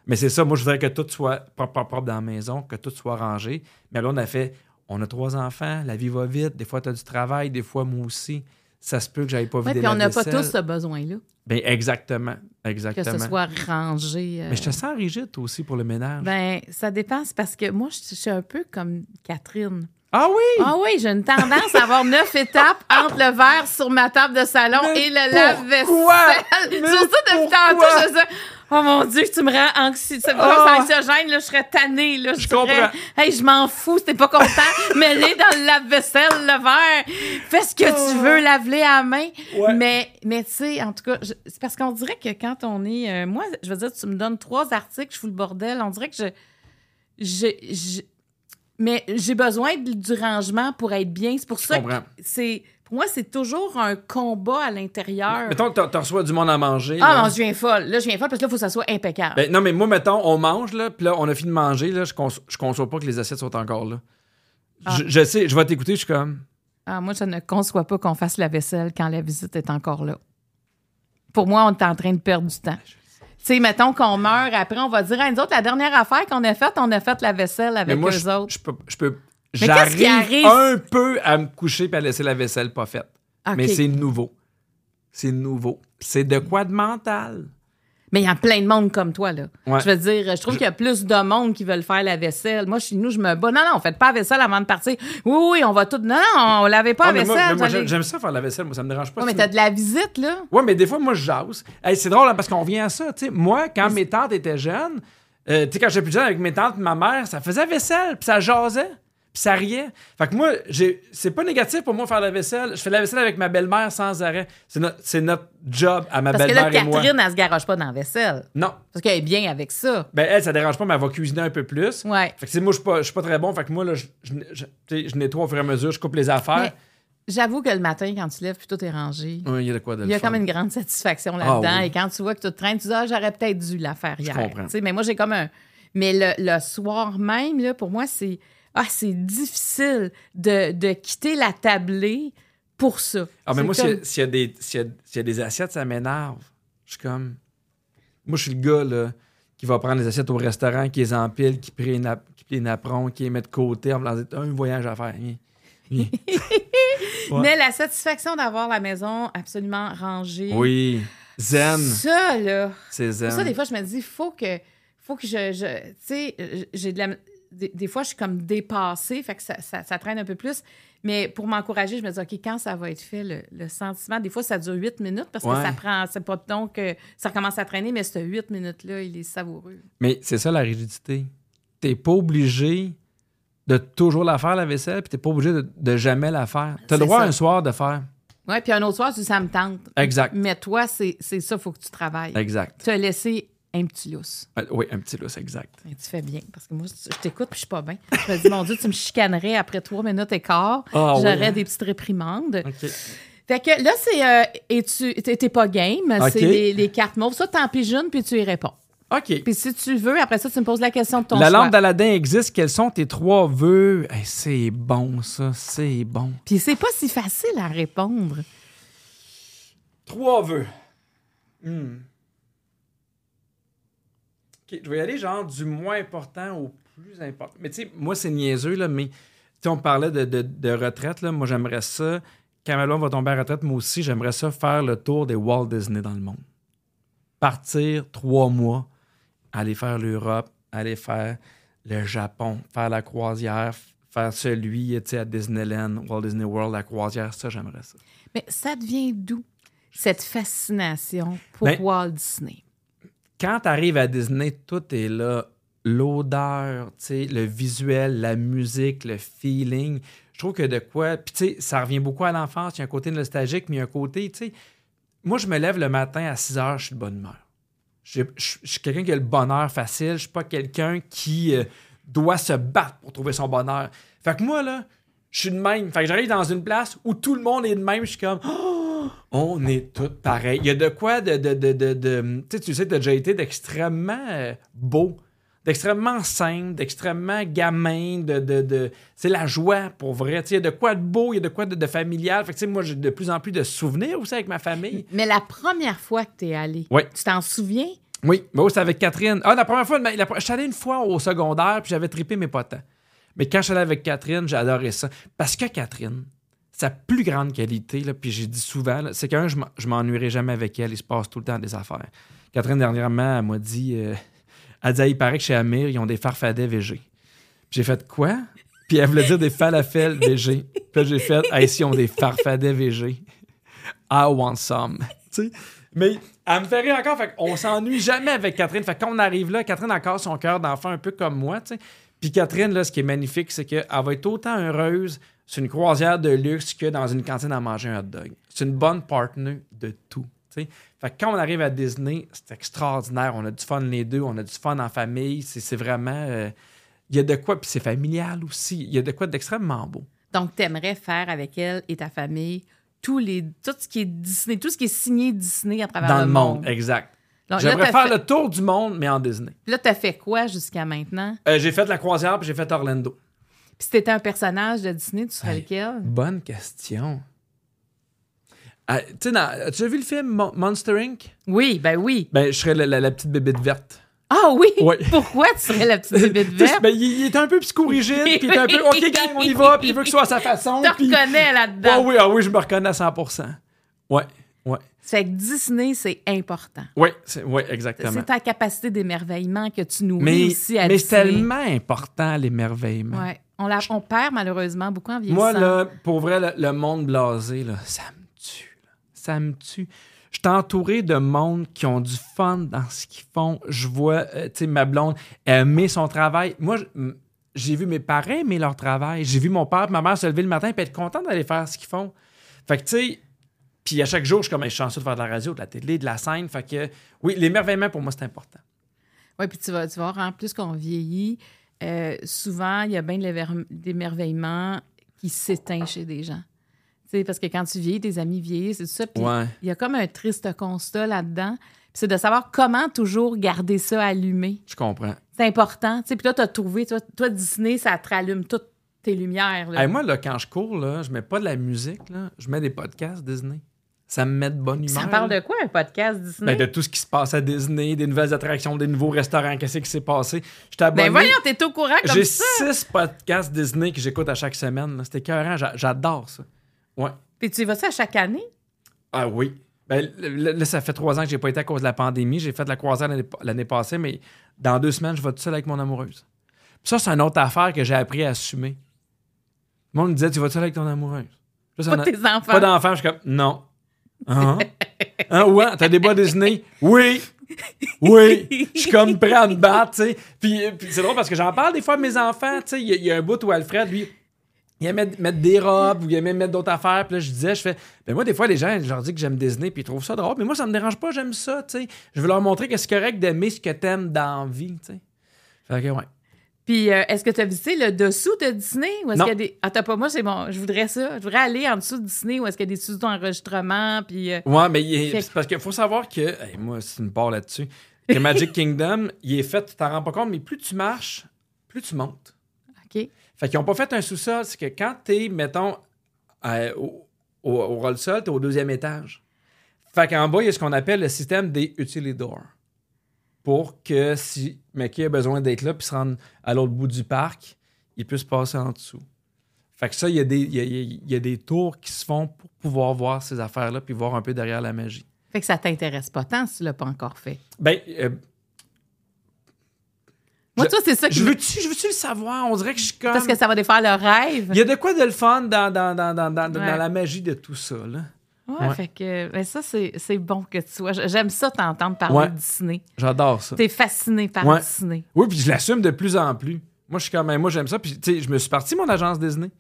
Mais c'est ça, moi, je voudrais que tout soit propre, propre, propre dans la maison, que tout soit rangé. Mais là, on a fait, on a trois enfants, la vie va vite, des fois, tu as du travail, des fois, moi aussi. Ça se peut que j'aille pas Oui, vider puis on n'a pas tous ce besoin-là, Ben, exactement, que exactement. ce soit rangé. euh, Mais je te sens rigide, aussi, pour le ménage. Ben, ça dépend, c'est parce que moi, je je suis un peu comme Catherine. Ah oui! Ah oui, j'ai une tendance à avoir [LAUGHS] neuf étapes entre le verre sur ma table de salon Mais et le lave-vaisselle. Mais Sur ça, depuis tantôt, je dis, oh mon Dieu, tu me rends anxi- Ah. anxiogène, là, je serais tannée. Là, je, Je dirais, comprends. Hey, je m'en fous, si t'es pas content, [LAUGHS] mets-les dans le lave-vaisselle, le verre. Fais ce que tu veux, lave-les à la main. Ouais. Mais, mais tu sais, en tout cas, je- c'est parce qu'on dirait que quand on est. euh, moi, je veux dire, tu me donnes trois articles, je fous le bordel. On dirait que je. je, je- mais j'ai besoin de- du rangement pour être bien. C'est pour Je ça comprends. que c'est. Pour moi, c'est toujours un combat à l'intérieur. Mettons que tu reçois du monde à manger. Ah là. non, je viens folle. Là, je viens folle parce que là, il faut que ça soit impeccable. Ben, non, mais moi, mettons, on mange, là, puis là, on a fini de manger, là, je, cons je conçois pas que les assiettes sont encore là. Ah. Je, je sais, je vais t'écouter, je suis comme. Ah, moi, je ne conçois pas qu'on fasse la vaisselle quand la visite est encore là. Pour moi, on est en train de perdre du temps. Tu sais, mettons qu'on meurt, après, on va dire, à nous autres, la dernière affaire qu'on a faite, on a fait la vaisselle avec moi, eux je, autres. je peux. Je peux Mais qu'est-ce qui J'arrive arrive? un peu à me coucher et à laisser la vaisselle pas faite. Mais c'est nouveau. C'est nouveau. C'est de quoi de mental? Mais il y a plein de monde comme toi, là. Ouais. Je veux dire, je trouve qu'il y a plus de monde qui veulent faire la vaisselle. Moi, chez nous, je me bats. Non, non, faites pas la vaisselle avant de partir. Oui, oui, on va tout. Non, non, on lavait pas Ah, la moi, vaisselle. moi, j'aime ça faire la vaisselle, moi, ça me dérange pas. Ouais, mais t'as de la visite, là. Ouais, mais des fois, moi, je jase. Hey, c'est drôle hein, parce qu'on vient à ça. tu sais. Moi, quand mes tantes étaient jeunes, euh, tu sais, quand j'étais plus jeune avec mes tantes et ma mère, ça faisait la vaisselle, puis ça jasait, puis ça riait. Fait que moi, j'ai- c'est pas négatif pour moi faire la vaisselle. Je fais la vaisselle avec ma belle-mère sans arrêt. C'est notre, c'est notre job à ma Parce que là, belle-mère et moi. Catherine, elle se garoche pas dans la vaisselle. Non. Parce qu'elle est bien avec ça. Ben, elle, ça dérange pas, mais elle va cuisiner un peu plus. Ouais. Fait que, tu moi, je suis pas, je suis pas très bon. Fait que moi, là, je, je, je- tu je nettoie au fur et à mesure, je coupe les affaires. Mais j'avoue que le matin, quand tu lèves puis tout est rangé, Ouais, Il y a de quoi de il y a comme une grande satisfaction là-dedans. Ah oui. Et quand tu vois que tout traîne, tu dis, ah, j'aurais peut-être dû la faire hier. comprends. Tu sais, Mais moi, j'ai comme un. Mais le, le soir même, là, pour moi, c'est. Ah, c'est difficile de, de quitter la tablée pour ça. Ah, mais moi, s'il y a- s'il y, a des- s'il y a- s'il y a des assiettes, ça m'énerve. Je suis comme. Moi, je suis le gars, là, qui va prendre les assiettes au restaurant, qui les empile, qui plie les, nap- qui plie qui les met de côté en me disant un voyage à faire. [LAUGHS] Ouais. Mais la satisfaction d'avoir la maison absolument rangée. Oui. Zen. Ça, là. C'est zen. Pour ça, des fois, je me dis, faut que, faut que je, je- tu sais, j'ai de la, des, des fois, je suis comme dépassée, fait que ça, ça- ça traîne un peu plus. Mais pour m'encourager, je me dis, OK, quand ça va être fait, le, le sentiment, des fois, ça dure huit minutes parce que Ouais. ça prend, c'est pas donc que ça recommence à traîner, mais ce huit minutes-là, il est savoureux. Mais c'est ça la rigidité. T'es pas obligé de toujours la faire, la vaisselle, puis t'es pas obligé de, de jamais la faire. T'as le droit ça. un soir de faire. Ouais, puis un autre soir, tu ça me tente. Exact. Mais toi, c'est ça, faut que tu travailles. Exact. Tu as laissé un petit lousse. Euh, Oui, un petit lousse, exact. Mais tu fais bien, parce que moi, je t'écoute puis je suis pas bien. Je me dis, mon Dieu, tu me chicanerais après trois minutes et quart. Ah oui, J'aurais hein? des petites réprimandes. OK. Fait que là, c'est. euh, et tu t'es pas game, c'est les, les cartes mauves. Ça, t'en pigeonnes puis tu y réponds. OK. Puis si tu veux, après ça, tu me poses la question de ton La choix. lampe d'Aladin existe. Quels sont tes trois vœux? Hey, c'est bon, ça. C'est bon. Puis c'est pas si facile à répondre. Trois vœux. Hmm. Je vais y aller genre du moins important au plus important. Mais tu sais, moi, c'est niaiseux, là, mais on parlait de, de- de retraite, là. Moi, j'aimerais ça. Quand ma va tomber à retraite, moi aussi, j'aimerais ça faire le tour des Walt Disney dans le monde. Partir trois mois, aller faire l'Europe, aller faire le Japon, faire la croisière, faire celui, tu sais, à Disneyland, Walt Disney World, la croisière, ça, j'aimerais ça. Mais ça devient d'où, cette fascination pour Ben, Walt Disney? Quand tu arrives à Disney, tout est là. L'odeur, le visuel, la musique, le feeling. Je trouve que de quoi. Puis, tu sais, ça revient beaucoup à l'enfance. Il y a un côté nostalgique, mais il y a un côté, tu sais. Moi, je me lève le matin à 6 heures, je suis de bonne humeur. Je suis quelqu'un qui a le bonheur facile. Je suis pas quelqu'un qui euh, doit se battre pour trouver son bonheur. Fait que moi, là, je suis de même. Fait que j'arrive dans une place où tout le monde est de même. Je suis comme, Oh, on est tous pareils. Il y a de quoi de. de, de, de- de- tu sais, tu sais, déjà été d'extrêmement euh, beau, d'extrêmement simple, d'extrêmement gamin, de. de, de- c'est la joie pour vrai. Tu sais, il y a de quoi de beau, il y a de quoi de, familial. Fait que, tu sais, moi, j'ai de plus en plus de souvenirs aussi avec ma famille. [LAUGHS] Mais la première fois que tu es allé, tu t'en souviens? Oui, mais oui, c'était avec Catherine. Ah, la première fois, la, je suis allé une fois au secondaire, puis j'avais trippé mes potins. Mais quand je suis allé avec Catherine, j'ai adoré ça. Parce que Catherine, sa plus grande qualité, là, puis j'ai dit souvent, c'est qu'un, je m'en- je m'ennuierai jamais avec elle. Il se passe tout le temps des affaires. Catherine, dernièrement, elle m'a dit, euh, elle dit, il paraît que chez Amir, ils ont des farfadets VG. Puis j'ai fait quoi? Puis elle voulait dire des falafels VG. Puis j'ai fait, hey, si, ils ont des farfadets VG. I want some. Mais elle me fait rire encore. Fait qu'on s'ennuie jamais avec Catherine. Fait on arrive là, Catherine a encore son cœur d'enfant un peu comme moi. tu. Puis Catherine, là, ce qui est magnifique, c'est qu'elle va être autant heureuse sur une croisière de luxe que dans une cantine à manger un hot dog. C'est une bonne partenaire de tout. tu. Fait que quand on arrive à Disney, c'est extraordinaire. On a du fun les deux, on a du fun en famille. C'est c'est vraiment. euh, Il y a de quoi, puis c'est familial aussi. Il y a de quoi d'extrêmement beau. Donc, t'aimerais faire avec elle et ta famille tous les, tout ce qui est Disney, tout ce qui est signé Disney à travers Dans le monde, exact. J'aimerais faire fait- le tour du monde, mais en Disney. Là, t'as fait quoi jusqu'à maintenant? Euh, j'ai fait la croisière, puis j'ai fait Orlando. Puis si t'étais un personnage de Disney, tu serais Hey. lequel? Bonne question. Ah, tu déjà vu le film Mon- Monster Inc? Oui, ben oui. Ben, je serais la, la- la petite bébête verte. Ah oui! Ouais. [LAUGHS] Pourquoi tu serais la petite [LAUGHS] sais, verte? ben, il, il est un peu psychorigide, puis il est un peu OK, gang, on y va, puis il veut que ce soit à sa façon. [LAUGHS] Tu te reconnais Ah là-dedans. oui, ah oui, je me reconnais à 100%. Ouais, ouais. Fait que Disney, c'est important. Ouais, exactement. C'est ta capacité d'émerveillement que tu nourris Mais, aussi à mais c'est tellement important, l'émerveillement. Ouais. On, la, on perd malheureusement beaucoup en vieillissant. Moi, là, pour vrai, le, le monde blasé, là, ça me tue. là. Ça me tue. Je suis entouré de monde qui ont du fun dans ce qu'ils font. Je vois, euh, tu sais, ma blonde aimer son travail. Moi, j'ai vu mes parents aimer leur travail. J'ai vu mon père et ma mère se lever le matin et être contents d'aller faire ce qu'ils font. Fait que, tu sais, puis à chaque jour, je suis comme, je suis chanceux de faire de la radio, de la télé, de la scène. Fait que, oui, l'émerveillement, pour moi, c'est important. Oui, puis tu vas, tu vas voir, en plus qu'on vieillit, euh, souvent, il y a bien de d'émerveillement qui s'éteint chez des gens. Tu sais, parce que quand tu vieillis, tes amis vieillissent, c'est tout ça. Puis Ouais. il y a comme un triste constat là-dedans. Puis c'est de savoir comment toujours garder ça allumé. Je comprends. C'est important. Tu sais, puis toi, tu as trouvé, toi, toi, Disney, ça te rallume toutes tes lumières. là. Hey, moi, là, quand je cours, là, je mets pas de la musique, là, je mets des podcasts Disney. Ça me met de bonne humeur. ça parle de quoi, un podcast Disney? Ben, de tout ce qui se passe à Disney, des nouvelles attractions, des nouveaux restaurants, qu'est-ce qui s'est passé? Je t'abonne. Ben voyons, t'es au courant comme J'ai ça. six podcasts Disney que j'écoute à chaque semaine. C'était écœurant. J'a- J'adore ça. Ouais. Puis tu y vas ça à chaque année? Ah oui. Ben, là, ça fait trois ans que j'ai pas été à cause de la pandémie. J'ai fait de la croisière l'année- passée, mais dans deux semaines, je vais tout seul avec mon amoureuse. Puis ça, c'est une autre affaire que j'ai appris à assumer. Le monde me disait, tu vas tout seul avec ton amoureuse. Là, Pas tes enfants. Pas d'enfant, je suis comme, non. Hein? Hein, ouais, t'as des bois Disney? Oui. Oui. Je suis comme prêt à me battre, tu sais. Puis, puis c'est drôle parce que j'en parle des fois à mes enfants, tu sais. Il y, y a un bout où Alfred, lui, il aimait mettre des robes ou il aimait mettre d'autres affaires. Puis là, je disais, je fais, ben moi, des fois, les gens, je leur dis que j'aime Disney, puis ils trouvent ça drôle. Mais moi, ça me dérange pas, j'aime ça, tu sais. Je veux leur montrer que c'est correct d'aimer ce que t'aimes dans la vie, tu sais. Fait que, ouais. Puis, euh, est-ce que tu as visité le dessous de Disney? Ou est-ce qu'il y a des. Ah, t'as pas, moi, c'est bon. Je voudrais ça. Je voudrais aller en dessous de Disney où est-ce qu'il y a des studios d'enregistrement. Puis, euh, Ouais, mais il est- Fait que- c'est parce qu'il faut savoir que, hey, moi, c'est une part là-dessus, que [LAUGHS] Magic Kingdom, il est fait, tu t'en rends pas compte, mais plus tu marches, plus tu montes. OK. Fait qu'ils ont pas fait un sous-sol, c'est que quand t'es, mettons, euh, au, au, au rôle-sol, t'es au deuxième étage. Fait qu'en bas, il y a ce qu'on appelle le système des utilidors. Pour que si Mickey a besoin d'être là puis se rendre à l'autre bout du parc, il puisse passer en dessous. Fait que ça, il y, a des- il y a- il y a des tours qui se font pour pouvoir voir ces affaires-là puis voir un peu derrière la magie. Fait que ça t'intéresse pas tant si tu l'as pas encore fait. Ben, euh, Moi, toi, c'est ça qui je veux-tu je veux-tu le savoir? On dirait que je suis comme... Parce que ça va défaire le rêve. Il y a de quoi de le fun dans, dans, dans, dans, dans, la magie de tout ça, là. Ouais, Ouais. fait que ben ça, c'est bon que tu sois. J'aime ça t'entendre parler Ouais. de Disney. J'adore ça. T'es fasciné par Ouais. Disney. Oui, puis je l'assume de plus en plus. Moi, je suis comme, moi, j'aime ça. Puis, tu sais, je me suis parti mon agence Disney.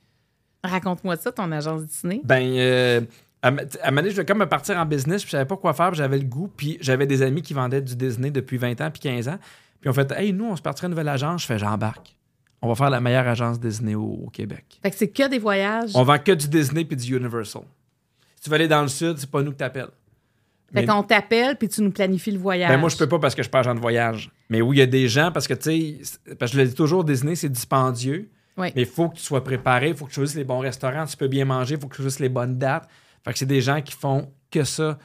Raconte-moi ça, ton agence Disney. Ben, euh, à, à un je voulais comme me partir en business, puis je savais pas quoi faire, puis j'avais le goût, puis j'avais des amis qui vendaient du Disney depuis 20 ans, puis 15 ans. Puis on fait, hey, nous, on se partirait une nouvelle agence. Je fais, j'embarque. On va faire la meilleure agence Disney au, au Québec. Fait que c'est que des voyages. On vend que du Disney puis du Universal. Tu veux aller dans le sud, c'est pas nous que t'appelles. Fait Mais- qu'on t'appelle puis tu nous planifies le voyage. Ben moi, je peux pas parce que je suis pas agent de voyage. Mais oui, il y a des gens, parce que, tu sais, parce que je le dis toujours, Disney, c'est dispendieux. Oui. Mais il faut que tu sois préparé, il faut que tu choisisses les bons restaurants, tu peux bien manger, il faut que tu choisisses les bonnes dates. Fait que c'est des gens qui font que ça,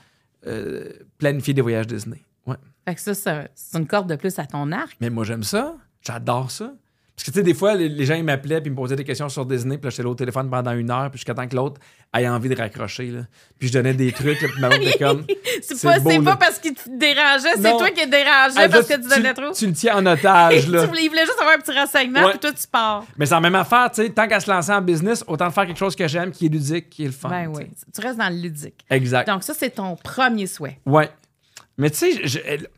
euh, planifier des voyages Disney. Ouais. Fait que ça, c'est une corde de plus à ton arc. Mais moi, j'aime ça. J'adore ça. Parce que, tu sais, des fois, les, les gens, ils m'appelaient puis ils me posaient des questions sur Disney. Puis là, j'étais là au téléphone pendant une heure. Puis jusqu'à temps que l'autre ait envie de raccrocher. Là. Puis je donnais des trucs. Là, puis ma blonde était comme. [LAUGHS] C'est pas, beau, pas parce qu'il te dérangeait, c'est toi qui es dérangé Ah, parce que tu donnais trop. Tu le tiens en otage, [LAUGHS] tu là. voulais, il voulait juste avoir un petit renseignement, Ouais. puis toi, tu pars. Mais c'est la même affaire, tu sais. Tant qu'à se lancer en business, autant faire quelque chose que j'aime, qui est ludique, qui est le fun. Ben tu oui. Tu restes dans le ludique. Exact. Donc, ça, c'est ton premier souhait. Ouais. Mais tu sais, je- elle-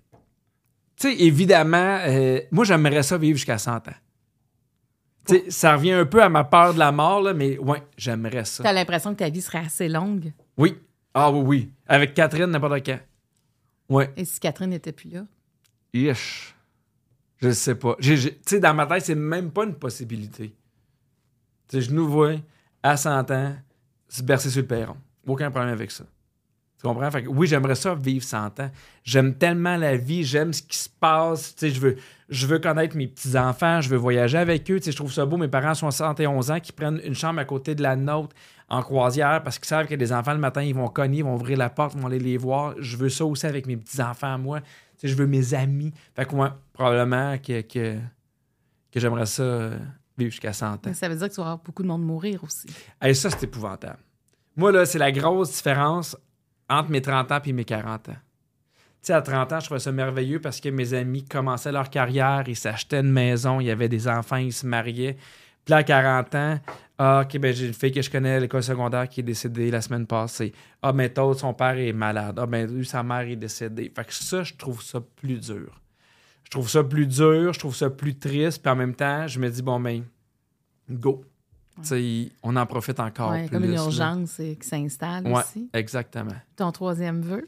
tu sais, évidemment, euh, moi, j'aimerais ça vivre jusqu'à 100 ans. Tu sais, ça revient un peu à ma peur de la mort, là, mais ouais, j'aimerais ça. Tu as l'impression que ta vie serait assez longue? Oui. Ah oui, oui. Avec Catherine, n'importe quand. Ouais. Et si Catherine n'était plus là? Ish. Je sais pas. Tu sais, dans ma tête, c'est même pas une possibilité. Tu je nous vois à 100 ans se bercer sur le perron. Aucun problème avec ça. Tu comprends? Fait que oui, j'aimerais ça vivre 100 ans. J'aime tellement la vie, j'aime ce qui se passe. Tu sais, je veux, je veux connaître mes petits-enfants, je veux voyager avec eux. Tu sais, je trouve ça beau. Mes parents sont 71 ans, qui prennent une chambre à côté de la nôtre en croisière parce qu'ils savent que les enfants, le matin, ils vont cogner, ils vont ouvrir la porte, ils vont aller les voir. Je veux ça aussi avec mes petits-enfants, moi. Tu sais, je veux mes amis. Fait que moi, probablement que, que, que j'aimerais ça vivre jusqu'à 100 ans. Ça veut dire que tu vas avoir beaucoup de monde mourir aussi. Hey, ça, c'est épouvantable. Moi, là, c'est la grosse différence entre mes 30 ans et mes 40 ans. Tu sais, à 30 ans, je trouvais ça merveilleux parce que mes amis commençaient leur carrière, ils s'achetaient une maison, il y avait des enfants, ils se mariaient. Puis là, à 40 ans, ah, OK, ben, j'ai une fille que je connais à l'école secondaire qui est décédée la semaine passée. Ah, ben, l'autre, son père est malade. Ah, ben, lui, sa mère est décédée. Fait que ça, je trouve ça plus dur. Je trouve ça plus dur, je trouve ça plus triste, puis en même temps, je me dis, bon, ben, go. On en profite encore Ouais, plus. comme une urgence euh, qui s'installe Ouais, aussi. exactement. Ton troisième vœu?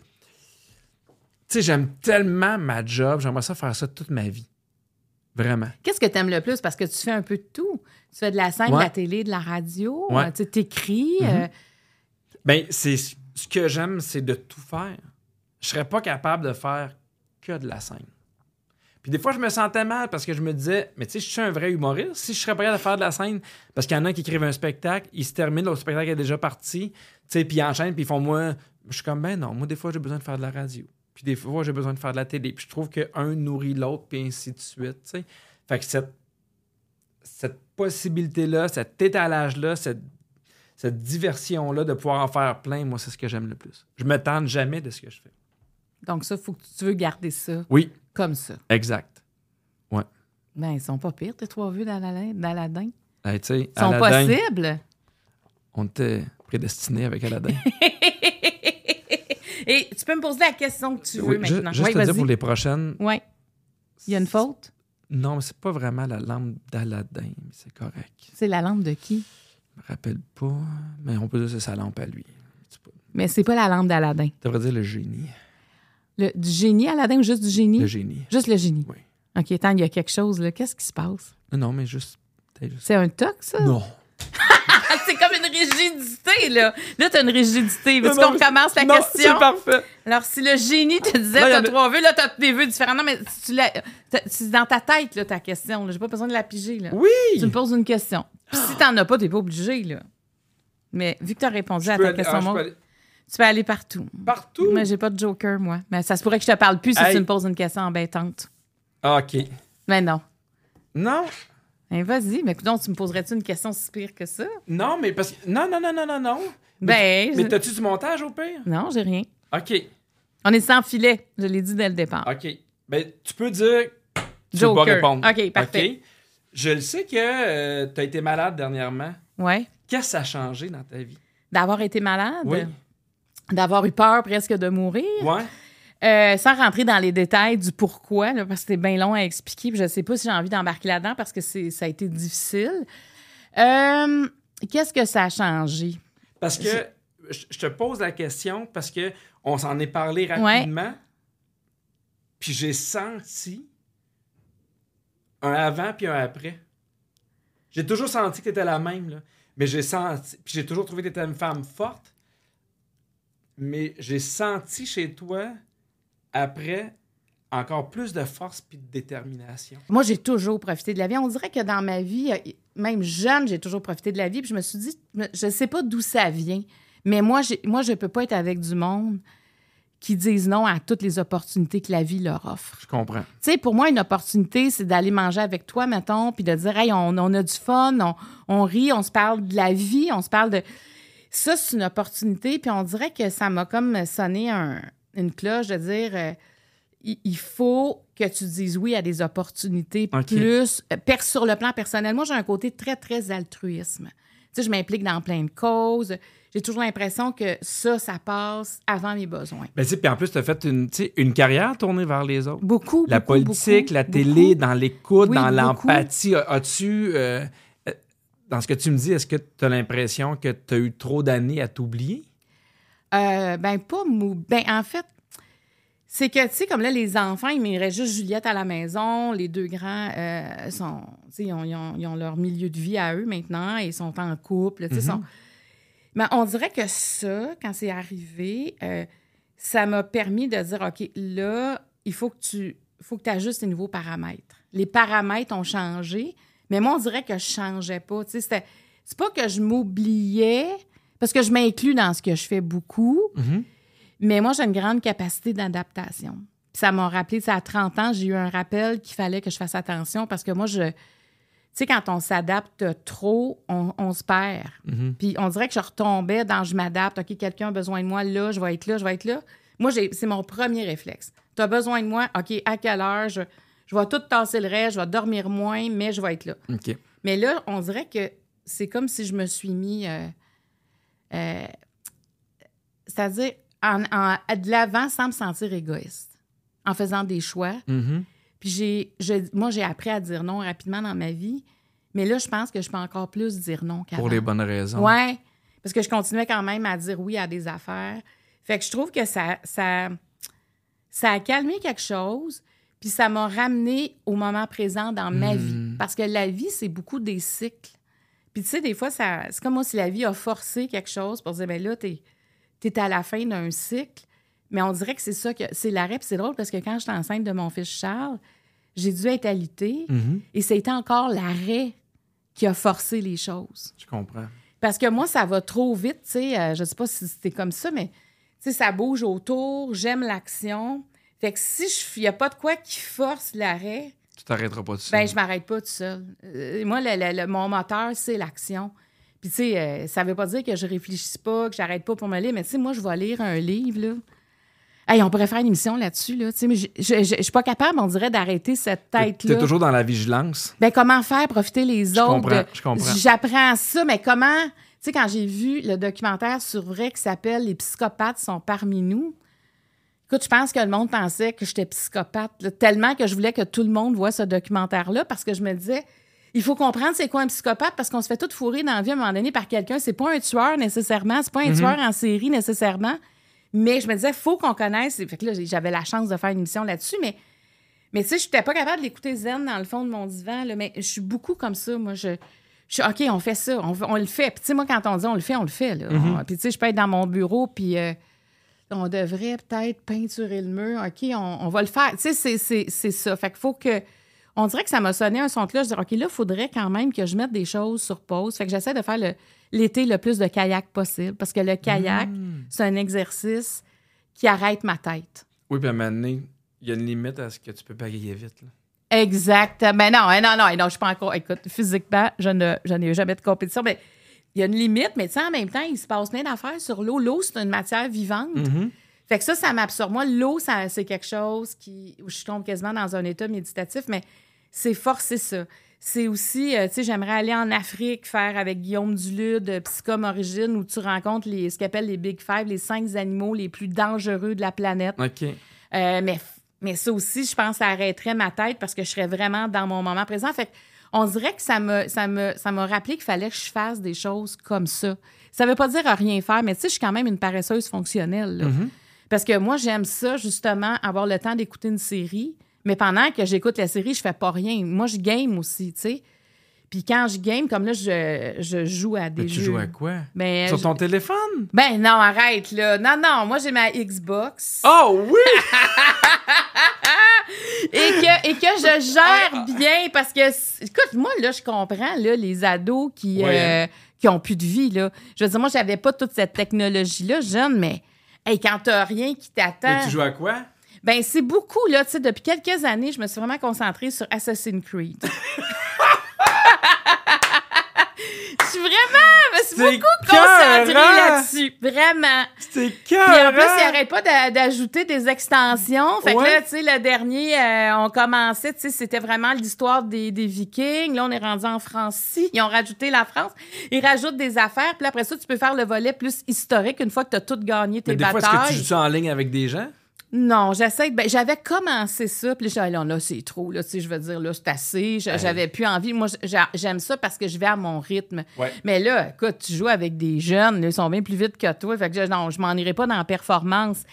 Tu sais, j'aime tellement ma job, j'aimerais ça faire ça toute ma vie. Vraiment. Qu'est-ce que tu aimes le plus? Parce que tu fais un peu de tout. Tu fais de la scène, de la télé, de la radio. Euh, Tu t'écris. Mhm. Ben, c'est ce que j'aime, c'est de tout faire. Je serais pas capable de faire que de la scène. Puis des fois, je me sentais mal parce que je me disais, mais tu sais, je suis un vrai humoriste. Si je serais prêt à faire de la scène, parce qu'il y en a qui écrivent un spectacle, il se termine, le spectacle est déjà parti, tu sais, puis ils enchaînent, puis ils font moi. Je suis comme, ben non, moi, des fois, j'ai besoin de faire de la radio. Puis des fois, j'ai besoin de faire de la télé. Puis je trouve qu'un nourrit l'autre, puis ainsi de suite, tu sais. Fait que cette, cette possibilité-là, cet étalage-là, cette cette diversion-là de pouvoir en faire plein, moi, c'est ce que j'aime le plus. Je me tente jamais de ce que je fais. Donc, ça, faut que tu veux garder ça Oui, comme ça. exact. Ben, ils sont pas pires, tes trois vues d'Aladin. d'Aladin. Hey, sais, Ils sont Aladdin, possibles. on était prédestinés avec Aladdin. [LAUGHS] Et tu peux me poser la question que tu veux Oui, maintenant. juste Oui, te dire pour les prochaines. Ouais. Il y a une faute? Non, mais c'est pas vraiment la lampe d'Aladin, mais c'est correct. C'est la lampe de qui? Je me rappelle pas, mais on peut dire que c'est sa lampe à lui. Mais c'est pas la lampe d'Aladin. Tu devrais dire le génie. Le, du génie, Aladin, ou juste du génie? Le génie. Juste le génie. Oui. OK, attends, il y a quelque chose, là. Qu'est-ce qui se passe? Non, non, mais juste. C'est un toc, ça? Non. Ah, [LAUGHS] c'est comme une rigidité, là. Là, t'as une rigidité. Non, qu'on commence la non, question? C'est parfait. Alors, si le génie te disait, t'as trois vœux, là, t'as des vœux différents. Non, mais si tu c'est dans ta tête, là, ta question. J'ai pas besoin de la piger, là. Oui! Tu me poses une question. Puis si t'en as pas, t'es pas obligé, là. Mais vu que t'as répondu à Je ta aller- question, ah, moi, aller tu peux aller partout. Partout! Mais j'ai pas de joker, moi. Mais ça se pourrait que je te parle plus si tu me poses une question embêtante. Ah, OK. Mais non. Non, Ben, vas-y. Mais donc, tu me poserais-tu une question si pire que ça? non, mais parce que. Non, non, non, non, non, non. Ben, Mais t'as-tu du montage au pire? non, j'ai rien. OK. On est sans filet. Je l'ai dit dès le départ. OK. Ben, tu peux dire. Tu Joker. veux pas répondre. OK, parfait. OK? Je le sais que tu as été malade dernièrement. Ouais. Qu'est-ce que ça a changé dans ta vie? D'avoir été malade? Oui. D'avoir eu peur presque de mourir. Ouais. Euh, sans rentrer dans les détails du pourquoi, là, parce que c'était bien long à expliquer, puis je sais pas si j'ai envie d'embarquer là-dedans parce que c'est, ça a été difficile. Euh, qu'est-ce que ça a changé? Parce que je je te pose la question parce que on s'en est parlé rapidement. Puis j'ai senti un avant puis un après. J'ai toujours senti que tu étais la même, là. Mais j'ai senti. Puis j'ai toujours trouvé que tu étais une femme forte. Mais j'ai senti chez toi, après, encore plus de force puis de détermination. Moi, j'ai toujours profité de la vie. On dirait que dans ma vie, euh, même jeune, j'ai toujours profité de la vie. Puis je me suis dit, je sais pas d'où ça vient, mais moi, moi je peux pas être avec du monde qui disent non à toutes les opportunités que la vie leur offre. Je comprends. Tu sais, pour moi, une opportunité, c'est d'aller manger avec toi, mettons, puis de dire, hey, on, on a du fun, on, on rit, on se parle de la vie, on se parle de. Ça, c'est une opportunité, puis on dirait que ça m'a comme sonné un- une cloche de dire, euh, il il faut que tu dises oui à des opportunités plus euh, sur le plan personnel. Moi, j'ai un côté très, très altruisme. Tu sais, je m'implique dans plein de causes. J'ai toujours l'impression que ça, ça passe avant mes besoins. Ben, tu sais, puis en plus, tu as fait une, une carrière tournée vers les autres. Beaucoup, La beaucoup, politique, beaucoup, la beaucoup. télé, dans l'écoute, Oui, dans l'empathie. As- As-tu, euh, dans ce que tu me dis, est-ce que tu as l'impression que tu as eu trop d'années à t'oublier? Euh, ben, pas mou. Ben, en fait, c'est que, tu sais, comme là, les enfants, il m'irait juste Juliette à la maison. Les deux grands euh, sont, tu sais, ils ont, ils ont- ils ont leur milieu de vie à eux maintenant et ils sont en couple, tu sais. sont- Mais on dirait que ça, quand c'est arrivé, euh, ça m'a permis de dire, OK, là, il faut que tu faut que ajustes les nouveaux paramètres. Les paramètres ont changé, mais moi, on dirait que je changeais pas. Tu sais, c'est pas que je m'oubliais, parce que je m'inclus dans ce que je fais beaucoup, mais moi, j'ai une grande capacité d'adaptation. Ça m'a rappelé, tu sais, à 30 ans, j'ai eu un rappel qu'il fallait que je fasse attention parce que moi, je. Tu sais, quand on s'adapte trop, on, on se perd. Puis on dirait que je retombais dans je m'adapte. OK, quelqu'un a besoin de moi là, je vais être là, je vais être là. Moi, c'est mon premier réflexe. Tu as besoin de moi, OK, à quelle heure? Je, je vais tout tasser le reste, je vais dormir moins, mais je vais être là. Mais là, on dirait que c'est comme si je me suis mis. euh, euh, C'est-à-dire, en, en- de l'avant sans me sentir égoïste, en faisant des choix. Mhm. Puis j'ai, moi, j'ai appris à dire non rapidement dans ma vie. Mais là, je pense que je peux encore plus dire non qu'avant. Pour les bonnes raisons. Ouais, parce que je continuais quand même à dire oui à des affaires. Fait que je trouve que ça, ça, ça a calmé quelque chose, puis ça m'a ramené au moment présent dans ma vie. Parce que la vie, c'est beaucoup des cycles. Puis tu sais, des fois, ça, c'est comme si la vie a forcé quelque chose pour dire, ben là, t'es es à la fin d'un cycle. Mais on dirait que c'est ça que c'est l'arrêt. Puis c'est drôle parce que quand j'étais enceinte de mon fils Charles, j'ai dû être alitée. Mhm. Et c'était encore l'arrêt qui a forcé les choses. Je comprends. Parce que moi, ça va trop vite, tu sais. euh, je sais pas si c'était comme ça, mais tu sais, ça bouge autour, j'aime l'action. Fait que si il n'y a pas de quoi qui force l'arrêt, Tu t'arrêteras pas de ça. ben je m'arrête pas tout seul. Euh, moi, le- le- le- mon moteur, c'est l'action. Puis tu sais, euh, ça veut pas dire que je réfléchis pas, que j'arrête pas pour me lire, mais tu sais, moi, je vais lire un livre, là. Hey, on pourrait faire une émission là-dessus, là. Tu sais, mais je suis pas capable, on dirait, d'arrêter cette Tu tête-là. es toujours dans la vigilance? Ben, comment faire profiter les autres? comprends, de- je comprends. J'apprends ça, mais comment. Tu sais, quand j'ai vu le documentaire sur vrai qui s'appelle Les psychopathes sont parmi nous, écoute, je pense que le monde pensait que j'étais psychopathe, là, tellement que je voulais que tout le monde voit ce documentaire-là parce que je me disais, il faut comprendre c'est quoi un psychopathe parce qu'on se fait tout fourrer dans la vie à un moment donné par quelqu'un. C'est pas un tueur nécessairement, c'est pas un Mhm. tueur en série nécessairement. Mais je me disais, faut qu'on connaisse. Fait que là, j'avais la chance de faire une émission là-dessus, mais mais tu sais, je n'étais pas capable de l'écouter zen dans le fond de mon divan, là, mais je suis beaucoup comme ça. Moi, je, je suis OK, on fait ça, on, on le fait. Puis tu sais, moi, quand on dit on le fait, on le fait. Là. On- puis tu sais, je peux être dans mon bureau, puis euh, on devrait peut-être peinturer le mur. OK, on, on va le faire. Tu sais, c'est- ça. Fait qu'il faut que... On dirait que ça m'a sonné un son de cloche. Je dis, OK, là, il faudrait quand même que je mette des choses sur pause. Fait que j'essaie de faire l'été le plus de kayak possible, parce que le kayak, Mm. c'est un exercice qui arrête ma tête. Oui, puis à un moment donné, il y a une limite à ce que tu peux pagayer vite. là. Exactement. Mais non, hein, non, non, non, je suis pas encore. Écoute, physiquement, je ne, je n'ai jamais de compétition, mais il y a une limite, mais tu sais, en même temps, il se passe plein d'affaires sur l'eau. L'eau, c'est une matière vivante. Mhm. Fait que ça, ça m'absorbe. Moi, l'eau, c'est quelque chose qui, où je tombe quasiment dans un état méditatif, mais c'est forcer ça. C'est aussi, euh, tu sais, j'aimerais aller en Afrique faire avec Guillaume Dulude, euh, Psychom Origine, où tu rencontres les, ce qu'appelle les Big Five, les cinq animaux les plus dangereux de la planète. OK. Euh, mais, mais ça aussi, je pense, ça arrêterait ma tête parce que je serais vraiment dans mon moment présent. Fait que on dirait que ça me, ça me, ça m'a rappelé qu'il fallait que je fasse des choses comme ça. Ça veut pas dire à rien faire, mais tu sais, je suis quand même une paresseuse fonctionnelle. là. Parce que moi, j'aime ça, justement, avoir le temps d'écouter une série. Mais pendant que j'écoute la série, je fais pas rien. Moi, je game aussi, tu sais. Puis quand je game, comme là, je, je joue à des Mais tu jeux. joues à quoi? Ben, Sur je- ton téléphone? ben non, arrête, là. Non, non, moi, j'ai ma Xbox. Oh oui! [LAUGHS] et que, et que je gère bien parce que, écoute, moi, là, je comprends, là, les ados qui, Ouais, euh, qui ont plus de vie, là. Je veux dire, moi, j'avais pas toute cette technologie-là jeune, mais Hey, quand t'as rien qui t'attend. Mais tu joues à quoi? Ben, c'est beaucoup, là. Tu sais, depuis quelques années, je me suis vraiment concentrée sur Assassin's Creed. [LAUGHS] Je suis vraiment, je suis beaucoup concentrée là-dessus. Vraiment. C'est Puis en plus, cœur! il n'arrête pas d'a- d'ajouter des extensions. Fait que Ouais. là, tu sais, le dernier, euh, on commençait, tu sais, c'était vraiment l'histoire des, des Vikings. Là, on est rendu en Francie. Ils ont rajouté la France. Ils rajoutent des affaires. Puis après ça, tu peux faire le volet plus historique une fois que tu as tout gagné tes Mais des fois, est-ce que batailles. tu joues ça en ligne avec des gens? Non, j'essaie. Ben, j'avais commencé ça, puis là, j'allais, là, là, c'est trop, là, tu sais, je veux dire, là, c'est assez. J'a- J'avais plus envie. Moi, j'a- j'aime ça parce que je vais à mon rythme. Ouais. Mais là, écoute, tu joues avec des jeunes, là, ils sont bien plus vite que toi. Fait que je- non, je m'en irai pas dans la performance.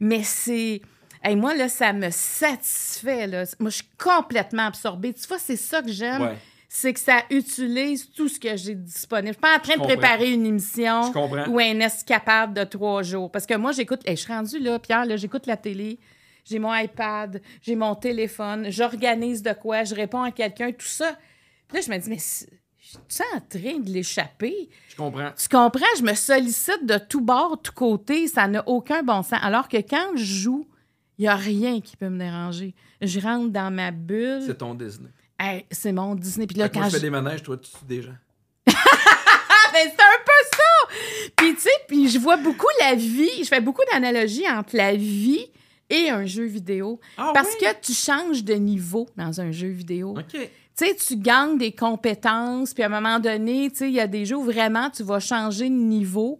Mais c'est. Hey, moi, là, ça me satisfait. Là. Moi, je suis complètement absorbée. Tu vois, c'est ça que j'aime. Ouais. C'est que ça utilise tout ce que j'ai disponible. Je suis pas en train de préparer une émission ou un escapade de trois jours. Parce que moi, j'écoute. Hey, je suis rendue là, Pierre, là, j'écoute la télé. J'ai mon iPad, j'ai mon téléphone, j'organise de quoi, je réponds à quelqu'un, tout ça. Puis là, je me dis, mais je suis en train de l'échapper. Je comprends. Tu comprends? Je me sollicite de tout bord, de tout côté. Ça n'a aucun bon sens. Alors que quand je joue, il n'y a rien qui peut me déranger. Je rentre dans ma bulle. C'est ton Disney. Hey, c'est mon Disney. Puis là, quand moi, je fais des manèges, toi, tu tues des gens. Ah, [LAUGHS] ben, c'est un peu ça! Puis, tu sais, puis je vois beaucoup la vie, je fais beaucoup d'analogies entre la vie et un jeu vidéo. Ah parce oui? que tu changes de niveau dans un jeu vidéo. Tu sais, tu gagnes des compétences, puis à un moment donné, tu sais, il y a des jeux où vraiment tu vas changer de niveau.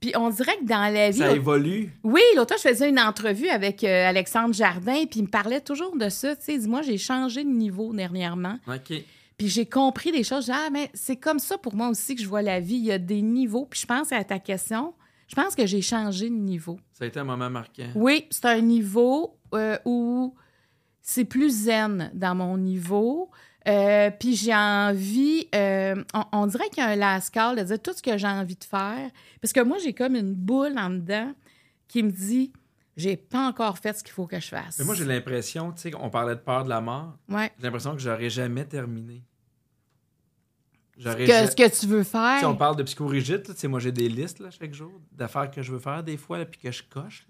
Puis on dirait que dans la vie... Ça évolue. Oui, l'autre fois, je faisais une entrevue avec euh, Alexandre Jardin, puis il me parlait toujours de ça. Tu sais, dis-moi, j'ai changé de niveau dernièrement. OK. Puis j'ai compris des choses. Ah, mais c'est comme ça pour moi aussi que je vois la vie. Il y a des niveaux. Puis je pense à ta question. Je pense que j'ai changé de niveau. Ça a été un moment marquant. Oui, c'est un niveau euh, où c'est plus zen dans mon niveau. Euh, puis j'ai envie, euh, on, on dirait qu'il y a un lascar de dire tout ce que j'ai envie de faire. Parce que moi, j'ai comme une boule en dedans qui me dit, j'ai pas encore fait ce qu'il faut que je fasse. Mais moi, j'ai l'impression, tu sais, on parlait de peur de la mort. Ouais. J'ai l'impression que j'aurais jamais terminé. J'aurais Que, ja- ce que tu veux faire. sais, on parle de psychorigide, tu sais, moi j'ai des listes là, chaque jour d'affaires que je veux faire des fois, là, puis que je coche.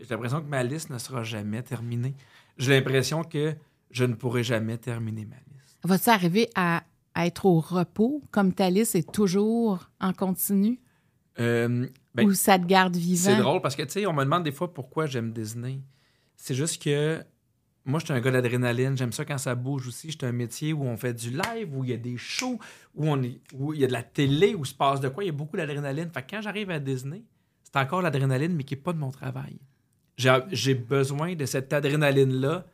J'ai l'impression que ma liste ne sera jamais terminée. J'ai l'impression que je ne pourrai jamais terminer ma liste. Vas-tu arriver à, à être au repos comme ta liste est toujours en continu? Euh, ben, ou ça te garde vivant? c'est drôle parce que, tu sais, on me demande des fois pourquoi j'aime Disney. C'est juste que moi, je suis un gars d'adrénaline. J'aime ça quand ça bouge aussi. J'étais un métier où on fait du live, où il y a des shows, où, on est, où il y a de la télé, où il se passe de quoi. Il y a beaucoup d'adrénaline. Fait que quand j'arrive à Disney, c'est encore l'adrénaline, mais qui n'est pas de mon travail. J'ai j'ai besoin de cette adrénaline-là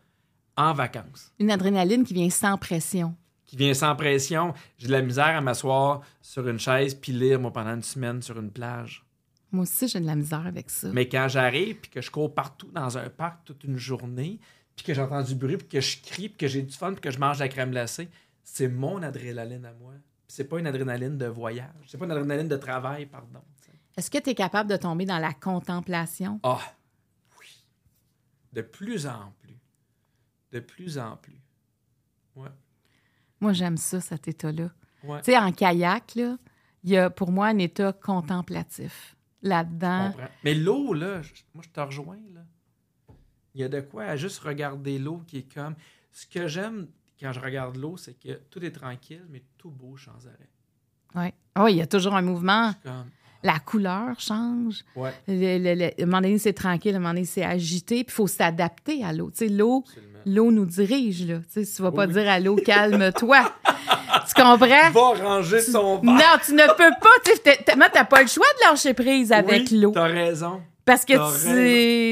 en vacances, Une adrénaline qui vient sans pression. qui vient sans pression. J'ai de la misère à m'asseoir sur une chaise puis lire, moi, pendant une semaine sur une plage. Moi aussi, j'ai de la misère avec ça. Mais quand j'arrive, puis que je cours partout dans un parc toute une journée, puis que j'entends du bruit, puis que je crie, puis que j'ai du fun, puis que je mange de la crème glacée, c'est mon adrénaline à moi. C'est pas une adrénaline de voyage. C'est pas une adrénaline de travail, pardon. Est-ce que tu es capable de tomber dans la contemplation? Ah, oui. De plus en plus. De plus en plus. Ouais. Moi, j'aime ça, cet état-là. Ouais. Tu sais, en kayak, là, il y a pour moi un état contemplatif. Là-dedans. Mais l'eau, là, moi, je te rejoins, là. Il y a de quoi à juste regarder l'eau qui est comme. Ce que j'aime quand je regarde l'eau, c'est que tout est tranquille, mais tout bouge sans arrêt. oui. Ah oui, il y a toujours un mouvement. Comme, La couleur change. ouais, Le, le- le- à un moment donné, c'est tranquille, à un moment donné, c'est agité. Puis il faut s'adapter à l'eau. Tu sais, l'eau, l'eau nous dirige, là. Tu sais, tu vas Oui, pas oui. dire à l'eau, [LAUGHS] calme-toi. tu comprends? Va ranger son verre. Non, tu ne peux pas. Tu t'as pas le choix de lâcher prise avec Oui, l'eau. T'as raison. Parce que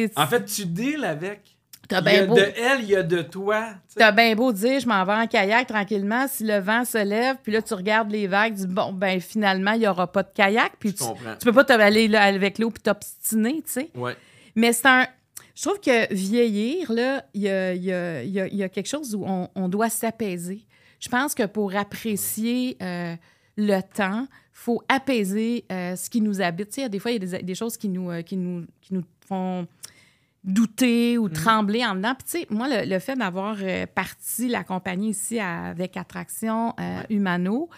tu En fait, tu deals avec. T'as Il y a bien beau, de elle, il y a de toi. t'as bien beau dire, je m'en vais en kayak tranquillement. Si le vent se lève, puis là, tu regardes les vagues, tu dis, bon, ben finalement, il y aura pas de kayak. Puis tu, tu peux pas aller là, avec l'eau puis t'obstiner, tu sais. Ouais. Mais c'est un. Je trouve que vieillir, là, il y a, il y a- il y a- il y a quelque chose où on, on doit s'apaiser. Je pense que pour apprécier euh, le temps, faut apaiser euh, ce qui nous habite. Tu sais, il y a des fois, il y a des, des choses qui nous, euh, qui, nous, qui nous font douter ou trembler en dedans. Puis, tu sais, moi, le, le fait d'avoir euh, parti la compagnie ici à- avec Attraction euh, Humano,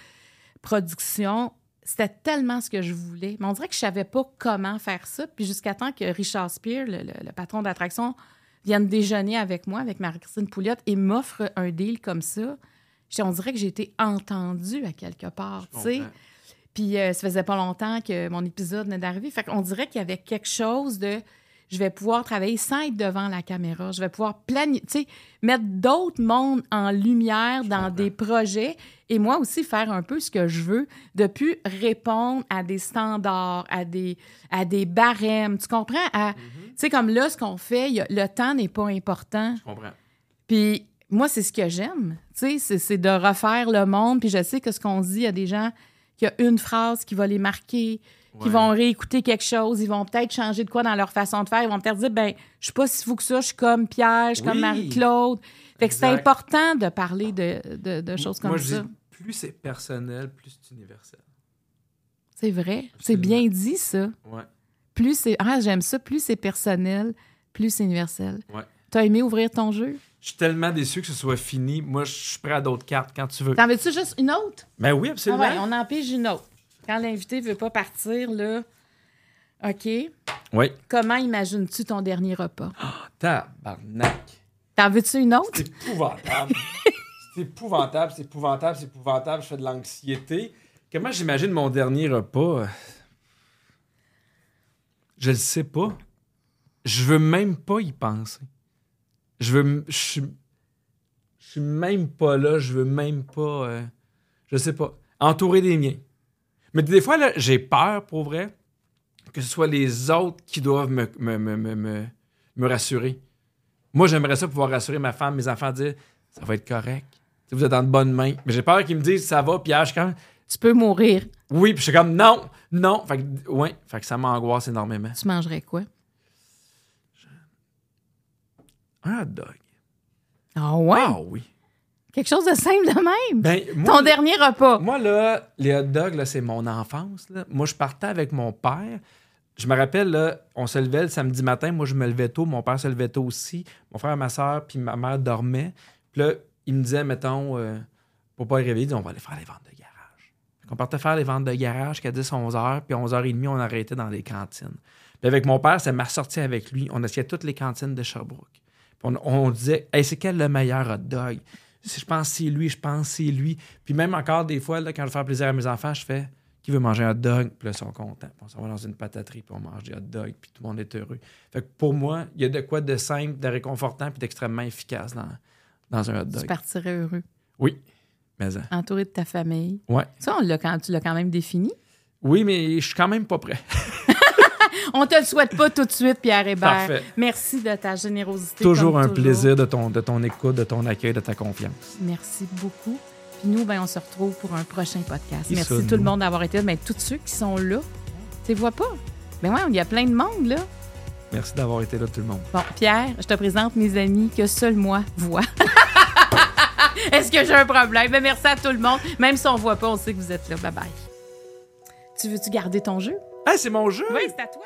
production, c'était tellement ce que je voulais. Mais on dirait que je savais pas comment faire ça. Puis jusqu'à temps que Richard Spear, le, le- le patron d'attraction, vienne déjeuner avec moi, avec Marie-Christine Pouliot, et m'offre un deal comme ça. On dirait que j'ai été entendue à quelque part, tu sais. Puis euh, ça faisait pas longtemps que mon épisode venait d'arriver. Fait qu'on dirait qu'il y avait quelque chose de je vais pouvoir travailler sans être devant la caméra. Je vais pouvoir planifier, mettre d'autres mondes en lumière dans comprends. des projets et moi aussi faire un peu ce que je veux, de plus répondre à des standards, à des, à des barèmes. Tu comprends? À- Tu sais, comme là, ce qu'on fait, a- le temps n'est pas important. Je comprends. Puis moi, c'est ce que j'aime. Tu sais, c'est- de refaire le monde. Puis je sais que ce qu'on dit, il y a des gens qui ont une phrase qui va les marquer, qui vont réécouter quelque chose, ils vont peut-être changer de quoi dans leur façon de faire. Ils vont peut-être dire, ben, je suis pas si fou que ça, je suis comme Pierre, je suis comme. Marie-Claude. Fait que c'est Exact. important de parler de, de- de choses comme Moi, je ça. dis, plus c'est personnel, plus c'est universel. C'est vrai. C'est bien dit, ça. Ouais. Plus c'est. Ah, j'aime ça. Plus c'est personnel, plus c'est universel. Ouais. T'as aimé ouvrir ton jeu? Je suis tellement déçu que ce soit fini. Moi, je suis prêt à d'autres cartes quand tu veux. T'en veux-tu juste une autre? Ben oui, Ah absolument. ouais, on en pige une autre. Quand l'invité veut pas partir, là. OK. Oui. Comment imagines-tu ton dernier repas? [GASPS] Tabarnak. T'en veux-tu une autre? C'est épouvantable. [LAUGHS] c'est épouvantable, c'est épouvantable, c'est épouvantable. Je fais de l'anxiété. Comment j'imagine mon dernier repas? Je le sais pas. Je veux même pas y penser. Je veux. Je suis. Je suis même pas là. Je veux même pas. euh, je sais pas. Entourer des miens. Mais des fois, là, j'ai peur, pour vrai, que ce soit les autres qui doivent me, me, me, me, me- me rassurer. Moi, j'aimerais ça pouvoir rassurer ma femme, mes enfants, dire ça va être correct. Tu sais, Vous êtes dans de bonnes mains. Mais j'ai peur qu'ils me disent ça va, puis ah, je suis comme Tu peux mourir. oui, puis je suis comme non, non. Fait que, ouais, fait que ça m'angoisse énormément. Tu mangerais quoi? Un hot dog. Ah ouais? Ah oui. Quelque chose de simple de même? Ben, moi, Ton dernier repas. Moi, là, les hot dogs, là, c'est mon enfance. là. Moi, je partais avec mon père. Je me rappelle, là, on se levait le samedi matin. Moi, je me levais tôt. Mon père se levait tôt aussi. Mon frère, ma soeur, puis ma mère dormaient. Puis là, il me disait, mettons, euh, pour pas les réveiller, il disait, on va aller faire les ventes de garage. On partait faire les ventes de garage jusqu'à 10, 11 heures. Puis 11 h 30 on arrêtait dans les cantines. Puis avec mon père, ça m'a sorti avec lui. On essayait toutes les cantines de Sherbrooke. Puis on, on disait, hey, c'est quel le meilleur hot dog? Je pense que c'est lui, je pense que c'est lui. Puis même encore des fois, là, quand je faire plaisir à mes enfants, je fais qui veut manger un hot dog? Puis là, ils sont contents. Puis on s'en va dans une pataterie, puis on mange des hot dogs, puis tout le monde est heureux. Fait que pour moi, il y a de quoi de simple, de réconfortant, puis d'extrêmement efficace dans, dans un hot Tu dog. partirais heureux. Oui. Mais, hein. Entouré de ta famille. ouais. Ça, on l'a quand, tu l'as quand même défini. Oui, mais je suis quand même pas prêt. [LAUGHS] [LAUGHS] On te le souhaite pas tout de suite, Pierre Hébert. Parfait. Merci de ta générosité. Toujours un toujours. plaisir de ton, de ton écoute, de ton accueil, de ta confiance. Merci beaucoup. Puis nous, ben, on se retrouve pour un prochain podcast. Et Merci tout le monde d'avoir été là. Mais tous ceux qui sont là, tu les vois pas. Ben ouais, il y a plein de monde, là. Merci d'avoir été là, tout le monde. Bon, Pierre, je te présente mes amis que seul moi vois. [LAUGHS] Est-ce que j'ai un problème? Ben, merci à tout le monde. Même si on voit pas, on sait que vous êtes là. Bye bye. Tu veux-tu garder ton jeu? Ah, c'est mon jeu! Oui, c'est à toi.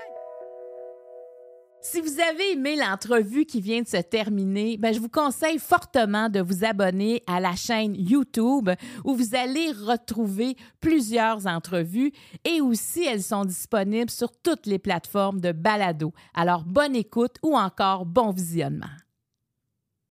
Si vous avez aimé l'entrevue qui vient de se terminer, ben je vous conseille fortement de vous abonner à la chaîne YouTube où vous allez retrouver plusieurs entrevues et aussi elles sont disponibles sur toutes les plateformes de balado. Alors bonne écoute ou encore bon visionnement.